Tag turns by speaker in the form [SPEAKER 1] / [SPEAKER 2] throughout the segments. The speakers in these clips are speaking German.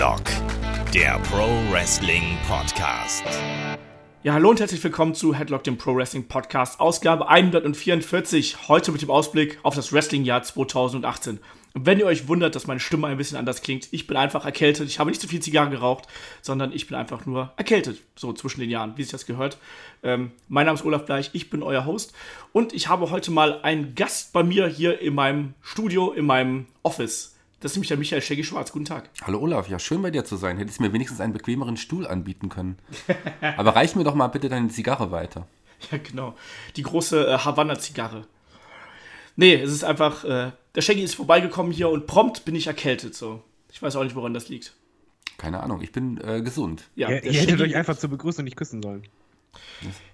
[SPEAKER 1] Headlock, der Pro Wrestling Podcast.
[SPEAKER 2] Ja, hallo und herzlich willkommen zu Headlock, dem Pro Wrestling Podcast, Ausgabe 144. Heute mit dem Ausblick auf das Wrestling-Jahr 2018. Und wenn ihr euch wundert, dass meine Stimme ein bisschen anders klingt, ich bin einfach erkältet. Ich habe nicht so viel Zigarren geraucht, sondern ich bin einfach nur erkältet. So zwischen den Jahren, wie sich das gehört. Ähm, mein Name ist Olaf Bleich, ich bin euer Host. Und ich habe heute mal einen Gast bei mir hier in meinem Studio, in meinem Office. Das ist nämlich der Michael Shaggy Schwarz. Guten Tag.
[SPEAKER 3] Hallo Olaf, ja, schön bei dir zu sein. Hättest mir wenigstens einen bequemeren Stuhl anbieten können. Aber reich mir doch mal bitte deine Zigarre weiter.
[SPEAKER 2] Ja, genau. Die große äh, Havanna-Zigarre. Nee, es ist einfach, äh, der Shaggy ist vorbeigekommen hier und prompt bin ich erkältet. So. Ich weiß auch nicht, woran das liegt.
[SPEAKER 3] Keine Ahnung, ich bin äh, gesund.
[SPEAKER 4] Ja, ihr, ihr hättet euch einfach zur Begrüßung nicht küssen sollen.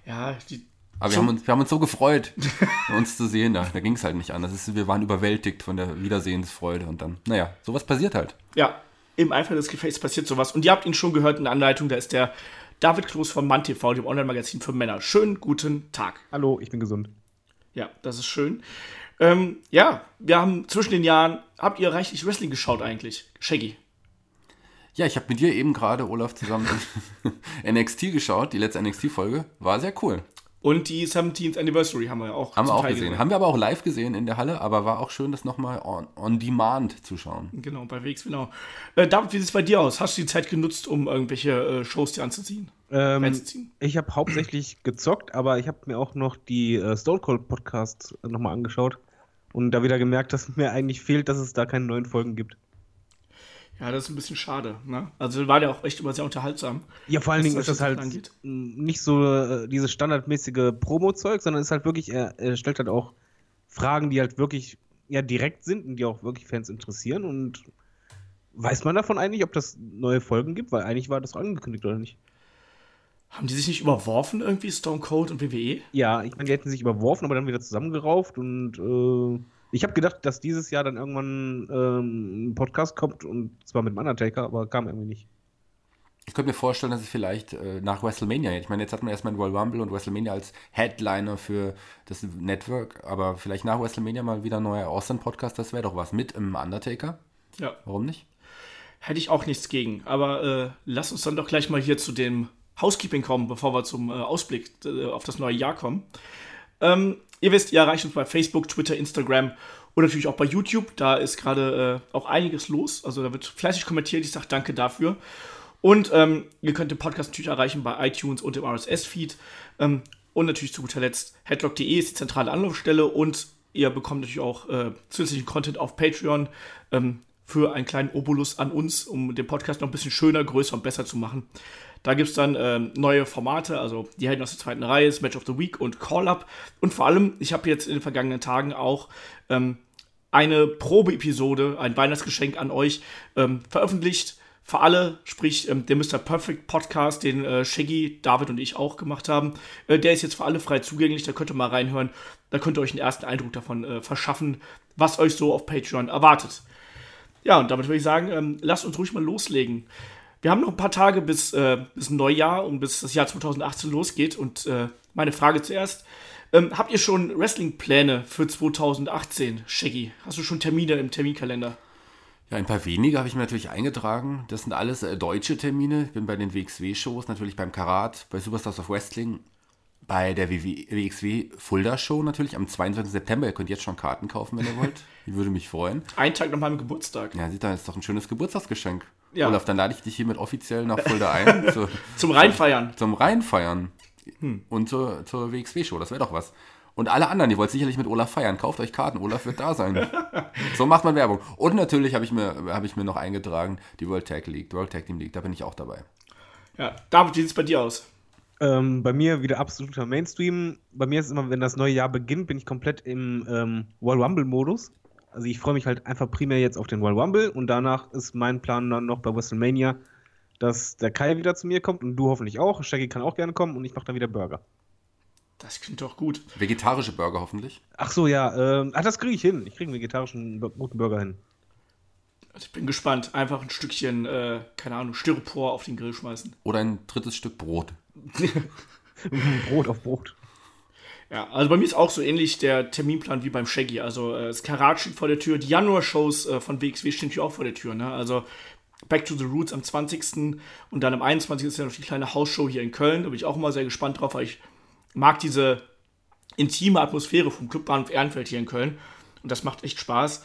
[SPEAKER 2] Ja, die,
[SPEAKER 3] Aber wir haben, uns, wir haben uns so gefreut, uns zu sehen. Da, da ging es halt nicht anders. Ist, wir waren überwältigt von der Wiedersehensfreude und dann, naja, sowas passiert halt.
[SPEAKER 2] ja, im Eifer des Gefechts passiert sowas. Und ihr habt ihn schon gehört in der Anleitung, da ist der David Kloß von MannTV, dem Online-Magazin für Männer. Schönen guten Tag.
[SPEAKER 4] Hallo, ich bin gesund.
[SPEAKER 2] Ja, das ist schön. Ähm, ja, wir haben zwischen den Jahren, habt ihr reichlich Wrestling geschaut eigentlich? Shaggy.
[SPEAKER 3] Ja, ich habe mit dir eben gerade, Olaf, zusammen NXT geschaut, die letzte NXT-Folge. War sehr cool.
[SPEAKER 2] Und die 17th Anniversary haben wir ja auch
[SPEAKER 3] Haben wir auch
[SPEAKER 2] Teil
[SPEAKER 3] gesehen. Haben wir aber auch live gesehen in der Halle, aber war auch schön, das nochmal on, on demand zu schauen.
[SPEAKER 2] Genau, bei WX, genau. Äh, David, wie sieht es bei dir aus? Hast du die Zeit genutzt, um irgendwelche äh, Shows dir anzuziehen?
[SPEAKER 4] Ähm, ich habe hauptsächlich gezockt, aber ich habe mir auch noch die äh, Stone Cold Podcast nochmal angeschaut und da wieder gemerkt, dass mir eigentlich fehlt, dass es da keine neuen Folgen gibt.
[SPEAKER 2] Ja, das ist ein bisschen schade. Ne? Also war der auch echt immer sehr unterhaltsam.
[SPEAKER 4] Ja, vor allen Dingen ist das halt
[SPEAKER 2] angeht.
[SPEAKER 4] nicht so äh, dieses standardmäßige Promo-Zeug, sondern ist halt wirklich, er, er stellt halt auch Fragen, die halt wirklich ja direkt sind und die auch wirklich Fans interessieren und weiß man davon eigentlich, ob das neue Folgen gibt? Weil eigentlich war das angekündigt, oder nicht?
[SPEAKER 2] Haben die sich nicht überworfen, irgendwie, Stone Cold und WWE?
[SPEAKER 4] Ja, ich meine, die hätten sich überworfen, aber dann wieder zusammengerauft und äh, ich habe gedacht, dass dieses Jahr dann irgendwann ähm, ein Podcast kommt und zwar mit dem Undertaker, aber kam irgendwie nicht.
[SPEAKER 3] Ich könnte mir vorstellen, dass es vielleicht äh, nach WrestleMania, ich meine, jetzt hat man erstmal den Royal Rumble und WrestleMania als Headliner für das Network, aber vielleicht nach WrestleMania mal wieder ein neuer Austin-Podcast, das wäre doch was. Mit im Undertaker?
[SPEAKER 2] Ja.
[SPEAKER 3] Warum nicht?
[SPEAKER 2] Hätte ich auch nichts gegen. Aber äh, lass uns dann doch gleich mal hier zu dem Housekeeping kommen, bevor wir zum äh, Ausblick äh, auf das neue Jahr kommen. Ähm, ihr wisst, ihr erreicht uns bei Facebook, Twitter, Instagram und natürlich auch bei YouTube. Da ist gerade äh, auch einiges los. Also da wird fleißig kommentiert. Ich sage danke dafür. Und ähm, ihr könnt den Podcast natürlich erreichen bei iTunes und im RSS-Feed. Ähm, und natürlich zu guter Letzt, headlock.de ist die zentrale Anlaufstelle und ihr bekommt natürlich auch äh, zusätzlichen Content auf Patreon ähm, für einen kleinen Obolus an uns, um den Podcast noch ein bisschen schöner, größer und besser zu machen. Da gibt es dann ähm, neue Formate, also die Helden aus der zweiten Reihe, das Match of the Week und Call-Up. Und vor allem, ich habe jetzt in den vergangenen Tagen auch ähm, eine Probe-Episode, ein Weihnachtsgeschenk an euch ähm, veröffentlicht. Für alle, sprich ähm, der Mr. Perfect Podcast, den äh, Shaggy, David und ich auch gemacht haben. Äh, der ist jetzt für alle frei zugänglich, da könnt ihr mal reinhören. Da könnt ihr euch einen ersten Eindruck davon äh, verschaffen, was euch so auf Patreon erwartet. Ja, und damit würde ich sagen, ähm, lasst uns ruhig mal loslegen. Wir haben noch ein paar Tage bis, äh, bis Neujahr und bis das Jahr 2018 losgeht. Und äh, meine Frage zuerst. Ähm, habt ihr schon Wrestling-Pläne für 2018, Shaggy? Hast du schon Termine im Terminkalender?
[SPEAKER 3] Ja, ein paar wenige habe ich mir natürlich eingetragen. Das sind alles äh, deutsche Termine. Ich bin bei den WXW-Shows, natürlich beim Karat, bei Superstars of Wrestling, bei der WXW Fulda Show natürlich am 22. September. Ihr könnt jetzt schon Karten kaufen, wenn ihr wollt. Ich würde mich freuen.
[SPEAKER 2] Ein Tag nach meinem Geburtstag.
[SPEAKER 3] Ja, sieht da, ist doch ein schönes Geburtstagsgeschenk.
[SPEAKER 2] Ja.
[SPEAKER 3] Olaf, dann lade ich dich hiermit offiziell nach Fulda ein. zu,
[SPEAKER 2] Zum Reinfeiern.
[SPEAKER 3] zum Reinfeiern.
[SPEAKER 2] Hm.
[SPEAKER 3] Und zur, zur WXW-Show. Das wäre doch was. Und alle anderen, die wollt sicherlich mit Olaf feiern. Kauft euch Karten. Olaf wird da sein. so macht man Werbung. Und natürlich habe ich, mir, hab ich mir noch eingetragen, die World Tag League, World Tag Team League. Da bin ich auch dabei.
[SPEAKER 2] Ja, David, wie sieht es bei dir aus?
[SPEAKER 4] Ähm, bei mir wieder absoluter Mainstream. Bei mir ist es immer, wenn das neue Jahr beginnt, bin ich komplett im ähm, Royal Rumble-Modus. Also ich freue mich halt einfach primär jetzt auf den Royal Rumble und danach ist mein Plan dann noch bei WrestleMania, dass der Kai wieder zu mir kommt und du hoffentlich auch. Shaggy kann auch gerne kommen und ich mache dann wieder Burger.
[SPEAKER 2] Das klingt doch gut.
[SPEAKER 3] Vegetarische Burger hoffentlich.
[SPEAKER 4] Ach so, ja. Ähm, ach, das kriege ich hin. Ich kriege einen vegetarischen guten Burger hin.
[SPEAKER 2] Also ich bin gespannt. Einfach ein Stückchen, äh, keine Ahnung, Styropor auf den Grill schmeißen.
[SPEAKER 3] Oder ein drittes Stück Brot.
[SPEAKER 4] Brot auf Brot.
[SPEAKER 2] Ja, also bei mir ist auch so ähnlich der Terminplan wie beim Shaggy. Also äh, das Karat steht vor der Tür, die Januar-Shows äh, von WXW stehen natürlich auch vor der Tür. Ne? Also Back to the Roots am 20. und dann am 21. ist ja noch die kleine Hausshow hier in Köln. Da bin ich auch immer sehr gespannt drauf, weil ich mag diese intime Atmosphäre vom Clubbahnhof Ehrenfeld hier in Köln. Und das macht echt Spaß.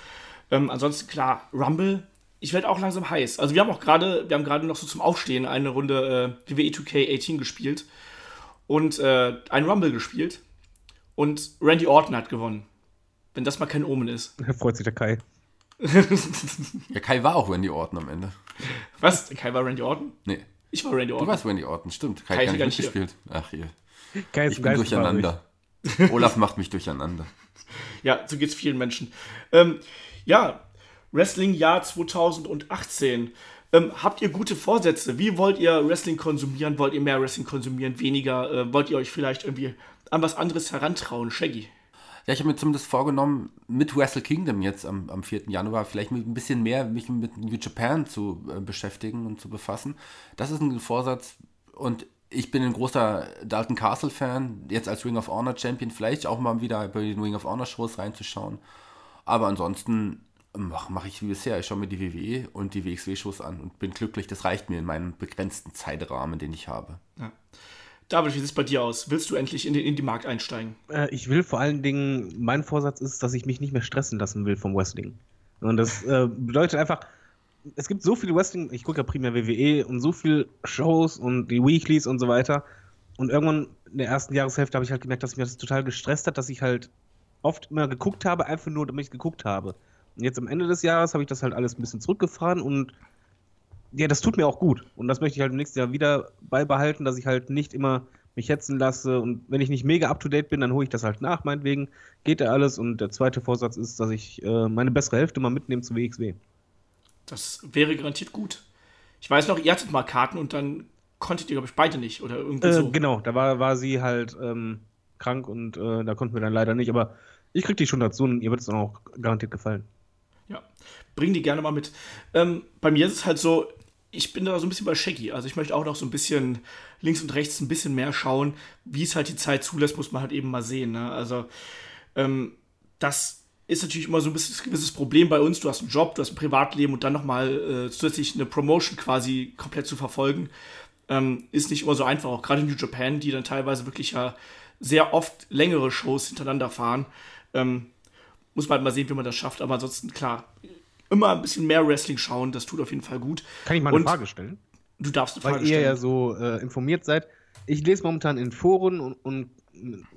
[SPEAKER 2] Ähm, ansonsten, klar, Rumble, ich werde auch langsam heiß. Also wir haben auch gerade, wir haben gerade noch so zum Aufstehen eine Runde äh, WWE 2K18 gespielt und äh, ein Rumble gespielt. Und Randy Orton hat gewonnen. Wenn das mal kein Omen ist.
[SPEAKER 4] Da freut sich der Kai.
[SPEAKER 3] ja, Kai war auch Randy Orton am Ende.
[SPEAKER 2] Was? Kai war Randy Orton?
[SPEAKER 3] Nee.
[SPEAKER 2] Ich war Randy Orton.
[SPEAKER 3] Du warst Randy Orton, stimmt.
[SPEAKER 2] Kai,
[SPEAKER 3] Kai
[SPEAKER 2] hat gar
[SPEAKER 3] nicht
[SPEAKER 2] nicht
[SPEAKER 3] mitgespielt. Ach hier.
[SPEAKER 4] Kai ist
[SPEAKER 3] Ich bin durcheinander. Olaf macht mich durcheinander.
[SPEAKER 2] Ja, so geht's vielen Menschen. Ähm, ja, Wrestling-Jahr 2018. Ähm, habt ihr gute Vorsätze? Wie wollt ihr Wrestling konsumieren? Wollt ihr mehr Wrestling konsumieren? Weniger? Äh, wollt ihr euch vielleicht irgendwie an was anderes herantrauen? Shaggy.
[SPEAKER 3] Ja, ich habe mir zumindest vorgenommen, mit Wrestle Kingdom jetzt am, am 4. Januar vielleicht mit ein bisschen mehr mich mit New Japan zu äh, beschäftigen und zu befassen. Das ist ein Vorsatz und ich bin ein großer Dalton Castle-Fan, jetzt als Ring of Honor Champion, vielleicht auch mal wieder bei den Ring of Honor Shows reinzuschauen. Aber ansonsten mache mach ich wie bisher. Ich schaue mir die WWE und die WXW-Shows an und bin glücklich. Das reicht mir in meinem begrenzten Zeitrahmen, den ich habe.
[SPEAKER 2] Ja. David, wie sieht es bei dir aus? Willst du endlich in den Indie-Markt einsteigen?
[SPEAKER 4] Äh, ich will vor allen Dingen, mein Vorsatz ist, dass ich mich nicht mehr stressen lassen will vom Wrestling. Und das äh, bedeutet einfach, es gibt so viel Wrestling, ich gucke ja primär WWE und so viel Shows und die Weeklies und so weiter. Und irgendwann in der ersten Jahreshälfte habe ich halt gemerkt, dass mich das total gestresst hat, dass ich halt oft immer geguckt habe, einfach nur, damit ich geguckt habe. Und jetzt am Ende des Jahres habe ich das halt alles ein bisschen zurückgefahren und ja, das tut mir auch gut. Und das möchte ich halt im nächsten Jahr wieder beibehalten, dass ich halt nicht immer mich hetzen lasse. Und wenn ich nicht mega up to date bin, dann hole ich das halt nach, meinetwegen. Geht ja alles. Und der zweite Vorsatz ist, dass ich äh, meine bessere Hälfte mal mitnehme zu WXW.
[SPEAKER 2] Das wäre garantiert gut. Ich weiß noch, ihr hattet mal Karten und dann konntet ihr, glaube ich, beide nicht oder irgendwie
[SPEAKER 4] Äh,
[SPEAKER 2] so.
[SPEAKER 4] genau, da war, war sie halt ähm, krank und äh, da konnten wir dann leider nicht. Aber ich krieg die schon dazu und ihr wird es dann auch garantiert gefallen.
[SPEAKER 2] Ja, bring die gerne mal mit. Ähm, bei mir ist es halt so, ich bin da so ein bisschen bei Shaggy. Also ich möchte auch noch so ein bisschen links und rechts ein bisschen mehr schauen. Wie es halt die Zeit zulässt, muss man halt eben mal sehen. Ne? Also ähm, das ist natürlich immer so ein bisschen ein gewisses Problem bei uns. Du hast einen Job, du hast ein Privatleben und dann nochmal äh, zusätzlich eine Promotion quasi komplett zu verfolgen, ähm, ist nicht immer so einfach. Auch gerade in New Japan, die dann teilweise wirklich ja sehr oft längere Shows hintereinander fahren. Ähm, muss man halt mal sehen, wie man das schafft. Aber ansonsten, klar, immer ein bisschen mehr Wrestling schauen, das tut auf jeden Fall gut.
[SPEAKER 4] Kann ich mal eine
[SPEAKER 2] Und
[SPEAKER 4] Frage stellen?
[SPEAKER 2] Du darfst eine
[SPEAKER 4] Weil
[SPEAKER 2] Frage
[SPEAKER 4] ihr
[SPEAKER 2] stellen.
[SPEAKER 4] ja so äh, informiert seid. Ich lese momentan in Foren und, und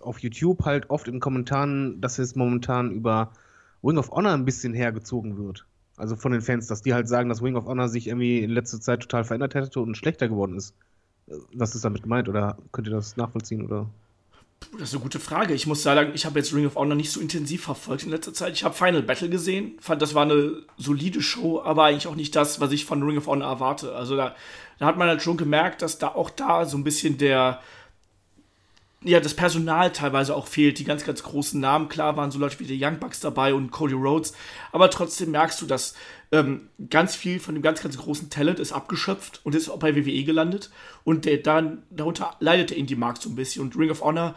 [SPEAKER 4] auf YouTube halt oft in Kommentaren, dass es momentan über Ring of Honor ein bisschen hergezogen wird. Also von den Fans, dass die halt sagen, dass Ring of Honor sich irgendwie in letzter Zeit total verändert hätte und schlechter geworden ist. Äh, Was ist damit gemeint? Oder könnt ihr das nachvollziehen? Oder?
[SPEAKER 2] Das ist eine gute Frage. Ich muss sagen, ich habe jetzt Ring of Honor nicht so intensiv verfolgt in letzter Zeit. Ich habe Final Battle gesehen, fand, das war eine solide Show, aber eigentlich auch nicht das, was ich von Ring of Honor erwarte. Also da, da hat man halt schon gemerkt, dass da auch da so ein bisschen der, ja, das Personal teilweise auch fehlt. Die ganz, ganz großen Namen, klar waren so Leute wie die Young Bucks dabei und Cody Rhodes, aber trotzdem merkst du, dass ähm, ganz viel von dem ganz, ganz großen Talent ist abgeschöpft und ist auch bei WWE gelandet. Und der, dann, darunter leidet der Indie-Markt so ein bisschen. Und Ring of Honor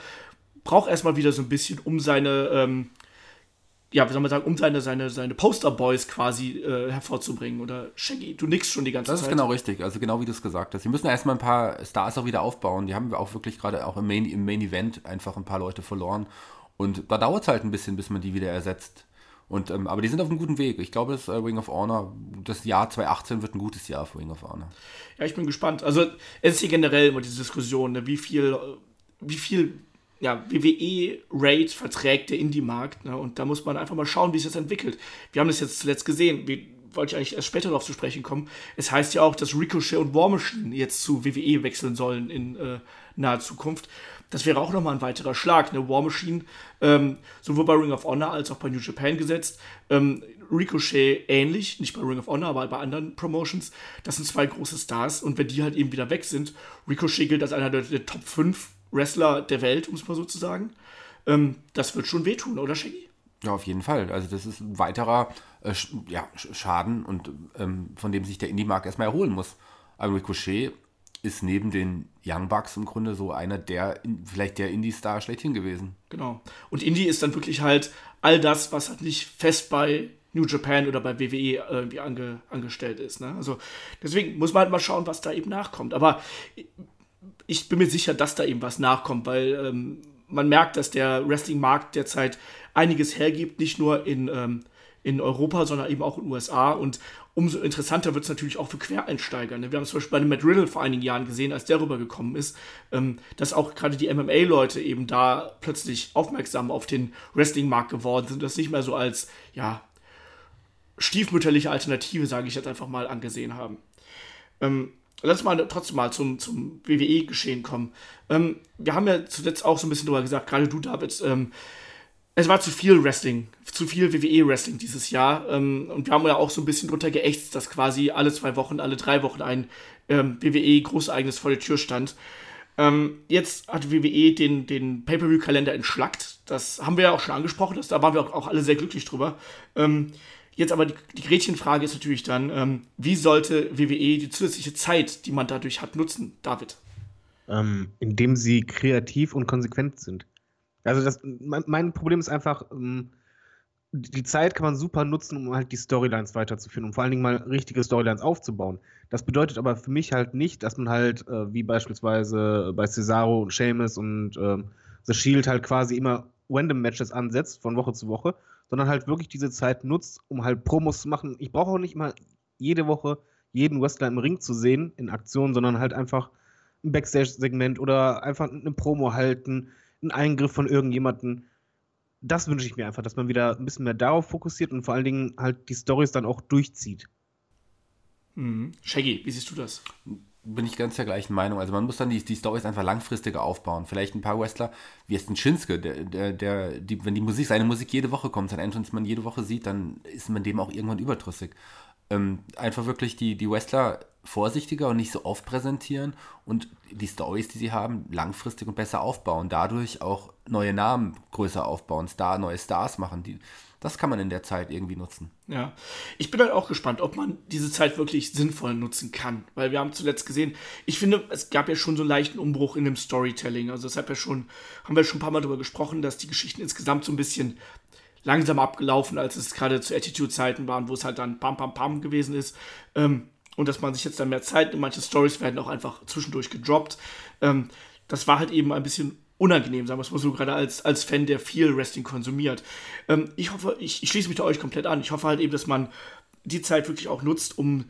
[SPEAKER 2] braucht erstmal wieder so ein bisschen, um seine, ähm, ja, wie soll man sagen, um seine, seine, seine Poster-Boys quasi äh, hervorzubringen. Oder Shaggy, du nix schon die ganze
[SPEAKER 3] Das ist
[SPEAKER 2] Zeit.
[SPEAKER 3] genau richtig, also genau wie du es gesagt hast. Sie müssen erstmal ein paar Stars auch wieder aufbauen. Die haben wir auch wirklich gerade auch im Main, im Main Event einfach ein paar Leute verloren. Und da dauert es halt ein bisschen, bis man die wieder ersetzt. Und, ähm, aber die sind auf einem guten Weg. Ich glaube, das äh, Ring of Honor, das Jahr 2018 wird ein gutes Jahr für Ring of Honor.
[SPEAKER 2] Ja, ich bin gespannt. Also, es ist hier generell immer diese Diskussion, ne, wie viel, wie viel ja, WWE-Rate verträgt der Indie-Markt. Ne? Und da muss man einfach mal schauen, wie es jetzt entwickelt. Wir haben das jetzt zuletzt gesehen. Wir wollte ich eigentlich erst später darauf zu sprechen kommen. Es heißt ja auch, dass Ricochet und War Machine jetzt zu WWE wechseln sollen in äh, naher Zukunft. Das wäre auch nochmal ein weiterer Schlag. Ne? War Machine, ähm, sowohl bei Ring of Honor als auch bei New Japan gesetzt. Ähm, Ricochet ähnlich, nicht bei Ring of Honor, aber bei anderen Promotions. Das sind zwei große Stars und wenn die halt eben wieder weg sind, Ricochet gilt als einer der, der Top 5 Wrestler der Welt, um es mal so zu sagen. Ähm, das wird schon wehtun, oder Shaggy?
[SPEAKER 3] Ja, auf jeden Fall. Also das ist ein weiterer äh, sch ja, Sch- Schaden und ähm, von dem sich der Indie-Markt erstmal erholen muss. Aber Ricochet ist neben den Young Bucks im Grunde so einer der, vielleicht der Indie-Star schlechthin gewesen.
[SPEAKER 2] Genau. Und Indie ist dann wirklich halt all das, was halt nicht fest bei New Japan oder bei WWE irgendwie ange, angestellt ist. Ne? Also deswegen muss man halt mal schauen, was da eben nachkommt. Aber ich bin mir sicher, dass da eben was nachkommt, weil ähm, man merkt, dass der Wrestling-Markt derzeit einiges hergibt, nicht nur in, ähm, in Europa, sondern eben auch in den USA. Und umso interessanter wird es natürlich auch für Quereinsteiger. Ne? Wir haben es zum Beispiel bei dem Matt Riddle vor einigen Jahren gesehen, als der rübergekommen ist, ähm, dass auch gerade die MMA-Leute eben da plötzlich aufmerksam auf den Wrestling-Markt geworden sind, das nicht mehr so als, ja, stiefmütterliche Alternative, sage ich jetzt einfach mal, angesehen haben. Ähm, lass mal trotzdem mal zum, zum WWE-Geschehen kommen. Ähm, wir haben ja zuletzt auch so ein bisschen drüber gesagt, gerade du, David, ähm, es war zu viel Wrestling, zu viel WWE-Wrestling dieses Jahr. Ähm, und wir haben ja auch so ein bisschen drunter geächtzt, dass quasi alle zwei Wochen, alle drei Wochen ein ähm, WWE-Großereignis vor der Tür stand. Ähm, jetzt hat WWE den, den Pay-Per-View-Kalender entschlackt. Das haben wir ja auch schon angesprochen, das, da waren wir auch, auch alle sehr glücklich drüber. Jetzt aber die, die Gretchenfrage ist natürlich dann, ähm, wie sollte WWE die zusätzliche Zeit, die man dadurch hat, nutzen, David?
[SPEAKER 4] Ähm, indem sie kreativ und konsequent sind. Also das, mein, mein Problem ist einfach, ähm, die Zeit kann man super nutzen, um halt die Storylines weiterzuführen und vor allen Dingen mal richtige Storylines aufzubauen. Das bedeutet aber für mich halt nicht, dass man halt, äh, wie beispielsweise bei Cesaro und Sheamus und äh, The Shield halt quasi immer Random Matches ansetzt von Woche zu Woche, sondern halt wirklich diese Zeit nutzt, um halt Promos zu machen. Ich brauche auch nicht mal jede Woche jeden Wrestler im Ring zu sehen in Aktion, sondern halt einfach ein Backstage-Segment oder einfach eine Promo halten, einen Eingriff von irgendjemandem. Das wünsche ich mir einfach, dass man wieder ein bisschen mehr darauf fokussiert und vor allen Dingen halt die Stories dann auch durchzieht.
[SPEAKER 2] Mhm. Shaggy, wie siehst du das?
[SPEAKER 3] Bin ich ganz der gleichen Meinung. Also man muss dann die, die Storys einfach langfristiger aufbauen. Vielleicht ein paar Wrestler, wie es ein Shinsuke, der, der, der, die, wenn die Musik, seine Musik jede Woche kommt, sein Entrance man jede Woche sieht, dann ist man dem auch irgendwann überdrüssig. Ähm, einfach wirklich die, die Wrestler vorsichtiger und nicht so oft präsentieren und die Stories, die sie haben, langfristig und besser aufbauen. Dadurch auch neue Namen größer aufbauen, Star, neue Stars machen, die das kann man in der Zeit irgendwie nutzen.
[SPEAKER 2] Ja, ich bin halt auch gespannt, ob man diese Zeit wirklich sinnvoll nutzen kann, weil wir haben zuletzt gesehen, ich finde, es gab ja schon so einen leichten Umbruch in dem Storytelling. Also deshalb ja schon, haben wir schon ein paar Mal darüber gesprochen, dass die Geschichten insgesamt so ein bisschen langsamer abgelaufen, als es gerade zu Attitude-Zeiten waren, wo es halt dann pam pam pam gewesen ist. Ähm, und dass man sich jetzt dann mehr Zeit nimmt. Manche Stories werden auch einfach zwischendurch gedroppt. Ähm, das war halt eben ein bisschen unangenehm, sagen wir es mal so, gerade als, als Fan, der viel Wrestling konsumiert. Ähm, ich hoffe, ich, ich schließe mich da euch komplett an. Ich hoffe halt eben, dass man die Zeit wirklich auch nutzt, um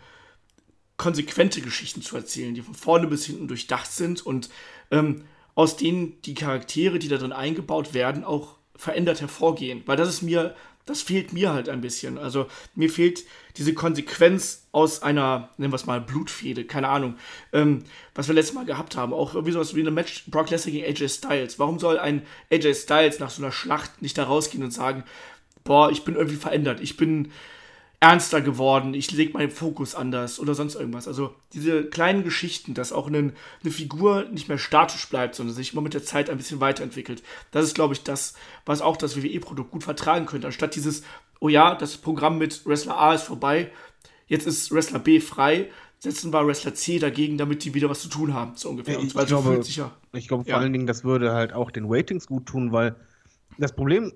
[SPEAKER 2] konsequente Geschichten zu erzählen, die von vorne bis hinten durchdacht sind und ähm, aus denen die Charaktere, die da drin eingebaut werden, auch verändert hervorgehen. Weil das ist mir das fehlt mir halt ein bisschen. Also mir fehlt diese Konsequenz aus einer, nennen wir es mal, Blutfehde, keine Ahnung, ähm, was wir letztes Mal gehabt haben. Auch irgendwie sowas wie eine Match Brock Lesnar gegen AJ Styles. Warum soll ein AJ Styles nach so einer Schlacht nicht da rausgehen und sagen, boah, ich bin irgendwie verändert, ich bin ernster geworden, ich lege meinen Fokus anders oder sonst irgendwas. Also diese kleinen Geschichten, dass auch eine, eine Figur nicht mehr statisch bleibt, sondern sich immer mit der Zeit ein bisschen weiterentwickelt. Das ist, glaube ich, das, was auch das WWE-Produkt gut vertragen könnte. Anstatt dieses, oh ja, das Programm mit Wrestler A ist vorbei, jetzt ist Wrestler B frei, setzen wir Wrestler C dagegen, damit die wieder was zu tun haben, so ungefähr.
[SPEAKER 4] Ich, glaube, ich glaube vor ja. allen Dingen, das würde halt auch den Ratings gut tun, weil das Problem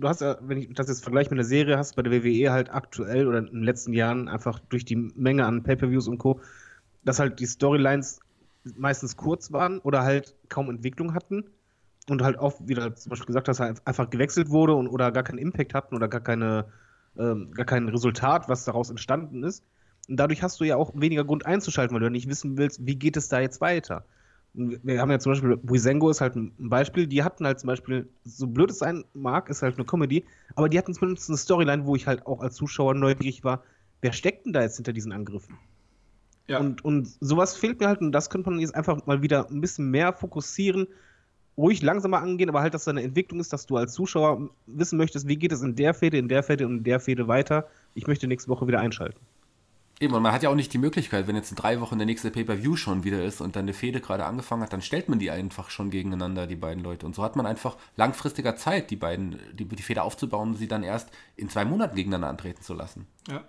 [SPEAKER 4] du hast ja, wenn ich das jetzt vergleiche mit der Serie, hast bei der WWE halt aktuell oder in den letzten Jahren einfach durch die Menge an Pay-Per-Views und Co., dass halt die Storylines meistens kurz waren oder halt kaum Entwicklung hatten und halt oft, wie du zum Beispiel gesagt hast, halt einfach gewechselt wurde und, oder gar keinen Impact hatten oder gar, keine, ähm, gar kein Resultat, was daraus entstanden ist. Und dadurch hast du ja auch weniger Grund einzuschalten, weil du nicht wissen willst, wie geht es da jetzt weiter wir haben ja zum Beispiel, Buisengo ist halt ein Beispiel, die hatten halt zum Beispiel, so blöd es sein mag, ist halt eine Comedy, aber die hatten zumindest eine Storyline, wo ich halt auch als Zuschauer neugierig war, wer steckt denn da jetzt hinter diesen Angriffen? Ja. Und, und sowas fehlt mir halt und das könnte man jetzt einfach mal wieder ein bisschen mehr fokussieren, ruhig langsamer angehen, aber halt, dass da eine Entwicklung ist, dass du als Zuschauer wissen möchtest, wie geht es in der Fäde, in der Fäde und in der Fäde weiter. Ich möchte nächste Woche wieder einschalten.
[SPEAKER 3] Eben, und man hat ja auch nicht die Möglichkeit, wenn jetzt in drei Wochen der nächste Pay-Per-View schon wieder ist und dann eine Fehde gerade angefangen hat, dann stellt man die einfach schon gegeneinander, die beiden Leute. Und so hat man einfach langfristiger Zeit, die beiden, die, die Fehde aufzubauen und sie dann erst in zwei Monaten gegeneinander antreten zu lassen.
[SPEAKER 2] Ja.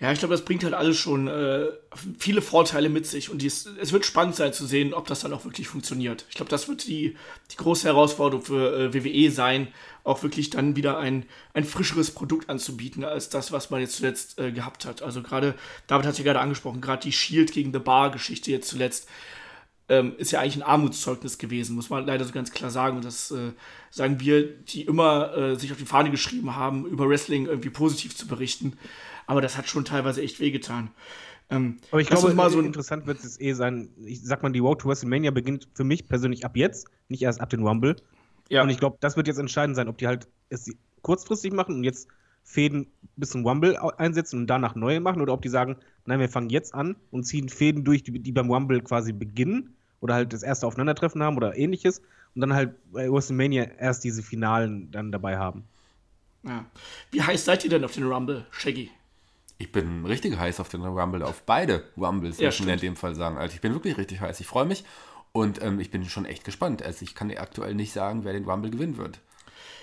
[SPEAKER 2] Ja, ich glaube, das bringt halt alles schon äh, viele Vorteile mit sich und dies, es wird spannend sein zu sehen, ob das dann auch wirklich funktioniert. Ich glaube, das wird die, die große Herausforderung für äh, WWE sein, auch wirklich dann wieder ein, ein frischeres Produkt anzubieten, als das, was man jetzt zuletzt äh, gehabt hat. Also gerade, David hat ja gerade angesprochen, gerade die Shield gegen The Bar-Geschichte jetzt zuletzt ähm, ist ja eigentlich ein Armutszeugnis gewesen, muss man leider so ganz klar sagen. Und das äh, sagen wir, die immer äh, sich auf die Fahne geschrieben haben, über Wrestling irgendwie positiv zu berichten aber das hat schon teilweise echt wehgetan.
[SPEAKER 4] Ähm, aber ich glaube, mal so interessant wird es eh sein. Ich sag mal, die Road to WrestleMania beginnt für mich persönlich ab jetzt, nicht erst ab den Rumble. Ja. Und ich glaube, das wird jetzt entscheidend sein, ob die halt es kurzfristig machen und jetzt Fäden bis zum Rumble einsetzen und danach neue machen oder ob die sagen, nein, wir fangen jetzt an und ziehen Fäden durch, die, die beim Rumble quasi beginnen oder halt das erste Aufeinandertreffen haben oder ähnliches und dann halt bei WrestleMania erst diese Finalen dann dabei haben.
[SPEAKER 2] Ja. Wie heiß seid ihr denn auf den Rumble, Shaggy?
[SPEAKER 3] Ich bin richtig heiß auf den Rumble, auf beide Rumbles, ja, muss man in dem Fall sagen. Also ich bin wirklich richtig heiß. Ich freue mich und ähm, ich bin schon echt gespannt. Also ich kann dir aktuell nicht sagen, wer den Rumble gewinnen wird.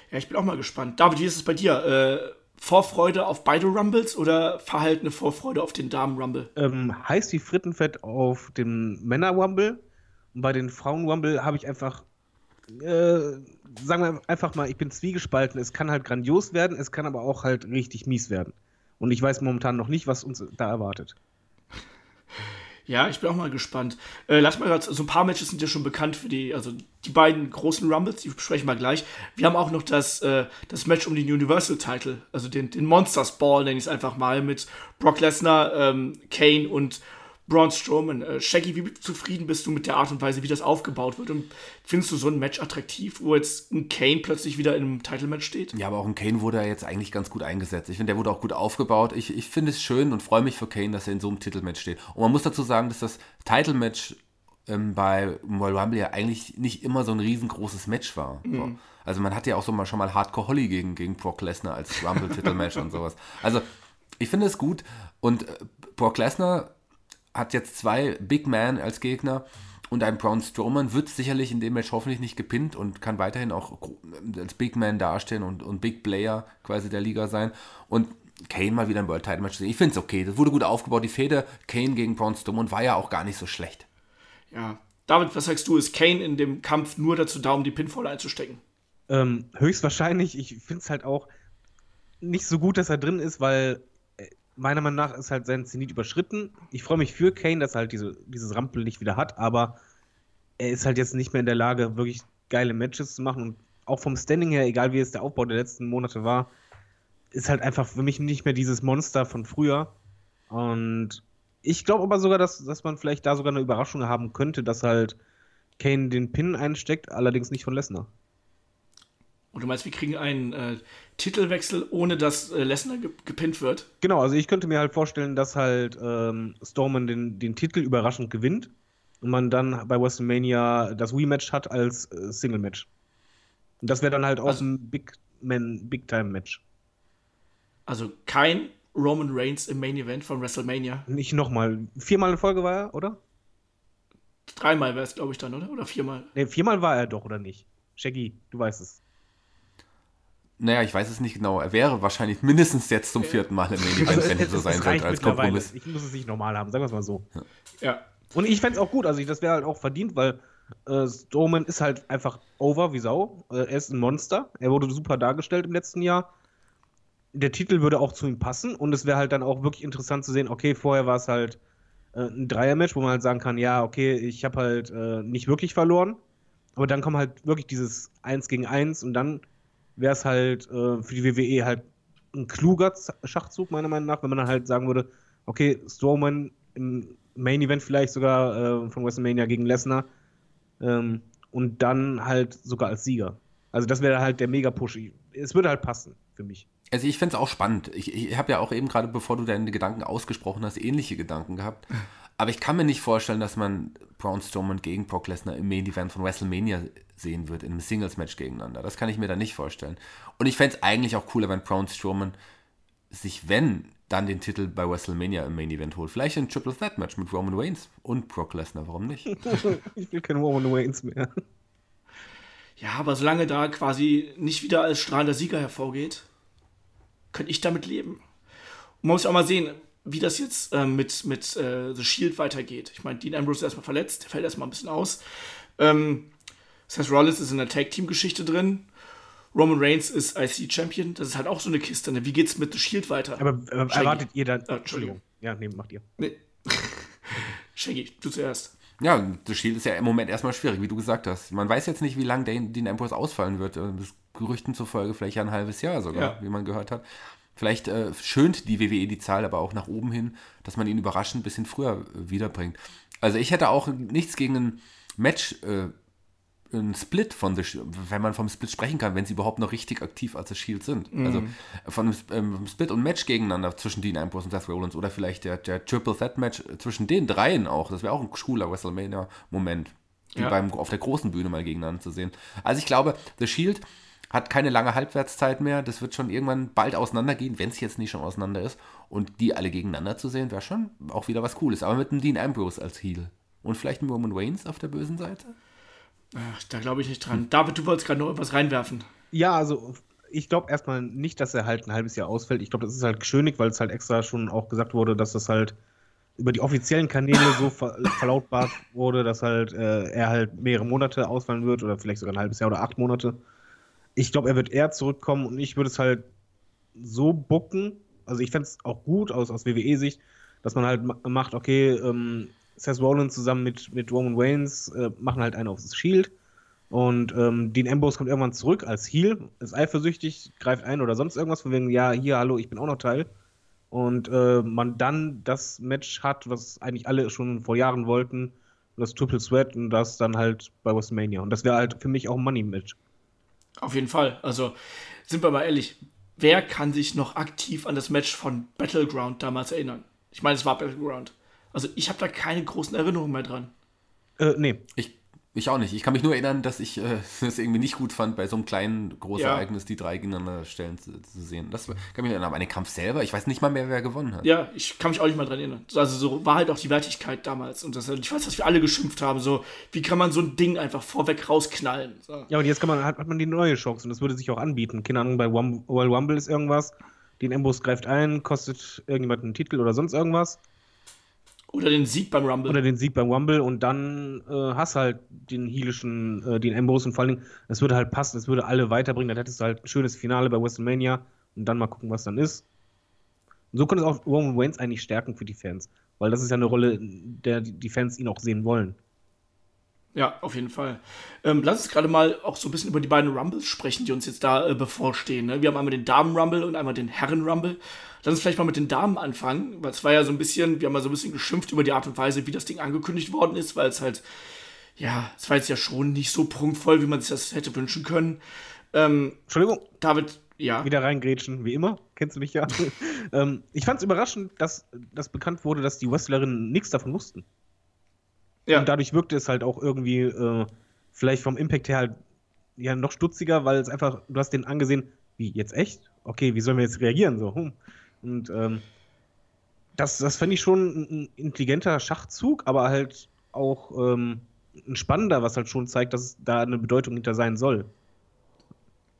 [SPEAKER 2] Ja, ich bin auch mal gespannt. David, wie ist es bei dir? Äh, Vorfreude auf beide Rumbles oder verhaltene Vorfreude auf den Damen-Rumble?
[SPEAKER 4] Ähm, heiß wie Frittenfett auf den Männer-Rumble. Und bei den Frauen-Rumble habe ich einfach, äh, sagen wir einfach mal, ich bin zwiegespalten. Es kann halt grandios werden, es kann aber auch halt richtig mies werden. Und ich weiß momentan noch nicht, was uns da erwartet.
[SPEAKER 2] Ja, ich bin auch mal gespannt. Äh, lass mal grad, so ein paar Matches sind ja schon bekannt für die, also die beiden großen Rumbles, die besprechen wir gleich. Wir haben auch noch das, äh, das Match um den Universal Title, also den, den Monsters Ball, nenne ich es einfach mal, mit Brock Lesnar, ähm, Kane und Braun Strowman. Äh, Shaggy, wie zufrieden bist du mit der Art und Weise, wie das aufgebaut wird? Und findest du so ein Match attraktiv, wo jetzt ein Kane plötzlich wieder in einem Title-Match steht?
[SPEAKER 3] Ja, aber auch ein Kane wurde ja jetzt eigentlich ganz gut eingesetzt. Ich finde, der wurde auch gut aufgebaut. Ich, ich finde es schön und freue mich für Kane, dass er in so einem Titelmatch steht. Und man muss dazu sagen, dass das Title-Match ähm, bei Royal Rumble ja eigentlich nicht immer so ein riesengroßes Match war. Mhm. Also man hatte ja auch so mal schon mal Hardcore Holly gegen, gegen Brock Lesnar als Rumble-Titelmatch und sowas. Also ich finde es gut und äh, Brock Lesnar hat jetzt zwei Big Man als Gegner und ein Braun Strowman wird sicherlich in dem Match hoffentlich nicht gepinnt und kann weiterhin auch als Big Man dastehen und, und Big Player quasi der Liga sein. Und Kane mal wieder im World Title Match sehen. Ich finde es okay. Das wurde gut aufgebaut. Die Feder Kane gegen Braun Strowman war ja auch gar nicht so schlecht.
[SPEAKER 2] Ja. David, was sagst du? Ist Kane in dem Kampf nur dazu da, um die Pinfall einzustecken?
[SPEAKER 4] Ähm, höchstwahrscheinlich. Ich finde es halt auch nicht so gut, dass er drin ist, weil meiner Meinung nach ist halt sein Zenit überschritten. Ich freue mich für Kane, dass er halt diese, dieses Rampenlicht wieder hat, aber er ist halt jetzt nicht mehr in der Lage, wirklich geile Matches zu machen. Und auch vom Standing her, egal wie es der Aufbau der letzten Monate war, ist halt einfach für mich nicht mehr dieses Monster von früher. Und ich glaube aber sogar, dass, dass man vielleicht da sogar eine Überraschung haben könnte, dass halt Kane den Pin einsteckt, allerdings nicht von Lesnar.
[SPEAKER 2] Und du meinst, wir kriegen einen äh, Titelwechsel, ohne dass äh, Lesnar ge gepinnt wird?
[SPEAKER 4] Genau, also ich könnte mir halt vorstellen, dass halt ähm, Strowman den, den Titel überraschend gewinnt und man dann bei WrestleMania das Rematch hat als äh, Single-Match. Und das wäre dann halt auch also, ein Big Man, Big-Time-Match.
[SPEAKER 2] Also kein Roman Reigns im Main Event von WrestleMania.
[SPEAKER 4] Nicht nochmal. Viermal in Folge war er, oder?
[SPEAKER 2] Dreimal wäre es, glaube ich, dann, oder? Oder viermal?
[SPEAKER 4] Ne, viermal war er doch, oder nicht? Shaggy, du weißt es.
[SPEAKER 3] Naja, ich weiß es nicht genau. Er wäre wahrscheinlich mindestens jetzt zum vierten Mal im Main Event, also wenn es so sein sollte, als Kompromiss.
[SPEAKER 4] Ich muss es nicht normal haben, sagen wir es mal so. Ja. ja. Und ich fände es auch gut, also ich, das wäre halt auch verdient, weil äh, Strowman ist halt einfach over wie Sau. Äh, er ist ein Monster. Er wurde super dargestellt im letzten Jahr. Der Titel würde auch zu ihm passen und es wäre halt dann auch wirklich interessant zu sehen, okay, vorher war es halt äh, ein Dreier-Match, wo man halt sagen kann, ja, okay, ich habe halt äh, nicht wirklich verloren. Aber dann kommt halt wirklich dieses Eins gegen Eins und dann wäre es halt äh, für die WWE halt ein kluger Schachzug, meiner Meinung nach, wenn man dann halt sagen würde, okay, Strowman im Main Event vielleicht sogar äh, von WrestleMania gegen Lesnar ähm, und dann halt sogar als Sieger. Also das wäre halt der Mega-Push. Es würde halt passen für mich.
[SPEAKER 3] Also ich fände es auch spannend. Ich, ich habe ja auch eben gerade, bevor du deine Gedanken ausgesprochen hast, ähnliche Gedanken gehabt. Aber ich kann mir nicht vorstellen, dass man Braun Strowman gegen Brock Lesnar im Main Event von WrestleMania sehen wird, in einem Singles-Match gegeneinander. Das kann ich mir da nicht vorstellen. Und ich fände es eigentlich auch cooler, wenn Braun Strowman sich, wenn, dann den Titel bei WrestleMania im Main Event holt. Vielleicht ein Triple Threat Match mit Roman Reigns und Brock Lesnar, warum nicht?
[SPEAKER 4] ich will kein Roman Reigns mehr.
[SPEAKER 2] Ja, aber solange da quasi nicht wieder als strahlender Sieger hervorgeht, könnte ich damit leben. Und man muss auch mal sehen, wie das jetzt ähm, mit, mit äh, The Shield weitergeht. Ich meine, Dean Ambrose ist erstmal verletzt, der fällt erstmal ein bisschen aus. Ähm, Seth Rollins ist in der Tag-Team-Geschichte drin. Roman Reigns ist IC-Champion. Das ist halt auch so eine Kiste. Ne? Wie geht's mit The Shield weiter?
[SPEAKER 4] Aber äh, erwartet ihr dann.
[SPEAKER 2] Äh, Entschuldigung.
[SPEAKER 4] Ja, nee, macht ihr.
[SPEAKER 2] Nee. Shaggy, du zuerst.
[SPEAKER 3] Ja, The Shield ist ja im Moment erstmal schwierig, wie du gesagt hast. Man weiß jetzt nicht, wie lange Dean Ambrose ausfallen wird. Das Gerüchten zufolge vielleicht ja ein halbes Jahr sogar,
[SPEAKER 2] Ja.
[SPEAKER 3] wie man gehört hat. Vielleicht äh, schönt die WWE die Zahl aber auch nach oben hin, dass man ihn überraschend ein bisschen früher äh, wiederbringt. Also ich hätte auch nichts gegen ein Match, äh, ein Split von The Shield, wenn man vom Split sprechen kann, wenn sie überhaupt noch richtig aktiv als The Shield sind. Also von einem ähm, Split und Match gegeneinander zwischen Dean Ambrose und Seth Rollins oder vielleicht der, der Triple Threat Match zwischen den dreien auch. Das wäre auch ein cooler WrestleMania-Moment, die
[SPEAKER 2] Ja.
[SPEAKER 3] beim, auf der großen Bühne mal gegeneinander zu sehen. Also ich glaube, The Shield hat keine lange Halbwertszeit mehr. Das wird schon irgendwann bald auseinandergehen, wenn es jetzt nicht schon auseinander ist. Und die alle gegeneinander zu sehen, wäre schon auch wieder was Cooles. Aber mit einem Dean Ambrose als Heel. Und vielleicht ein Roman Reigns auf der bösen Seite?
[SPEAKER 2] Ach, da glaube ich nicht dran. David, du wolltest gerade noch etwas reinwerfen.
[SPEAKER 4] Ja, also ich glaube erstmal nicht, dass er halt ein halbes Jahr ausfällt. Ich glaube, das ist halt geschönigt, weil es halt extra schon auch gesagt wurde, dass das halt über die offiziellen Kanäle so ver verlautbart wurde, dass halt äh, er halt mehrere Monate ausfallen wird oder vielleicht sogar ein halbes Jahr oder acht Monate. Ich glaube, er wird eher zurückkommen und ich würde es halt so bucken. Also ich fände es auch gut aus, aus WWE-Sicht, dass man halt ma- macht, okay, ähm, Seth Rollins zusammen mit, mit Roman Reigns äh, machen halt einen aufs Shield. Und ähm, Dean Ambrose kommt irgendwann zurück als Heel, ist eifersüchtig, greift ein oder sonst irgendwas, von wegen, ja, hier, hallo, ich bin auch noch Teil. Und äh, man dann das Match hat, was eigentlich alle schon vor Jahren wollten, das Triple Sweat und das dann halt bei WrestleMania. Und das wäre halt für mich auch ein Money-Match.
[SPEAKER 2] Auf jeden Fall. Also, sind wir mal ehrlich, wer kann sich noch aktiv an das Match von Battleground damals erinnern? Ich meine, es war Battleground. Also, ich habe da keine großen Erinnerungen mehr dran.
[SPEAKER 4] Äh, nee.
[SPEAKER 3] Ich, ich auch nicht. Ich kann mich nur erinnern, dass ich äh, es irgendwie nicht gut fand, bei so einem kleinen Großereignis die drei gegeneinander stellen zu, zu sehen. Das kann mich erinnern. Aber an den Kampf selber, ich weiß nicht mal mehr, wer gewonnen hat.
[SPEAKER 2] Ja, ich kann mich auch nicht mal dran erinnern. Also, so war halt auch die Wertigkeit damals. Und das, ich weiß, dass wir alle geschimpft haben. So, wie kann man so ein Ding einfach vorweg rausknallen? So.
[SPEAKER 4] Ja, und jetzt kann man, hat, hat man die neue Chance und das würde sich auch anbieten. Keine Ahnung, bei Royal Rumble ist irgendwas, den Ambrose greift ein, kostet irgendjemand einen Titel oder sonst irgendwas.
[SPEAKER 2] Oder den Sieg beim Rumble.
[SPEAKER 4] Oder den Sieg beim Rumble und dann äh, hast halt den heelischen, äh, den Ambrose und vor allen Dingen, das würde halt passen, das würde alle weiterbringen, dann hättest du halt ein schönes Finale bei WrestleMania und dann mal gucken, was dann ist. Und so könnte es auch Roman Reigns eigentlich stärken für die Fans, weil das ist ja eine Rolle, der die die Fans ihn auch sehen wollen.
[SPEAKER 2] Ja, auf jeden Fall. Ähm, lass uns gerade mal auch so ein bisschen über die beiden Rumbles sprechen, die uns jetzt da äh, bevorstehen. Ne? Wir haben einmal den Damen-Rumble und einmal den Herren-Rumble. Lass uns vielleicht mal mit den Damen anfangen, weil es war ja so ein bisschen, wir haben ja so ein bisschen geschimpft über die Art und Weise, wie das Ding angekündigt worden ist, weil es halt, ja, es war jetzt ja schon nicht so prunkvoll, wie man sich das hätte wünschen können. Ähm,
[SPEAKER 4] Entschuldigung,
[SPEAKER 2] David, ja.
[SPEAKER 4] wieder reingrätschen, wie immer, kennst du mich ja. ähm, ich fand es überraschend, dass, dass bekannt wurde, dass die Wrestlerinnen nichts davon wussten.
[SPEAKER 2] Ja.
[SPEAKER 4] Und dadurch wirkte es halt auch irgendwie, äh, vielleicht vom Impact her halt ja noch stutziger, weil es einfach, du hast den angesehen, wie, jetzt echt? Okay, wie sollen wir jetzt reagieren? So, hm. Und ähm, das, das fand ich schon ein, intelligenter Schachzug, aber halt auch ähm, ein spannender, was halt schon zeigt, dass es da eine Bedeutung hinter sein soll.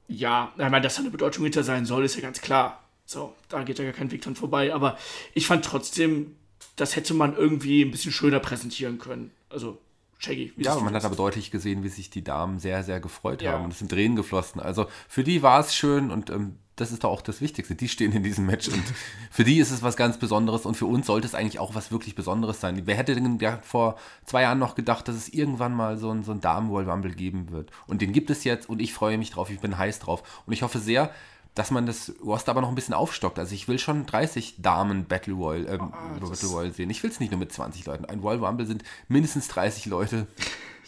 [SPEAKER 2] Ja, ich meine, dass da eine Bedeutung hinter sein soll, ist ja ganz klar. So, da geht ja gar kein Weg dran vorbei. Aber ich fand trotzdem, das hätte man irgendwie ein bisschen schöner präsentieren können. Also, Shaggy, wie
[SPEAKER 3] Ja, man hat aber deutlich gesehen, wie sich die Damen sehr, sehr gefreut
[SPEAKER 2] Ja.
[SPEAKER 3] haben. Und es sind Tränen geflossen. Also für die war es schön und ähm, das ist doch auch das Wichtigste. Die stehen in diesem Match und für die ist es was ganz Besonderes und für uns sollte es eigentlich auch was wirklich Besonderes sein. Wer hätte denn vor zwei Jahren noch gedacht, dass es irgendwann mal so ein, so Damen-Royal Rumble geben wird? Und den gibt es jetzt und ich freue mich drauf, ich bin heiß drauf. Und ich hoffe sehr, dass man das Roster aber noch ein bisschen aufstockt. Also ich will schon 30 Damen Battle Royal, ähm, Battle Royal sehen. Ich will es nicht nur mit 20 Leuten. Ein Royal Rumble sind mindestens 30 Leute.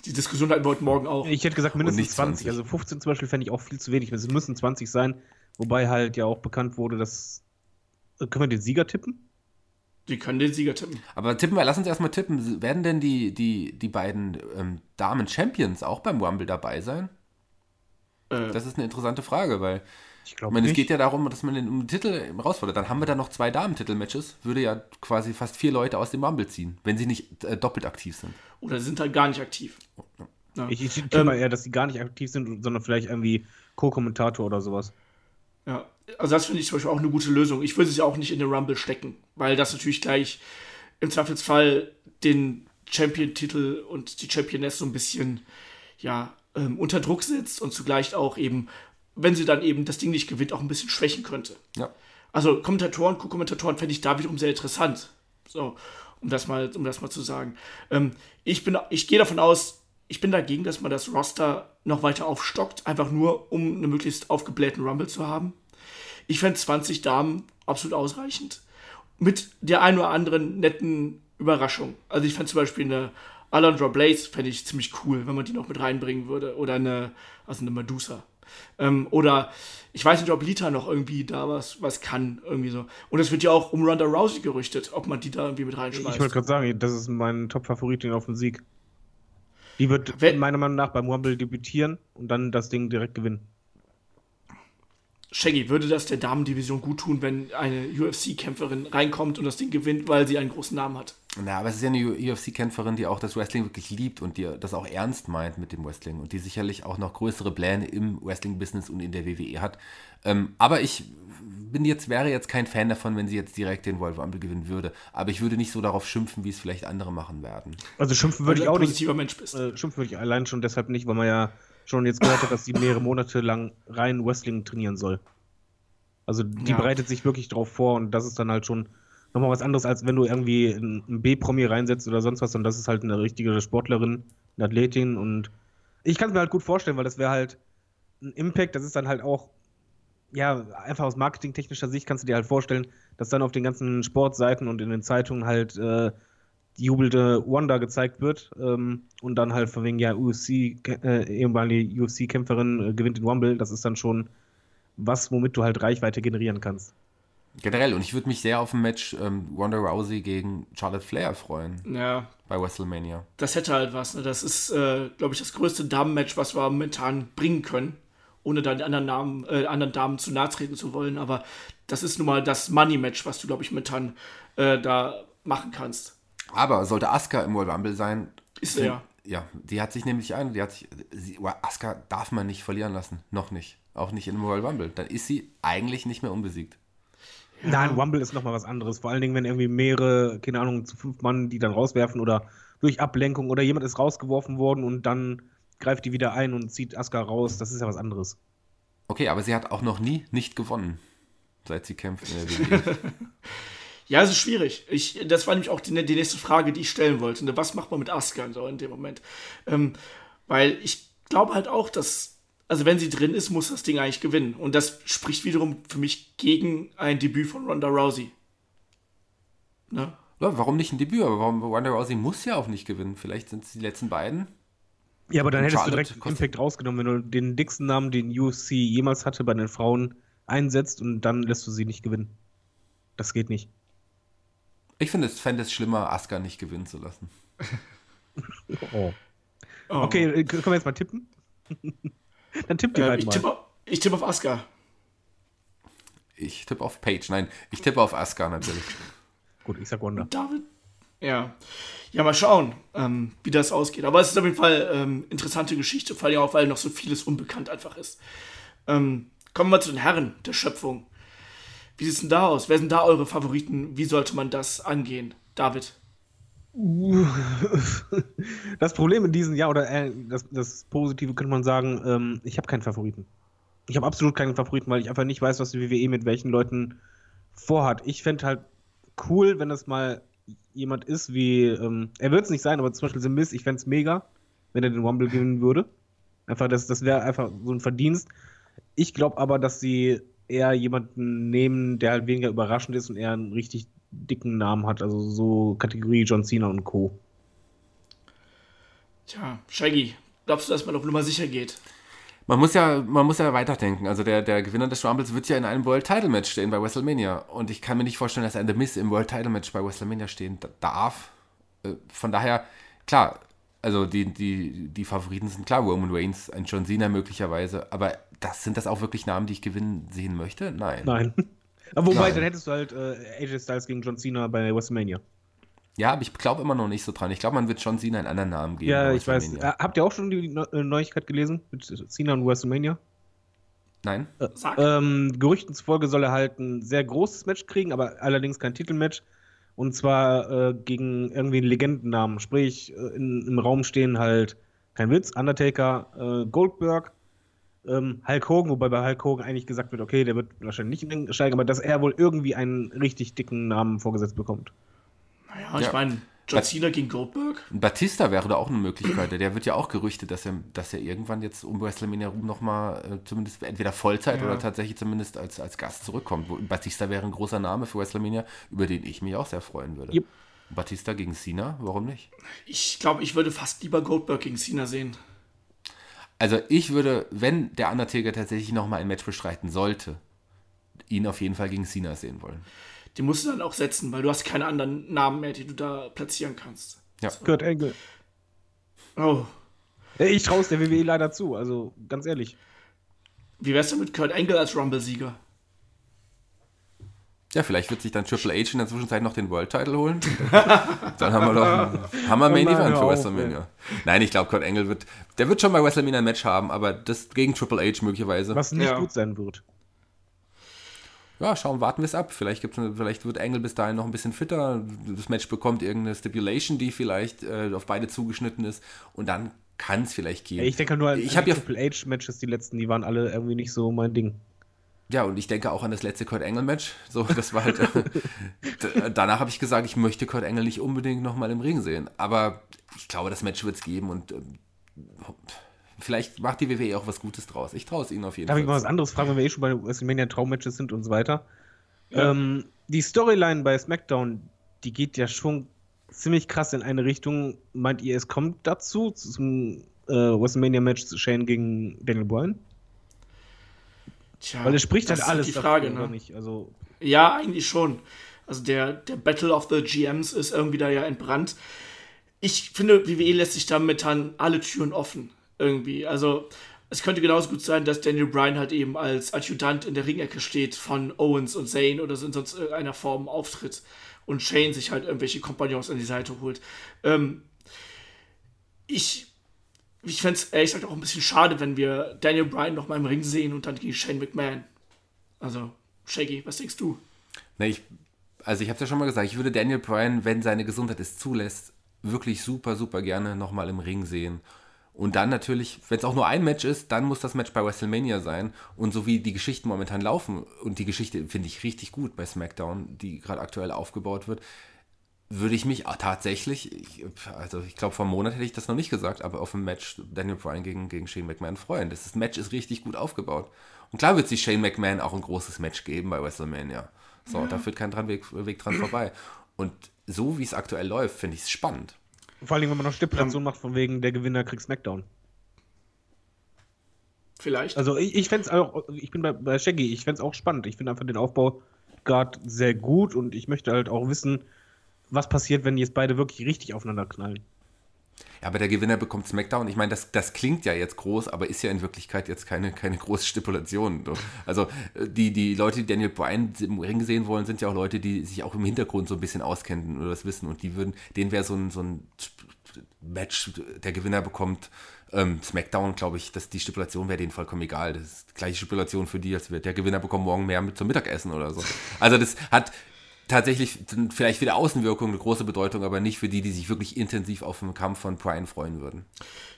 [SPEAKER 2] Die Diskussion hatten wir heute Morgen auch.
[SPEAKER 4] Ich hätte gesagt mindestens
[SPEAKER 3] nicht
[SPEAKER 4] 20.
[SPEAKER 3] 20.
[SPEAKER 4] Also 15 zum Beispiel fände ich auch viel zu wenig. Es müssen 20 sein, wobei halt ja auch bekannt wurde, dass. Äh, Können wir den Sieger tippen?
[SPEAKER 2] Die können den Sieger tippen.
[SPEAKER 3] Aber tippen wir, lass uns erstmal tippen. Werden denn die, die, die beiden ähm, Damen-Champions auch beim Rumble dabei sein?
[SPEAKER 2] Äh,
[SPEAKER 3] Das ist eine interessante Frage, weil
[SPEAKER 4] Ich glaube
[SPEAKER 3] meine, es
[SPEAKER 4] nicht.
[SPEAKER 3] geht ja darum, dass man den um den Titel herausfordert. Dann haben wir da noch zwei Damen-Titel-Matches. Würde ja quasi fast vier Leute aus dem Rumble ziehen, wenn sie nicht äh, doppelt aktiv sind.
[SPEAKER 2] oder sind halt gar nicht aktiv. Ja.
[SPEAKER 4] Ich, ich
[SPEAKER 2] Ähm,
[SPEAKER 4] mal eher, dass die gar nicht aktiv sind, sondern vielleicht irgendwie Co-Kommentator oder sowas.
[SPEAKER 2] Ja, also das finde ich zum Beispiel auch eine gute Lösung. Ich würde sie auch nicht in den Rumble stecken, weil das natürlich gleich im Zweifelsfall den Champion-Titel und die Championess so ein bisschen, ja, ähm, unter Druck setzt und zugleich auch eben, wenn sie dann eben das Ding nicht gewinnt, auch ein bisschen schwächen könnte.
[SPEAKER 3] Ja.
[SPEAKER 2] Also Kommentatoren, Co-Kommentatoren fände ich da wiederum sehr interessant. So, um das mal, um das mal zu sagen. Ähm, ich bin, ich gehe davon aus, ich bin dagegen, dass man das Roster noch weiter aufstockt, einfach nur, um einen möglichst aufgeblähten Rumble zu haben. Ich fände 20 Damen absolut ausreichend. Mit der ein oder anderen netten Überraschung. Also ich fände zum Beispiel eine Alondra Blaze fände ich ziemlich cool, wenn man die noch mit reinbringen würde. Oder eine, also eine Medusa. Ähm, oder ich weiß nicht, ob Lita noch irgendwie da was, was kann, irgendwie so. Und es wird ja auch um Ronda Rousey gerüchtet, ob man die da irgendwie mit reinschmeißt.
[SPEAKER 4] Ich wollte gerade sagen, das ist mein Top-Favoritin auf den Sieg. Die wird
[SPEAKER 2] Wer-
[SPEAKER 4] meiner Meinung nach beim Rumble debütieren und dann das Ding direkt gewinnen.
[SPEAKER 2] Shaggy, würde das der Damendivision gut tun, wenn eine UFC-Kämpferin reinkommt und das Ding gewinnt, weil sie einen großen Namen hat?
[SPEAKER 3] Na, aber es ist ja eine UFC-Kämpferin, die auch das Wrestling wirklich liebt und die das auch ernst meint mit dem Wrestling und die sicherlich auch noch größere Pläne im Wrestling-Business und in der WWE hat. Ähm, aber ich bin jetzt, wäre jetzt kein Fan davon, wenn sie jetzt direkt den Royal Rumble gewinnen würde. Aber ich würde nicht so darauf schimpfen, wie es vielleicht andere machen werden.
[SPEAKER 4] Also schimpfen würde ich auch nicht.
[SPEAKER 2] positiver Mensch bist.
[SPEAKER 4] Äh, schimpfen würde ich allein schon deshalb nicht, weil man ja schon jetzt gehört hat, dass sie mehrere Monate lang rein Wrestling trainieren soll. Also die
[SPEAKER 2] Ja.
[SPEAKER 4] bereitet sich wirklich drauf vor und das ist dann halt schon nochmal was anderes, als wenn du irgendwie einen B-Promi reinsetzt oder sonst was und das ist halt eine richtige Sportlerin, eine Athletin und ich kann es mir halt gut vorstellen, weil das wäre halt ein Impact, das ist dann halt auch, ja, einfach aus marketingtechnischer Sicht kannst du dir halt vorstellen, dass dann auf den ganzen Sportseiten und in den Zeitungen halt äh, jubelte Wanda gezeigt wird ähm, und dann halt von wegen, ja, UFC, äh, ehemalige UFC-Kämpferin äh, gewinnt den Rumble, das ist dann schon was, womit du halt Reichweite generieren kannst.
[SPEAKER 3] Generell, und ich würde mich sehr auf ein Match ähm, Ronda Rousey gegen Charlotte Flair freuen
[SPEAKER 2] Ja,
[SPEAKER 3] bei WrestleMania.
[SPEAKER 2] das hätte halt was. Ne? Das ist, äh, glaube ich, das größte Damenmatch, was wir momentan bringen können, ohne dann den anderen, Namen, äh, anderen Damen zu nahe treten zu wollen. Aber das ist nun mal das Money-Match, was du, glaube ich, momentan äh, da machen kannst.
[SPEAKER 3] Aber sollte Asuka im Royal Rumble sein,
[SPEAKER 2] Ist er ja.
[SPEAKER 3] Ja, die hat sich nämlich ein, die hat sich, sie, Asuka darf man nicht verlieren lassen, noch nicht, auch nicht im Royal Rumble. Dann ist sie eigentlich nicht mehr unbesiegt.
[SPEAKER 4] Nein, Rumble ist nochmal was anderes. Vor allen Dingen, wenn irgendwie mehrere, keine Ahnung, zu fünf Mann die dann rauswerfen oder durch Ablenkung oder jemand ist rausgeworfen worden und dann greift die wieder ein und zieht Asuka raus. Das ist ja was anderes.
[SPEAKER 3] Okay, aber sie hat auch noch nie nicht gewonnen, seit sie kämpft in der WWE.
[SPEAKER 2] Ja, es ist schwierig. Ich, das war nämlich auch die, die nächste Frage, die ich stellen wollte. Ne? Was macht man mit Asuka so in dem Moment? Ähm, weil ich glaube halt auch, dass, also wenn sie drin ist, muss das Ding eigentlich gewinnen. Und das spricht wiederum für mich gegen ein Debüt von Ronda Rousey. Ne?
[SPEAKER 3] ja, warum nicht ein Debüt? Aber warum Ronda Rousey muss ja auch nicht gewinnen? Vielleicht sind es die letzten beiden.
[SPEAKER 4] Ja, aber dann hättest
[SPEAKER 3] Charlotte
[SPEAKER 4] du direkt
[SPEAKER 3] kostet-
[SPEAKER 4] Impact rausgenommen, wenn du den dicksten Namen, den UFC jemals hatte bei den Frauen, einsetzt und dann lässt du sie nicht gewinnen. Das geht nicht.
[SPEAKER 3] Ich finde es fände es schlimmer, Asuka nicht gewinnen zu lassen.
[SPEAKER 4] Oh.
[SPEAKER 2] Oh.
[SPEAKER 4] Okay, äh, können wir jetzt mal tippen? dann tippt ihr
[SPEAKER 2] Äh,
[SPEAKER 4] beiden
[SPEAKER 2] ich
[SPEAKER 4] mal.
[SPEAKER 2] tippe auf, ich tippe auf Asuka.
[SPEAKER 3] Ich tippe auf Page. Nein, ich tippe auf Asuka natürlich.
[SPEAKER 4] Gut, ich sag Wanda.
[SPEAKER 2] David? Ja. Ja, mal schauen, ähm, wie das ausgeht. Aber es ist auf jeden Fall ähm, interessante Geschichte, vor allem auch, weil noch so vieles unbekannt einfach ist. Ähm, kommen wir zu den Herren der Schöpfung. Wie sieht es denn da aus? Wer sind da eure Favoriten? Wie sollte man das angehen? David.
[SPEAKER 4] Das Problem in diesem Jahr, oder äh, das, das Positive könnte man sagen, ähm, ich habe keinen Favoriten. Ich habe absolut keinen Favoriten, weil ich einfach nicht weiß, was die WWE mit welchen Leuten vorhat. Ich fände halt cool, wenn das mal jemand ist wie, ähm, er wird es nicht sein, aber zum Beispiel The Miz, ich fände es mega, wenn er den Rumble gewinnen würde. Einfach, das, das wäre einfach so ein Verdienst. Ich glaube aber, dass sie eher jemanden nehmen, der halt weniger überraschend ist und eher einen richtig dicken Namen hat. Also so Kategorie John Cena und Co.
[SPEAKER 2] Tja, Shaggy, glaubst du, dass man auf Nummer sicher geht?
[SPEAKER 3] Man muss ja, man muss ja weiterdenken. Also der, der Gewinner des Rumbles wird ja in einem World Title Match stehen bei WrestleMania. Und ich kann mir nicht vorstellen, dass ein The Miz im World Title Match bei WrestleMania stehen da- darf. Äh, Von daher, klar, also die, die, die Favoriten sind klar, Roman Reigns, ein John Cena möglicherweise. Aber das, sind das auch wirklich Namen, die ich gewinnen sehen möchte? Nein.
[SPEAKER 4] Nein. Aber wobei,
[SPEAKER 3] Nein.
[SPEAKER 4] dann hättest du halt äh, AJ Styles gegen John Cena bei WrestleMania.
[SPEAKER 3] Ja, aber ich glaube immer noch nicht so dran. Ich glaube, man wird John Cena einen anderen Namen geben.
[SPEAKER 4] Ja, ich weiß. Äh, habt ihr auch schon die äh, Neuigkeit gelesen mit Cena und WrestleMania?
[SPEAKER 3] Nein?
[SPEAKER 2] Sag.
[SPEAKER 4] Ähm, Gerüchten zufolge soll er halt ein sehr großes Match kriegen, aber allerdings kein Titelmatch. Und zwar äh, gegen irgendwie einen Legendennamen. Sprich, äh, in, im Raum stehen halt, kein Witz, Undertaker, äh, Goldberg, ähm, Hulk Hogan, wobei bei Hulk Hogan eigentlich gesagt wird, okay, der wird wahrscheinlich nicht in den steigen, aber dass er wohl irgendwie einen richtig dicken Namen vorgesetzt bekommt.
[SPEAKER 2] naja, ich
[SPEAKER 3] ja.
[SPEAKER 2] meine, John Cena gegen Goldberg.
[SPEAKER 3] Batista wäre da auch eine Möglichkeit. Der wird ja auch gerüchtet, dass er, dass er irgendwann jetzt um WrestleMania rum nochmal äh, zumindest entweder Vollzeit
[SPEAKER 2] Ja.
[SPEAKER 3] oder tatsächlich zumindest als, als Gast zurückkommt. Batista wäre ein großer Name für WrestleMania, über den ich mich auch sehr freuen würde.
[SPEAKER 4] Yep.
[SPEAKER 3] Batista gegen Cena, warum nicht?
[SPEAKER 2] Ich glaube, ich würde fast lieber Goldberg gegen Cena sehen.
[SPEAKER 3] Also ich würde, wenn der Undertaker tatsächlich nochmal ein Match bestreiten sollte, ihn auf jeden Fall gegen Cena sehen wollen.
[SPEAKER 2] Die musst du dann auch setzen, weil du hast keine anderen Namen mehr, die du da platzieren kannst.
[SPEAKER 3] Ja.
[SPEAKER 4] Kurt Angle.
[SPEAKER 2] Oh,
[SPEAKER 4] Ich traue es der WWE leider zu, also ganz ehrlich.
[SPEAKER 2] wie wär's denn mit Kurt Angle als Rumble-Sieger?
[SPEAKER 3] Ja, vielleicht wird sich dann Triple H in der Zwischenzeit noch den World Title holen. Dann haben wir doch ein Hammer Main
[SPEAKER 4] Oh nein,
[SPEAKER 3] Event für
[SPEAKER 4] auf,
[SPEAKER 3] WrestleMania. Nein, ich glaube, Kurt Angle wird, der wird schon bei WrestleMania ein Match haben, aber das gegen Triple H möglicherweise.
[SPEAKER 4] Was nicht
[SPEAKER 2] Ja.
[SPEAKER 4] gut sein wird.
[SPEAKER 3] Ja, schauen, warten wir es ab. Vielleicht, gibt's eine, vielleicht wird Angle bis dahin noch ein bisschen fitter. Das Match bekommt irgendeine Stipulation, die vielleicht äh, auf beide zugeschnitten ist. Und dann kann es vielleicht gehen.
[SPEAKER 4] Ich denke nur an
[SPEAKER 3] Ich
[SPEAKER 4] an
[SPEAKER 3] ja-
[SPEAKER 4] Triple H-Matches, die letzten, die waren alle irgendwie nicht so mein Ding.
[SPEAKER 3] Ja, und ich denke auch an das letzte Kurt Angle-Match. So, das war halt. d- danach habe ich gesagt, ich möchte Kurt Angle nicht unbedingt nochmal im Ring sehen. Aber ich glaube, das Match wird es geben und ähm, vielleicht macht die WWE auch was Gutes draus. Ich traue es ihnen auf jeden
[SPEAKER 4] Darf ich
[SPEAKER 3] Fall.
[SPEAKER 4] mal was anderes fragen, wenn wir eh schon bei WrestleMania Traummatches sind und so weiter? Ähm, die Storyline bei SmackDown, die geht ja schon ziemlich krass in eine Richtung. Meint ihr, es kommt dazu, zum äh, WrestleMania-Match Shane gegen Daniel Bryan?
[SPEAKER 2] Tja,
[SPEAKER 4] Weil es spricht
[SPEAKER 2] das
[SPEAKER 4] halt
[SPEAKER 2] ist
[SPEAKER 4] alles
[SPEAKER 2] die Frage, ne?
[SPEAKER 4] nicht? Also,
[SPEAKER 2] Ja, eigentlich schon. Also der, der Battle of the GMs ist irgendwie da ja entbrannt. Ich finde, WWE lässt sich da momentan alle Türen offen. Irgendwie. Also es könnte genauso gut sein, dass Daniel Bryan halt eben als Adjutant in der Ringecke steht von Owens und Zayn oder so in sonst irgendeiner Form auftritt und Shane sich halt irgendwelche Kompagnons an die Seite holt. Ähm, ich ich fände es ehrlich gesagt auch ein bisschen schade, wenn wir Daniel Bryan noch mal im Ring sehen und dann gegen Shane McMahon. Also, Shaggy, was denkst du?
[SPEAKER 3] Ne, ich, also ich habe es ja schon mal gesagt, ich würde Daniel Bryan, wenn seine Gesundheit es zulässt, wirklich super, super gerne nochmal im Ring sehen. Und dann natürlich, wenn es auch nur ein Match ist, dann muss das Match bei WrestleMania sein. Und so wie die Geschichten momentan laufen, und die Geschichte finde ich richtig gut bei SmackDown, die gerade aktuell aufgebaut wird, würde ich mich tatsächlich, ich, also ich glaube, vor einem Monat hätte ich das noch nicht gesagt, aber auf ein Match Daniel Bryan gegen, gegen Shane McMahon freuen. Das Match ist richtig gut aufgebaut. Und klar wird sich Shane McMahon auch ein großes Match geben bei WrestleMania. So, da führt kein dran Weg, Weg dran vorbei. Und so wie es aktuell läuft, finde ich es spannend.
[SPEAKER 4] vor allem, wenn man noch Stipulation macht, von wegen der Gewinner kriegt SmackDown.
[SPEAKER 2] Vielleicht.
[SPEAKER 4] Also ich, ich fände es auch, ich bin bei, bei Shaggy, ich fände es auch spannend. Ich finde einfach den Aufbau gerade sehr gut und ich möchte halt auch wissen, was passiert, wenn jetzt beide wirklich richtig aufeinander knallen.
[SPEAKER 3] Ja, aber der Gewinner bekommt SmackDown. Ich meine, das, das klingt ja jetzt groß, aber ist ja in Wirklichkeit jetzt keine, keine große Stipulation. So. Also äh, die, die Leute, die Daniel Bryan im Ring sehen wollen, sind ja auch Leute, die sich auch im Hintergrund so ein bisschen auskennen oder das wissen. Und die würden, denen wäre so ein, so ein Match, der Gewinner bekommt ähm, SmackDown, glaube ich, dass die Stipulation wäre denen vollkommen egal. Das ist die gleiche Stipulation für die, als wird der Gewinner bekommt morgen mehr mit zum Mittagessen oder so. Also das hat tatsächlich vielleicht für die Außenwirkung eine große Bedeutung, aber nicht für die, die sich wirklich intensiv auf den Kampf von Bryan freuen würden.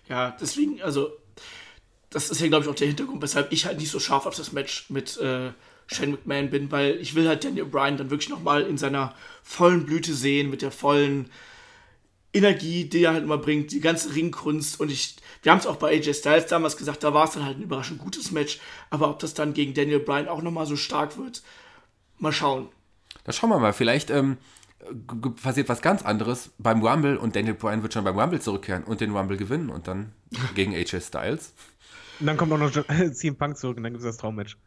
[SPEAKER 2] Ja, deswegen, also, das ist ja, glaube ich, auch der Hintergrund, weshalb ich halt nicht so scharf auf das Match mit äh, Shane McMahon bin, weil ich will halt Daniel Bryan dann wirklich nochmal in seiner vollen Blüte sehen, mit der vollen Energie, die er halt immer bringt, die ganze Ringkunst und ich, wir haben es auch bei AJ Styles damals gesagt, da war es dann halt ein überraschend gutes Match, aber ob das dann gegen Daniel Bryan auch nochmal so stark wird, mal schauen.
[SPEAKER 3] Da schauen wir mal, vielleicht ähm, passiert was ganz anderes beim Rumble und Daniel Bryan wird schon beim Rumble zurückkehren und den Rumble gewinnen und dann gegen AJ Styles.
[SPEAKER 4] Und dann kommt auch noch CM Punk zurück und dann gibt es das Traummatch.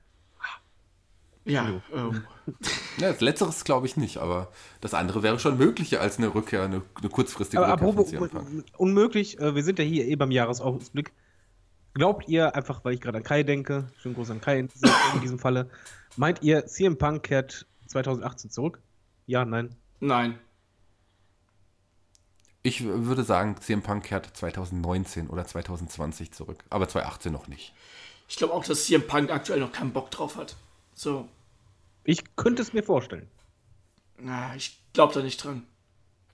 [SPEAKER 2] Ja, ähm,
[SPEAKER 3] Ja, das Letzteres glaube ich nicht, aber das andere wäre schon möglicher als eine Rückkehr, eine, eine kurzfristige
[SPEAKER 4] Aber
[SPEAKER 3] Rückkehr
[SPEAKER 4] apropos
[SPEAKER 3] von CM Punk.
[SPEAKER 4] unmöglich, äh, wir sind ja hier eh beim Jahresausblick. Glaubt ihr, einfach weil ich gerade an Kai denke, schönen Gruß an Kai in diesem, in diesem Falle, meint ihr, CM Punk kehrt 2018 zurück? Ja, nein.
[SPEAKER 2] nein.
[SPEAKER 3] Ich würde sagen, CM Punk kehrt 2019 oder 2020 zurück, aber 2018 noch nicht.
[SPEAKER 2] Ich glaube auch, dass CM Punk aktuell noch keinen Bock drauf hat. So.
[SPEAKER 4] Ich könnte es mir vorstellen.
[SPEAKER 2] Na, ich glaube da nicht dran.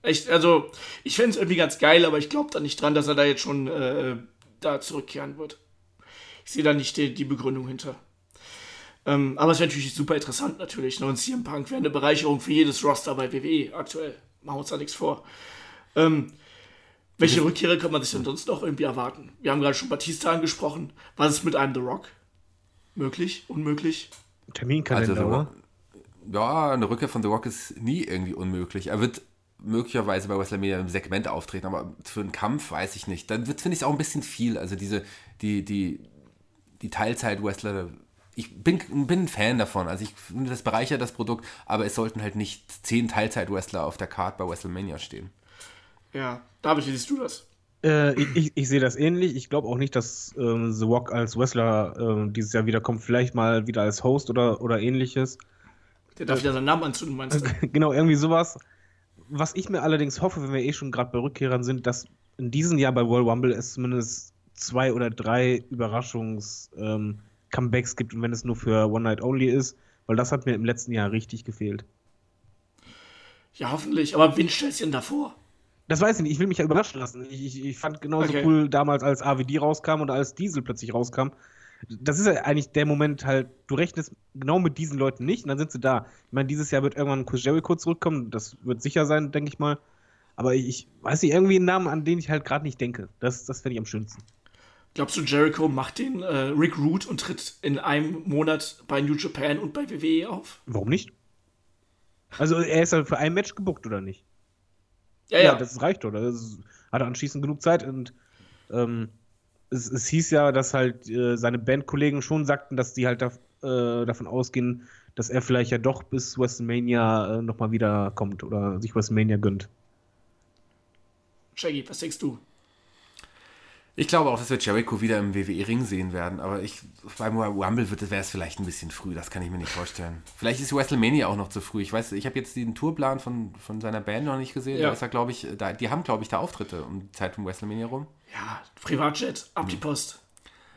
[SPEAKER 2] Echt, also, ich finde es irgendwie ganz geil, aber ich glaube da nicht dran, dass er da jetzt schon äh, da zurückkehren wird. Ich sehe da nicht die, die Begründung hinter. Ähm, aber es wäre natürlich super interessant, natürlich. Ne? Und CM Punk wäre eine Bereicherung für jedes Roster bei WWE aktuell. Machen wir uns da nichts vor. Ähm, welche Rückkehrer kann man sich denn sonst noch irgendwie erwarten? Wir haben gerade schon Batista angesprochen. Was ist mit einem The Rock? Möglich? Unmöglich?
[SPEAKER 4] Terminkalender,
[SPEAKER 3] Also,
[SPEAKER 4] oder?
[SPEAKER 3] ja, eine Rückkehr von The Rock ist nie irgendwie unmöglich. Er wird möglicherweise bei WrestleMania im Segment auftreten, aber für einen Kampf weiß ich nicht. Dann finde ich es auch ein bisschen viel. Also diese, die, die, die Teilzeit-Wrestler, ich bin, bin ein Fan davon. Also ich finde, das bereichert das Produkt, aber es sollten halt nicht zehn Teilzeit-Wrestler auf der Card bei WrestleMania stehen.
[SPEAKER 2] Ja. David, wie siehst du das?
[SPEAKER 4] Äh, ich, ich, ich sehe das ähnlich. Ich glaube auch nicht, dass ähm, The Rock als Wrestler ähm, dieses Jahr wiederkommt. Vielleicht mal wieder als Host oder, oder ähnliches.
[SPEAKER 2] Der darf wieder seinen Namen anzünden, meinst du?
[SPEAKER 4] genau, irgendwie sowas. Was ich mir allerdings hoffe, wenn wir eh schon gerade bei Rückkehrern sind, dass in diesem Jahr bei World Rumble es zumindest zwei oder drei Überraschungs-Comebacks gibt und wenn es nur für One Night Only ist, weil das hat mir im letzten Jahr richtig gefehlt.
[SPEAKER 2] Ja, hoffentlich. Aber wen stellst du denn davor?
[SPEAKER 4] Das weiß ich nicht, ich will mich ja überraschen lassen. Ich, ich, ich fand genauso
[SPEAKER 2] Okay.
[SPEAKER 4] cool damals, als AWD rauskam und als Diesel plötzlich rauskam. Das ist ja eigentlich der Moment halt, du rechnest genau mit diesen Leuten nicht und dann sind sie da. Ich meine, dieses Jahr wird irgendwann Chris Jericho zurückkommen, das wird sicher sein, denke ich mal. Aber ich, ich weiß nicht, irgendwie einen Namen, an den ich halt gerade nicht denke. Das, das fände ich am schönsten.
[SPEAKER 2] Glaubst du, Jericho macht den äh, Rick Root und tritt in einem Monat bei New Japan und bei WWE auf?
[SPEAKER 4] Warum nicht? Also er ist ja für ein Match gebuckt, oder nicht?
[SPEAKER 2] Ja, ja.
[SPEAKER 4] das reicht, oder? Das hat er anschließend genug Zeit und ähm, es, es hieß ja, dass halt äh, seine Bandkollegen schon sagten, dass die halt da, äh, davon ausgehen, dass er vielleicht ja doch bis WrestleMania äh, nochmal wieder kommt oder sich WrestleMania gönnt.
[SPEAKER 2] Shaggy, was denkst du?
[SPEAKER 3] Ich glaube auch, dass wir Jericho wieder im WWE-Ring sehen werden, aber ich, beim Rumble wäre es vielleicht ein bisschen früh, das kann ich mir nicht vorstellen. Vielleicht ist WrestleMania auch noch zu früh. Ich weiß, ich habe jetzt den Tourplan von, von seiner Band noch nicht gesehen.
[SPEAKER 2] Ja.
[SPEAKER 3] Da ist er, glaube ich, da, die haben, glaube ich, da Auftritte um die Zeit von WrestleMania rum.
[SPEAKER 2] Ja, Privatjet, ab die Post.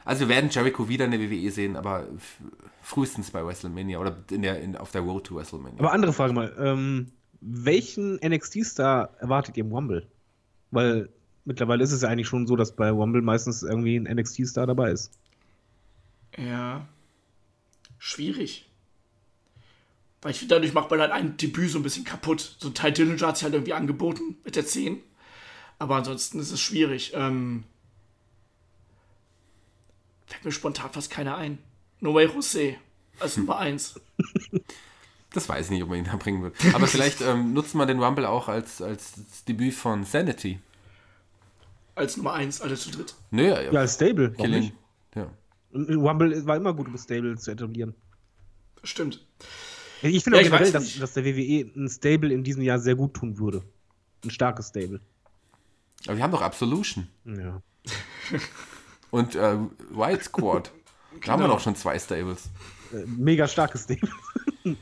[SPEAKER 3] Also wir werden Jericho wieder in der WWE sehen, aber frühestens bei WrestleMania oder in der, in, auf der Road to WrestleMania.
[SPEAKER 4] Aber andere Frage mal, ähm, welchen NXT-Star erwartet ihr im Rumble? Weil mittlerweile ist es ja eigentlich schon so, dass bei Rumble meistens irgendwie ein NXT-Star dabei ist.
[SPEAKER 2] Ja. Schwierig. Weil ich finde, dadurch macht man halt ein Debüt so ein bisschen kaputt. So ein Teil Dillinger hat sich halt irgendwie angeboten mit der 10. Aber ansonsten ist es schwierig. Ähm, fällt mir spontan fast keiner ein. No Way Jose als Nummer 1.
[SPEAKER 3] Das weiß ich nicht, ob man ihn da bringen wird. Aber vielleicht ähm, nutzt man den Rumble auch als, als Debüt von Sanity.
[SPEAKER 2] Als Nummer 1, alle zu dritt.
[SPEAKER 3] Nö,
[SPEAKER 4] Ja, als Stable. Warum
[SPEAKER 3] Killing.
[SPEAKER 4] nicht?
[SPEAKER 3] Ja.
[SPEAKER 4] Rumble war immer gut, um Stable zu etablieren.
[SPEAKER 2] Stimmt.
[SPEAKER 4] Ich finde
[SPEAKER 2] Ja,
[SPEAKER 4] auch generell, dass, dass der WWE ein Stable in diesem Jahr sehr gut tun würde. Ein starkes Stable.
[SPEAKER 3] Aber wir haben doch Absolution
[SPEAKER 4] Ja.
[SPEAKER 3] und äh, Riot Squad. Da haben wir
[SPEAKER 2] Genau.
[SPEAKER 3] doch schon zwei Stables.
[SPEAKER 4] Äh, mega starkes Stable.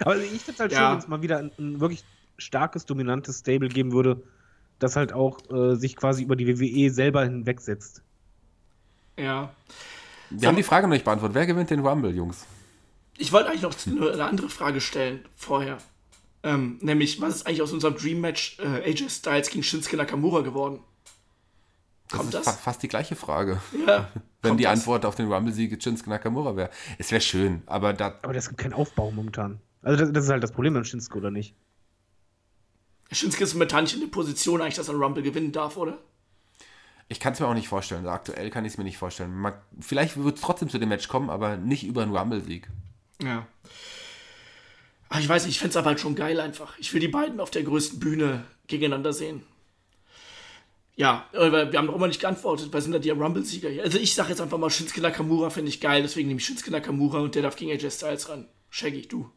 [SPEAKER 4] Aber ich finde es halt
[SPEAKER 2] Ja.
[SPEAKER 4] schön, wenn es mal wieder ein, ein wirklich starkes, dominantes Stable geben würde, das halt auch äh, sich quasi über die WWE selber hinwegsetzt.
[SPEAKER 2] Ja.
[SPEAKER 3] Wir haben die Frage noch nicht beantwortet. Wer gewinnt den Rumble, Jungs?
[SPEAKER 2] Ich wollte eigentlich noch eine, eine andere Frage stellen vorher. Ähm, nämlich, was ist eigentlich aus unserem Dream Match äh, AJ Styles gegen Shinsuke Nakamura geworden? Kommt
[SPEAKER 3] ist
[SPEAKER 2] das?
[SPEAKER 3] fa fast die gleiche Frage.
[SPEAKER 2] Ja.
[SPEAKER 3] Wenn die
[SPEAKER 2] das?
[SPEAKER 3] Antwort auf den Rumble-Sieg Shinsuke Nakamura wäre. Es wäre schön, aber da,
[SPEAKER 4] Aber das gibt keinen Aufbau momentan. Also das, das ist halt das Problem beim Shinsuke, oder nicht?
[SPEAKER 2] Shinsuke ist momentan nicht in der Position, eigentlich, dass er Rumble gewinnen darf, oder?
[SPEAKER 3] ich kann es mir auch nicht vorstellen. Also aktuell kann ich es mir nicht vorstellen. Man, vielleicht wird es trotzdem zu dem Match kommen, aber nicht über einen Rumble-Sieg.
[SPEAKER 2] Ja. Ach, ich weiß nicht, ich fände es aber halt schon geil einfach. Ich will die beiden auf der größten Bühne gegeneinander sehen. Ja, aber wir haben noch immer nicht geantwortet. Wer sind da die Rumble-Sieger hier? Also ich sage jetzt einfach mal, Shinsuke Nakamura finde ich geil, deswegen nehme ich Shinsuke Nakamura und der darf gegen AJ Styles ran. Shaggy, du.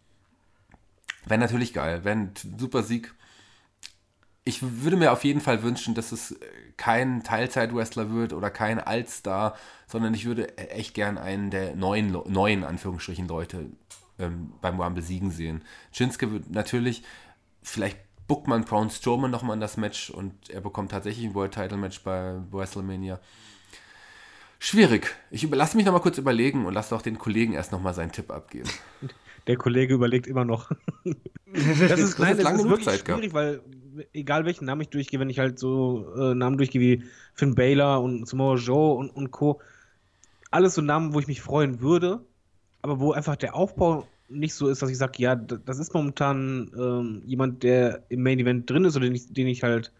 [SPEAKER 3] Wäre natürlich geil. Wäre ein super Sieg. Ich würde mir auf jeden Fall wünschen, dass es kein Teilzeit-Wrestler wird oder kein Allstar, sondern ich würde echt gern einen der neuen, neuen Anführungsstrichen Leute ähm, beim Rumble siegen sehen. Shinsuke wird natürlich, vielleicht bookt man Braun Strowman nochmal in das Match und er bekommt tatsächlich ein World Title Match bei WrestleMania. Schwierig. Ich lass mich noch mal kurz überlegen und lass doch den Kollegen erst noch mal seinen Tipp abgeben.
[SPEAKER 4] Der Kollege überlegt immer noch. das ist, nein, das
[SPEAKER 3] lange
[SPEAKER 4] ist
[SPEAKER 3] genug
[SPEAKER 4] wirklich
[SPEAKER 3] Zeit gehabt.
[SPEAKER 4] schwierig, weil egal welchen Namen ich durchgehe, wenn ich halt so äh, Namen durchgehe wie Finn Baylor und Samoa Joe und, und Co., alles so Namen, wo ich mich freuen würde, aber wo einfach der Aufbau nicht so ist, dass ich sage, ja, das ist momentan ähm, jemand, der im Main Event drin ist oder den ich, den ich halt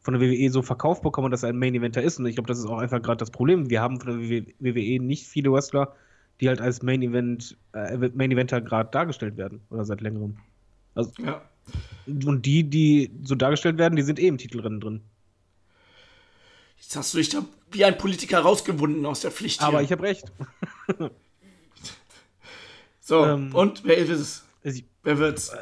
[SPEAKER 4] von der WWE so verkauft bekomme, dass er ein Main Eventer ist. Und ich glaube, das ist auch einfach gerade das Problem. Wir haben von der WWE nicht viele Wrestler, die halt als Main Event, äh, Main Eventer gerade dargestellt werden oder seit längerem. Also,
[SPEAKER 2] Ja.
[SPEAKER 4] Und die, die so dargestellt werden, die sind eh im Titelrennen drin.
[SPEAKER 2] Jetzt hast du dich da wie ein Politiker rausgewunden aus der Pflicht.
[SPEAKER 4] Aber
[SPEAKER 2] hier.
[SPEAKER 4] ich habe recht.
[SPEAKER 2] so,
[SPEAKER 4] ähm,
[SPEAKER 2] und wer ist es?
[SPEAKER 4] Ich,
[SPEAKER 2] Wer wird's?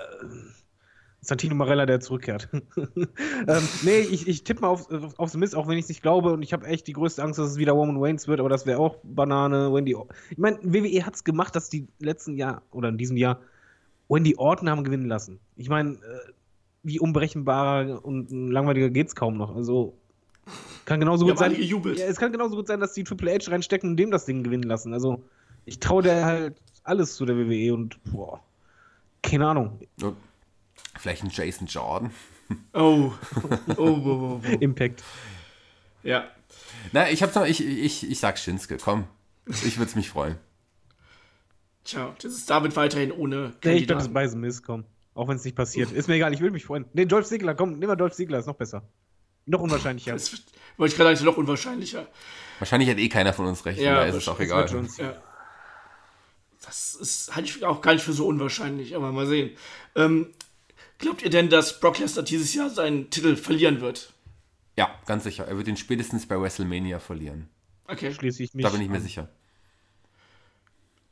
[SPEAKER 4] Santino Marella, der zurückkehrt. ähm, nee, ich, ich tippe mal auf, auf The Miz, auch wenn ich es nicht glaube. Und ich habe echt die größte Angst, dass es wieder Roman Reigns wird. Aber das wäre auch Banane. Wendy. Ich meine, WWE hat es gemacht, dass die letzten Jahr oder in diesem Jahr Wendy Orton haben gewinnen lassen. Ich meine, äh, wie unberechenbarer und langweiliger geht's kaum noch. Also kann genauso gut sein. Ja, es kann genauso gut sein, dass die Triple H reinstecken und dem das Ding gewinnen lassen. Also ich traue der halt alles zu der WWE und boah, keine Ahnung.
[SPEAKER 3] Und Vielleicht ein Jason Jordan.
[SPEAKER 2] Oh. Oh, oh, oh, oh.
[SPEAKER 4] Impact.
[SPEAKER 2] Ja.
[SPEAKER 3] Na, ich hab's noch, ich, ich, ich sag Shinsuke, komm. Ich würde mich freuen.
[SPEAKER 2] Tja, das ist David weiterhin ohne
[SPEAKER 4] Nee, ich glaube,
[SPEAKER 2] Kandidaten.
[SPEAKER 4] das ist bei The Miz, komm. Auch wenn es nicht passiert. Ist mir egal, ich will mich freuen. Nee, Dolph Ziggler, komm, nimm mal Dolph Ziggler, ist noch besser. Noch unwahrscheinlicher.
[SPEAKER 2] Das wird- wollte ich gerade sagen, ist noch unwahrscheinlicher.
[SPEAKER 3] Wahrscheinlich hat eh keiner von uns recht,
[SPEAKER 2] Ja,
[SPEAKER 3] da ist es auch
[SPEAKER 4] Das
[SPEAKER 3] egal.
[SPEAKER 2] Ja. Das ist, halte ich auch gar nicht für so unwahrscheinlich, aber mal sehen. Ähm, glaubt ihr denn, dass Brock Lesnar dieses Jahr seinen Titel verlieren wird?
[SPEAKER 3] Ja, ganz sicher. Er wird ihn spätestens bei WrestleMania verlieren.
[SPEAKER 2] Okay.
[SPEAKER 4] Schließe ich mich.
[SPEAKER 3] Da bin ich mir
[SPEAKER 4] an.
[SPEAKER 3] sicher.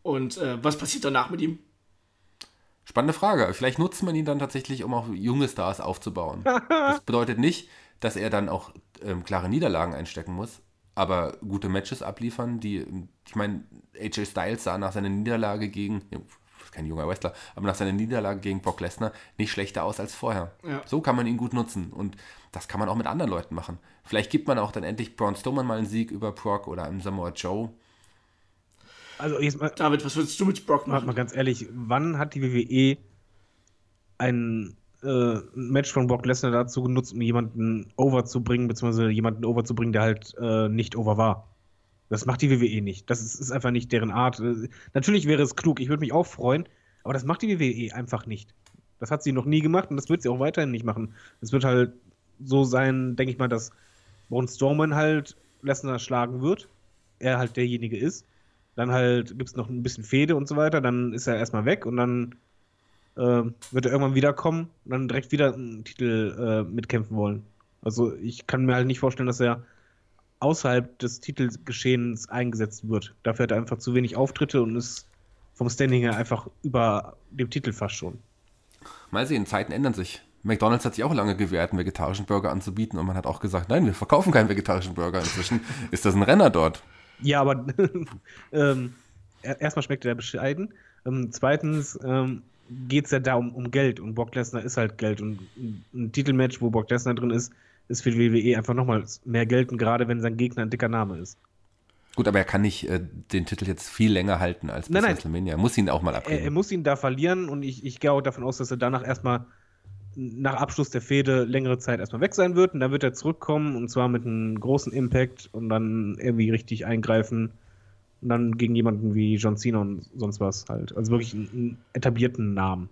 [SPEAKER 2] Und äh, was passiert danach mit ihm?
[SPEAKER 3] Spannende Frage. Vielleicht nutzt man ihn dann tatsächlich, um auch junge Stars aufzubauen. das bedeutet nicht, dass er dann auch ähm, klare Niederlagen einstecken muss, aber gute Matches abliefern, die, ich meine, AJ Styles sah nach seiner Niederlage gegen, kein junger Wrestler, aber nach seiner Niederlage gegen Brock Lesnar nicht schlechter aus als vorher.
[SPEAKER 2] Ja.
[SPEAKER 3] So kann man ihn gut nutzen und das kann man auch mit anderen Leuten machen. Vielleicht gibt man auch dann endlich Braun Strowman mal einen Sieg über Brock oder einem Samoa Joe.
[SPEAKER 4] Also jetzt mal,
[SPEAKER 2] David, was würdest du mit Brock
[SPEAKER 4] mal, mal
[SPEAKER 2] machen?
[SPEAKER 4] ganz ehrlich, wann hat die WWE ein äh, Match von Brock Lesnar dazu genutzt, um jemanden over zu bringen, beziehungsweise jemanden over zu bringen, der halt äh, nicht over war? Das macht die WWE nicht. Das ist, ist einfach nicht deren Art. Äh, Natürlich wäre es klug, ich würde mich auch freuen, aber das macht die WWE einfach nicht. Das hat sie noch nie gemacht und das wird sie auch weiterhin nicht machen. Es wird halt so sein, denke ich mal, dass Braun Strowman halt Lesnar schlagen wird. Er halt derjenige ist. Dann halt gibt es noch ein bisschen Fehde und so weiter. Dann ist er erstmal weg und dann äh, wird er irgendwann wiederkommen und dann direkt wieder einen Titel äh, mitkämpfen wollen. Also ich kann mir halt nicht vorstellen, dass er außerhalb des Titelgeschehens eingesetzt wird. Dafür hat er einfach zu wenig Auftritte und ist vom Standing her einfach über dem Titel fast schon.
[SPEAKER 3] Mal sehen, Zeiten ändern sich. McDonalds hat sich auch lange gewehrt, einen vegetarischen Burger anzubieten und man hat auch gesagt, nein, wir verkaufen keinen vegetarischen Burger. Inzwischen ist das ein Renner dort.
[SPEAKER 4] Ja, aber ähm, er- erstmal schmeckt er bescheiden. Ähm, zweitens ähm, geht es ja da um, um Geld und Brock Lesnar ist halt Geld und ein, Titelmatch, wo Brock Lesnar drin ist, ist für die WWE einfach nochmal mehr Geld und gerade wenn sein Gegner ein dicker Name ist.
[SPEAKER 3] Gut, aber er kann nicht äh, den Titel jetzt viel länger halten als bis
[SPEAKER 4] Nein, nein.
[SPEAKER 3] WrestleMania. Er muss ihn auch mal
[SPEAKER 4] Er, er
[SPEAKER 3] abgeben.
[SPEAKER 4] muss ihn da verlieren und ich, ich gehe auch davon aus, dass er danach erstmal nach Abschluss der Fehde längere Zeit erstmal weg sein wird und dann wird er zurückkommen und zwar mit einem großen Impact und dann irgendwie richtig eingreifen und dann gegen jemanden wie John Cena und sonst was halt. Also wirklich einen, einen etablierten Namen.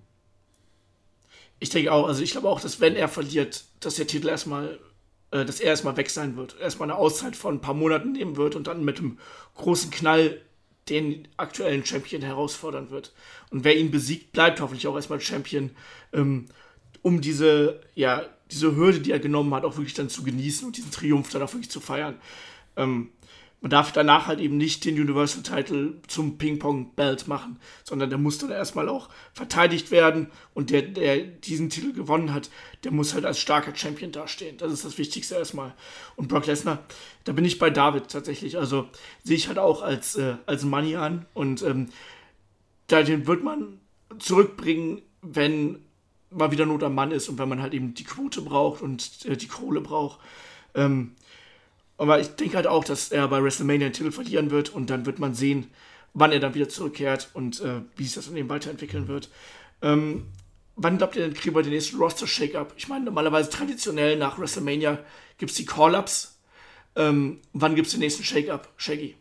[SPEAKER 2] Ich denke auch, also ich glaube auch, dass wenn er verliert, dass der Titel erstmal, äh, dass er erstmal weg sein wird. Erstmal eine Auszeit von ein paar Monaten nehmen wird und dann mit einem großen Knall den aktuellen Champion herausfordern wird. Und wer ihn besiegt, bleibt hoffentlich auch erstmal Champion, ähm, um diese, ja, diese Hürde, die er genommen hat, auch wirklich dann zu genießen und diesen Triumph dann auch wirklich zu feiern. Ähm, man darf danach halt eben nicht den Universal Title zum Ping-Pong-Belt machen, sondern der muss dann erstmal auch verteidigt werden und der, der diesen Titel gewonnen hat, der muss halt als starker Champion dastehen. Das ist das Wichtigste erstmal. Und Brock Lesnar, da bin ich bei David tatsächlich. Also sehe ich halt auch als, äh, als Money an und ähm, da den wird man zurückbringen, wenn mal wieder Not am Mann ist und wenn man halt eben die Quote braucht und äh, die Kohle braucht. Ähm, Aber ich denke halt auch, dass er bei WrestleMania den Titel verlieren wird und dann wird man sehen, wann er dann wieder zurückkehrt und äh, wie sich das dann eben weiterentwickeln wird. Ähm, wann glaubt ihr denn, kriegen wir den nächsten Roster-Shake-Up? Ich meine, normalerweise traditionell nach WrestleMania gibt es die Call-Ups. Ähm, wann gibt es den nächsten Shake-Up, Shaggy?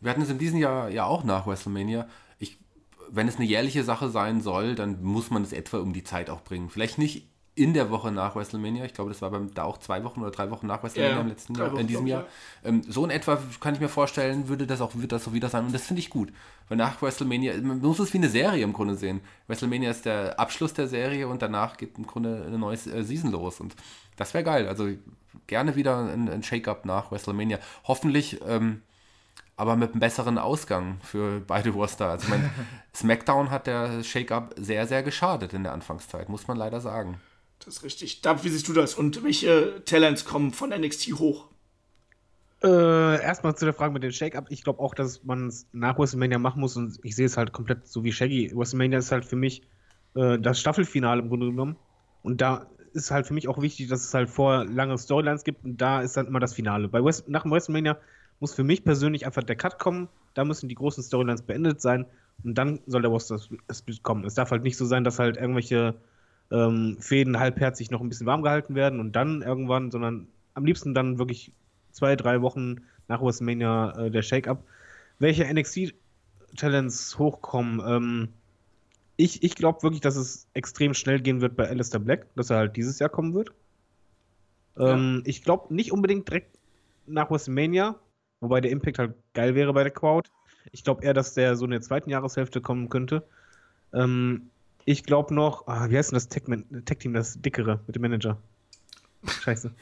[SPEAKER 3] Wir hatten es in diesem Jahr ja auch nach WrestleMania. Wenn es eine jährliche Sache sein soll, dann muss man es etwa um die Zeit auch bringen. Vielleicht nicht in der Woche nach WrestleMania. Ich glaube, das war beim, da auch zwei Wochen oder drei Wochen nach WrestleMania ja, im letzten Jahr, Wochen, in diesem Jahr. Ja. Ähm, so in etwa kann ich mir vorstellen, würde das auch wird das so wieder sein. Und das finde ich gut. Weil nach WrestleMania, man muss es wie eine Serie im Grunde sehen. WrestleMania ist der Abschluss der Serie und danach geht im Grunde eine neue äh, Season los. Und das wäre geil. Also gerne wieder ein, ein Shake-up nach WrestleMania. Hoffentlich. Ähm, aber mit einem besseren Ausgang für beide Wurster. Also mein SmackDown hat der Shake-up sehr, sehr geschadet in der Anfangszeit, muss man leider sagen.
[SPEAKER 2] Das ist richtig. David, wie siehst du das? Und welche Talents kommen von NXT hoch?
[SPEAKER 4] Äh, erstmal zu der Frage mit dem Shake-Up. Ich glaube auch, dass man es nach WrestleMania machen muss und ich sehe es halt komplett so wie Shaggy. WrestleMania ist halt für mich äh, das Staffelfinale im Grunde genommen. Und da ist halt für mich auch wichtig, dass es halt vor lange Storylines gibt und da ist dann immer das Finale. Bei West nach dem WrestleMania muss für mich persönlich einfach der Cut kommen. Da müssen die großen Storylines beendet sein und dann soll der Roster kommen. Es darf halt nicht so sein, dass halt irgendwelche ähm, Fäden halbherzig noch ein bisschen warm gehalten werden und dann irgendwann, sondern am liebsten dann wirklich zwei, drei Wochen nach WrestleMania äh, der Shake-Up. Welche NXT-Talents hochkommen? Ähm, ich ich glaube wirklich, dass es extrem schnell gehen wird bei Alistair Black, dass er halt dieses Jahr kommen wird. Ähm, ja. Ich glaube nicht unbedingt direkt nach WrestleMania, wobei der Impact halt geil wäre bei der Crowd. Ich glaube eher, dass der so in der zweiten Jahreshälfte kommen könnte. Ähm, ich glaube noch, ah, wie heißt denn das Tech-Team, das dickere mit dem Manager? Scheiße.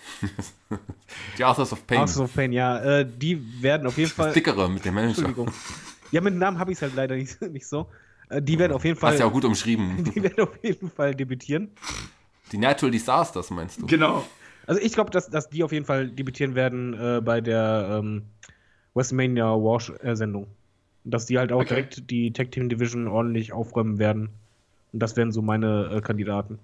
[SPEAKER 3] die Authors of Pain.
[SPEAKER 4] Authors of Pain, ja. Äh, die werden auf jeden Fall. Das
[SPEAKER 3] dickere mit dem Manager. Entschuldigung.
[SPEAKER 4] Ja, mit dem Namen habe ich es halt leider nicht, nicht so. Äh, die werden auf jeden Fall.
[SPEAKER 3] Hast ja auch gut umschrieben.
[SPEAKER 4] Die werden auf jeden Fall debütieren.
[SPEAKER 3] Die Natural Disasters meinst du?
[SPEAKER 2] Genau.
[SPEAKER 4] Also ich glaube, dass, dass die auf jeden Fall debütieren werden äh, bei der ähm, WrestleMania War-Sendung. Dass die halt auch okay. direkt die Tag Team Division ordentlich aufräumen werden. Und das wären so meine äh, Kandidaten.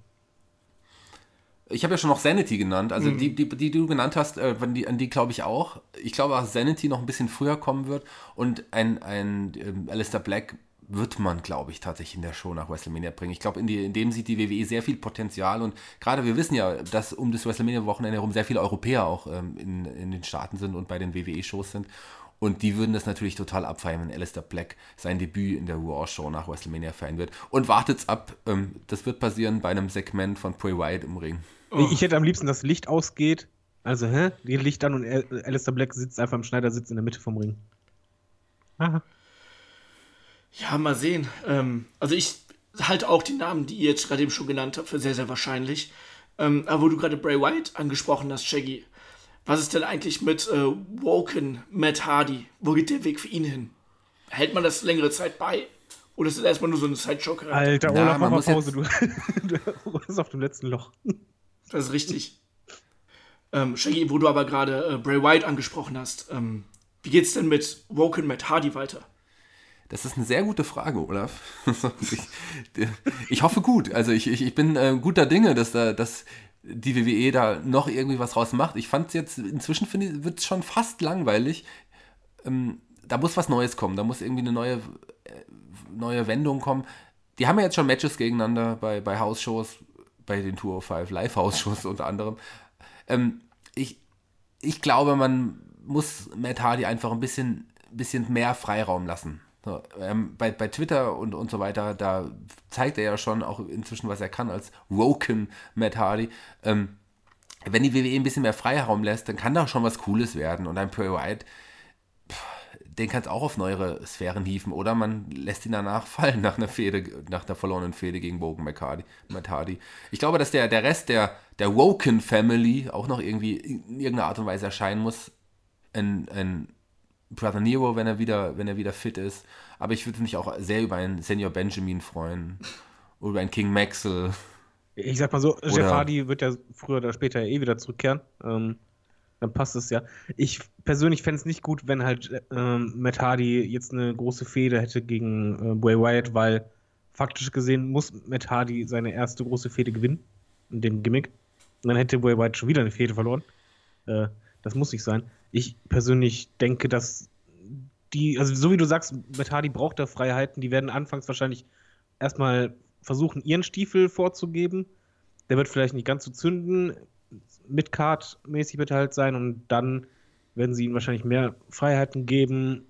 [SPEAKER 3] Ich habe ja schon noch Sanity genannt, also mhm. die, die, die, du genannt hast, äh, an die, die glaube ich auch. Ich glaube, dass Sanity noch ein bisschen früher kommen wird und ein, ein ähm, Alistair Black wird man, glaube ich, tatsächlich in der Show nach WrestleMania bringen. Ich glaube, in, in dem sieht die WWE sehr viel Potenzial und gerade wir wissen ja, dass um das WrestleMania-Wochenende herum sehr viele Europäer auch ähm, in, in den Staaten sind und bei den WWE-Shows sind und die würden das natürlich total abfeiern, wenn Alistair Black sein Debüt in der Raw Show nach WrestleMania feiern wird. Und wartet's ab, ähm, das wird passieren bei einem Segment von Bray Wyatt im Ring.
[SPEAKER 4] Oh. Ich hätte am liebsten, dass Licht ausgeht. Also, hä? Die Licht an und Alistair Black sitzt einfach im Schneidersitz in der Mitte vom Ring.
[SPEAKER 2] Aha. Ja, mal sehen. Ähm, also ich halte auch die Namen, die ihr jetzt gerade eben schon genannt habt, für sehr, sehr wahrscheinlich. Ähm, aber wo du gerade Bray Wyatt angesprochen hast, Shaggy, was ist denn eigentlich mit äh, Woken Matt Hardy? Wo geht der Weg für ihn hin? Hält man das längere Zeit bei? Oder ist das erstmal nur so eine Sideshow-Charakter?
[SPEAKER 4] Alter, Olaf, mach mal Pause, du, du bist auf dem letzten Loch.
[SPEAKER 2] Das ist richtig. Ähm, Shaggy, wo du aber gerade äh, Bray White angesprochen hast, ähm, wie geht's denn mit Woken Matt Hardy weiter?
[SPEAKER 3] Das ist eine sehr gute Frage, Olaf. ich, ich, hoffe gut. Also ich, ich, ich bin äh, guter Dinge, dass, da, dass die WWE da noch irgendwie was raus macht. Ich fand es jetzt, inzwischen wird es schon fast langweilig. Ähm, da muss was Neues kommen, da muss irgendwie eine neue, äh, neue Wendung kommen. Die haben ja jetzt schon Matches gegeneinander bei, bei House-Shows, bei den Tour of Five Live-House-Shows unter anderem. Ähm, ich, ich glaube, man muss Matt Hardy einfach ein bisschen, bisschen mehr Freiraum lassen. So, ähm, bei, bei Twitter und, und so weiter, da zeigt er ja schon auch inzwischen, was er kann als Woken Matt Hardy. Ähm, wenn die WWE ein bisschen mehr Freiraum lässt, dann kann da schon was Cooles werden. Und ein Bray Wyatt, den kann es auch auf neuere Sphären hieven. Oder man lässt ihn danach fallen nach einer Fehde, nach der verlorenen Fehde gegen Woken Matt Hardy. Ich glaube, dass der, der Rest der, der Woken Family auch noch irgendwie in irgendeiner Art und Weise erscheinen muss. Ein, ein Brother Nero, wenn er wieder, wenn er wieder fit ist. Aber ich würde mich auch sehr über einen Senior Benjamin freuen. Oder über einen King Maxwell.
[SPEAKER 4] Ich sag mal so, oder Jeff Hardy wird ja früher oder später eh wieder zurückkehren. Ähm, dann passt es ja. Ich persönlich fände es nicht gut, wenn halt ähm, Matt Hardy jetzt eine große Fehde hätte gegen äh, Bray Wyatt, weil faktisch gesehen muss Matt Hardy seine erste große Fehde gewinnen. In dem Gimmick. Und dann hätte Bray Wyatt schon wieder eine Fehde verloren. Äh, das muss nicht sein. Ich persönlich denke, dass die, also so wie du sagst, mit Hardy braucht er Freiheiten, die werden anfangs wahrscheinlich erstmal versuchen, ihren Stiefel vorzugeben. Der wird vielleicht nicht ganz so zünden, mit Card-mäßig wird er halt sein und dann werden sie ihm wahrscheinlich mehr Freiheiten geben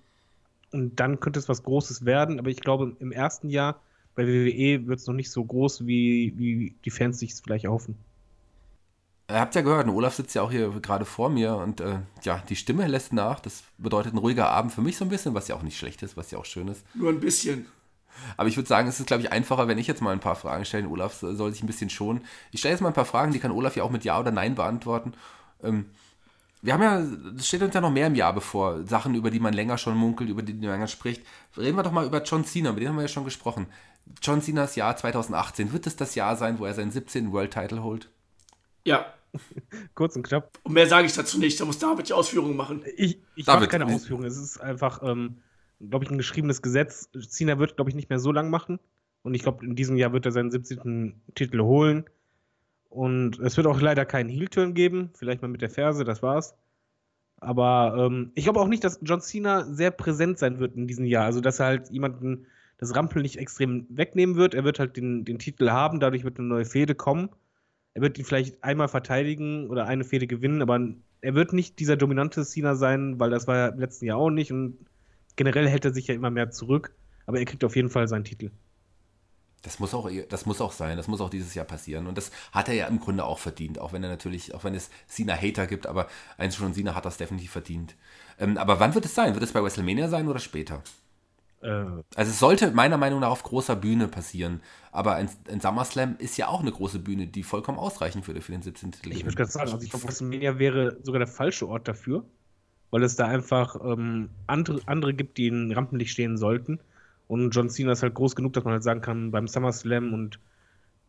[SPEAKER 4] und dann könnte es was Großes werden, aber ich glaube, im ersten Jahr bei WWE wird es noch nicht so groß, wie, wie die Fans sich es vielleicht erhoffen.
[SPEAKER 3] Ihr habt ja gehört, Olaf sitzt ja auch hier gerade vor mir und äh, ja, die Stimme lässt nach. Das bedeutet ein ruhiger Abend für mich so ein bisschen, was ja auch nicht schlecht ist, was ja auch schön ist.
[SPEAKER 2] Nur ein bisschen.
[SPEAKER 3] Aber ich würde sagen, es ist, glaube ich, einfacher, wenn ich jetzt mal ein paar Fragen stelle. Olaf soll sich ein bisschen schonen. Ich stelle jetzt mal ein paar Fragen, die kann Olaf ja auch mit Ja oder Nein beantworten. Ähm, wir haben ja, es steht uns ja noch mehr im Jahr bevor. Sachen, über die man länger schon munkelt, über die man länger spricht. Reden wir doch mal über John Cena, mit dem haben wir ja schon gesprochen. John Cenas Jahr 2018, wird es das Jahr sein, wo er seinen 17. World Title holt?
[SPEAKER 2] Ja.
[SPEAKER 4] Kurz und knapp.
[SPEAKER 2] Und mehr sage ich dazu nicht, da muss David die Ausführungen machen.
[SPEAKER 4] Ich, ich mache keine Ausführungen, es ist einfach, ähm, glaube ich, ein geschriebenes Gesetz. Cena wird, glaube ich, nicht mehr so lang machen. Und ich glaube, in diesem Jahr wird er seinen 17. Titel holen. Und es wird auch leider keinen Heel-Turn geben. Vielleicht mal mit der Ferse, das war's. Aber ähm, ich glaube auch nicht, dass John Cena sehr präsent sein wird in diesem Jahr. Also, dass er halt jemanden das Rampel nicht extrem wegnehmen wird. Er wird halt den, den Titel haben, dadurch wird eine neue Fehde kommen. Er wird ihn vielleicht einmal verteidigen oder eine Fehde gewinnen, aber er wird nicht dieser dominante Cena sein, weil das war ja im letzten Jahr auch nicht und generell hält er sich ja immer mehr zurück. Aber er kriegt auf jeden Fall seinen Titel.
[SPEAKER 3] Das muss auch, das muss auch sein, das muss auch dieses Jahr passieren. Und das hat er ja im Grunde auch verdient, auch wenn er natürlich, auch wenn es Cena-Hater gibt, aber eins schon, Cena hat das definitiv verdient. Ähm, aber wann wird es sein? Wird es bei WrestleMania sein oder später? Äh. Also es sollte meiner Meinung nach auf großer Bühne passieren. Aber ein, ein SummerSlam ist ja auch eine große Bühne, die vollkommen ausreichen würde für den 17. Titel.
[SPEAKER 4] Ich würde gerade sagen, also ich glaube, WrestleMania wäre sogar der falsche Ort dafür, weil es da einfach ähm, andere, andere gibt, die in Rampenlicht stehen sollten. Und John Cena ist halt groß genug, dass man halt sagen kann, beim SummerSlam und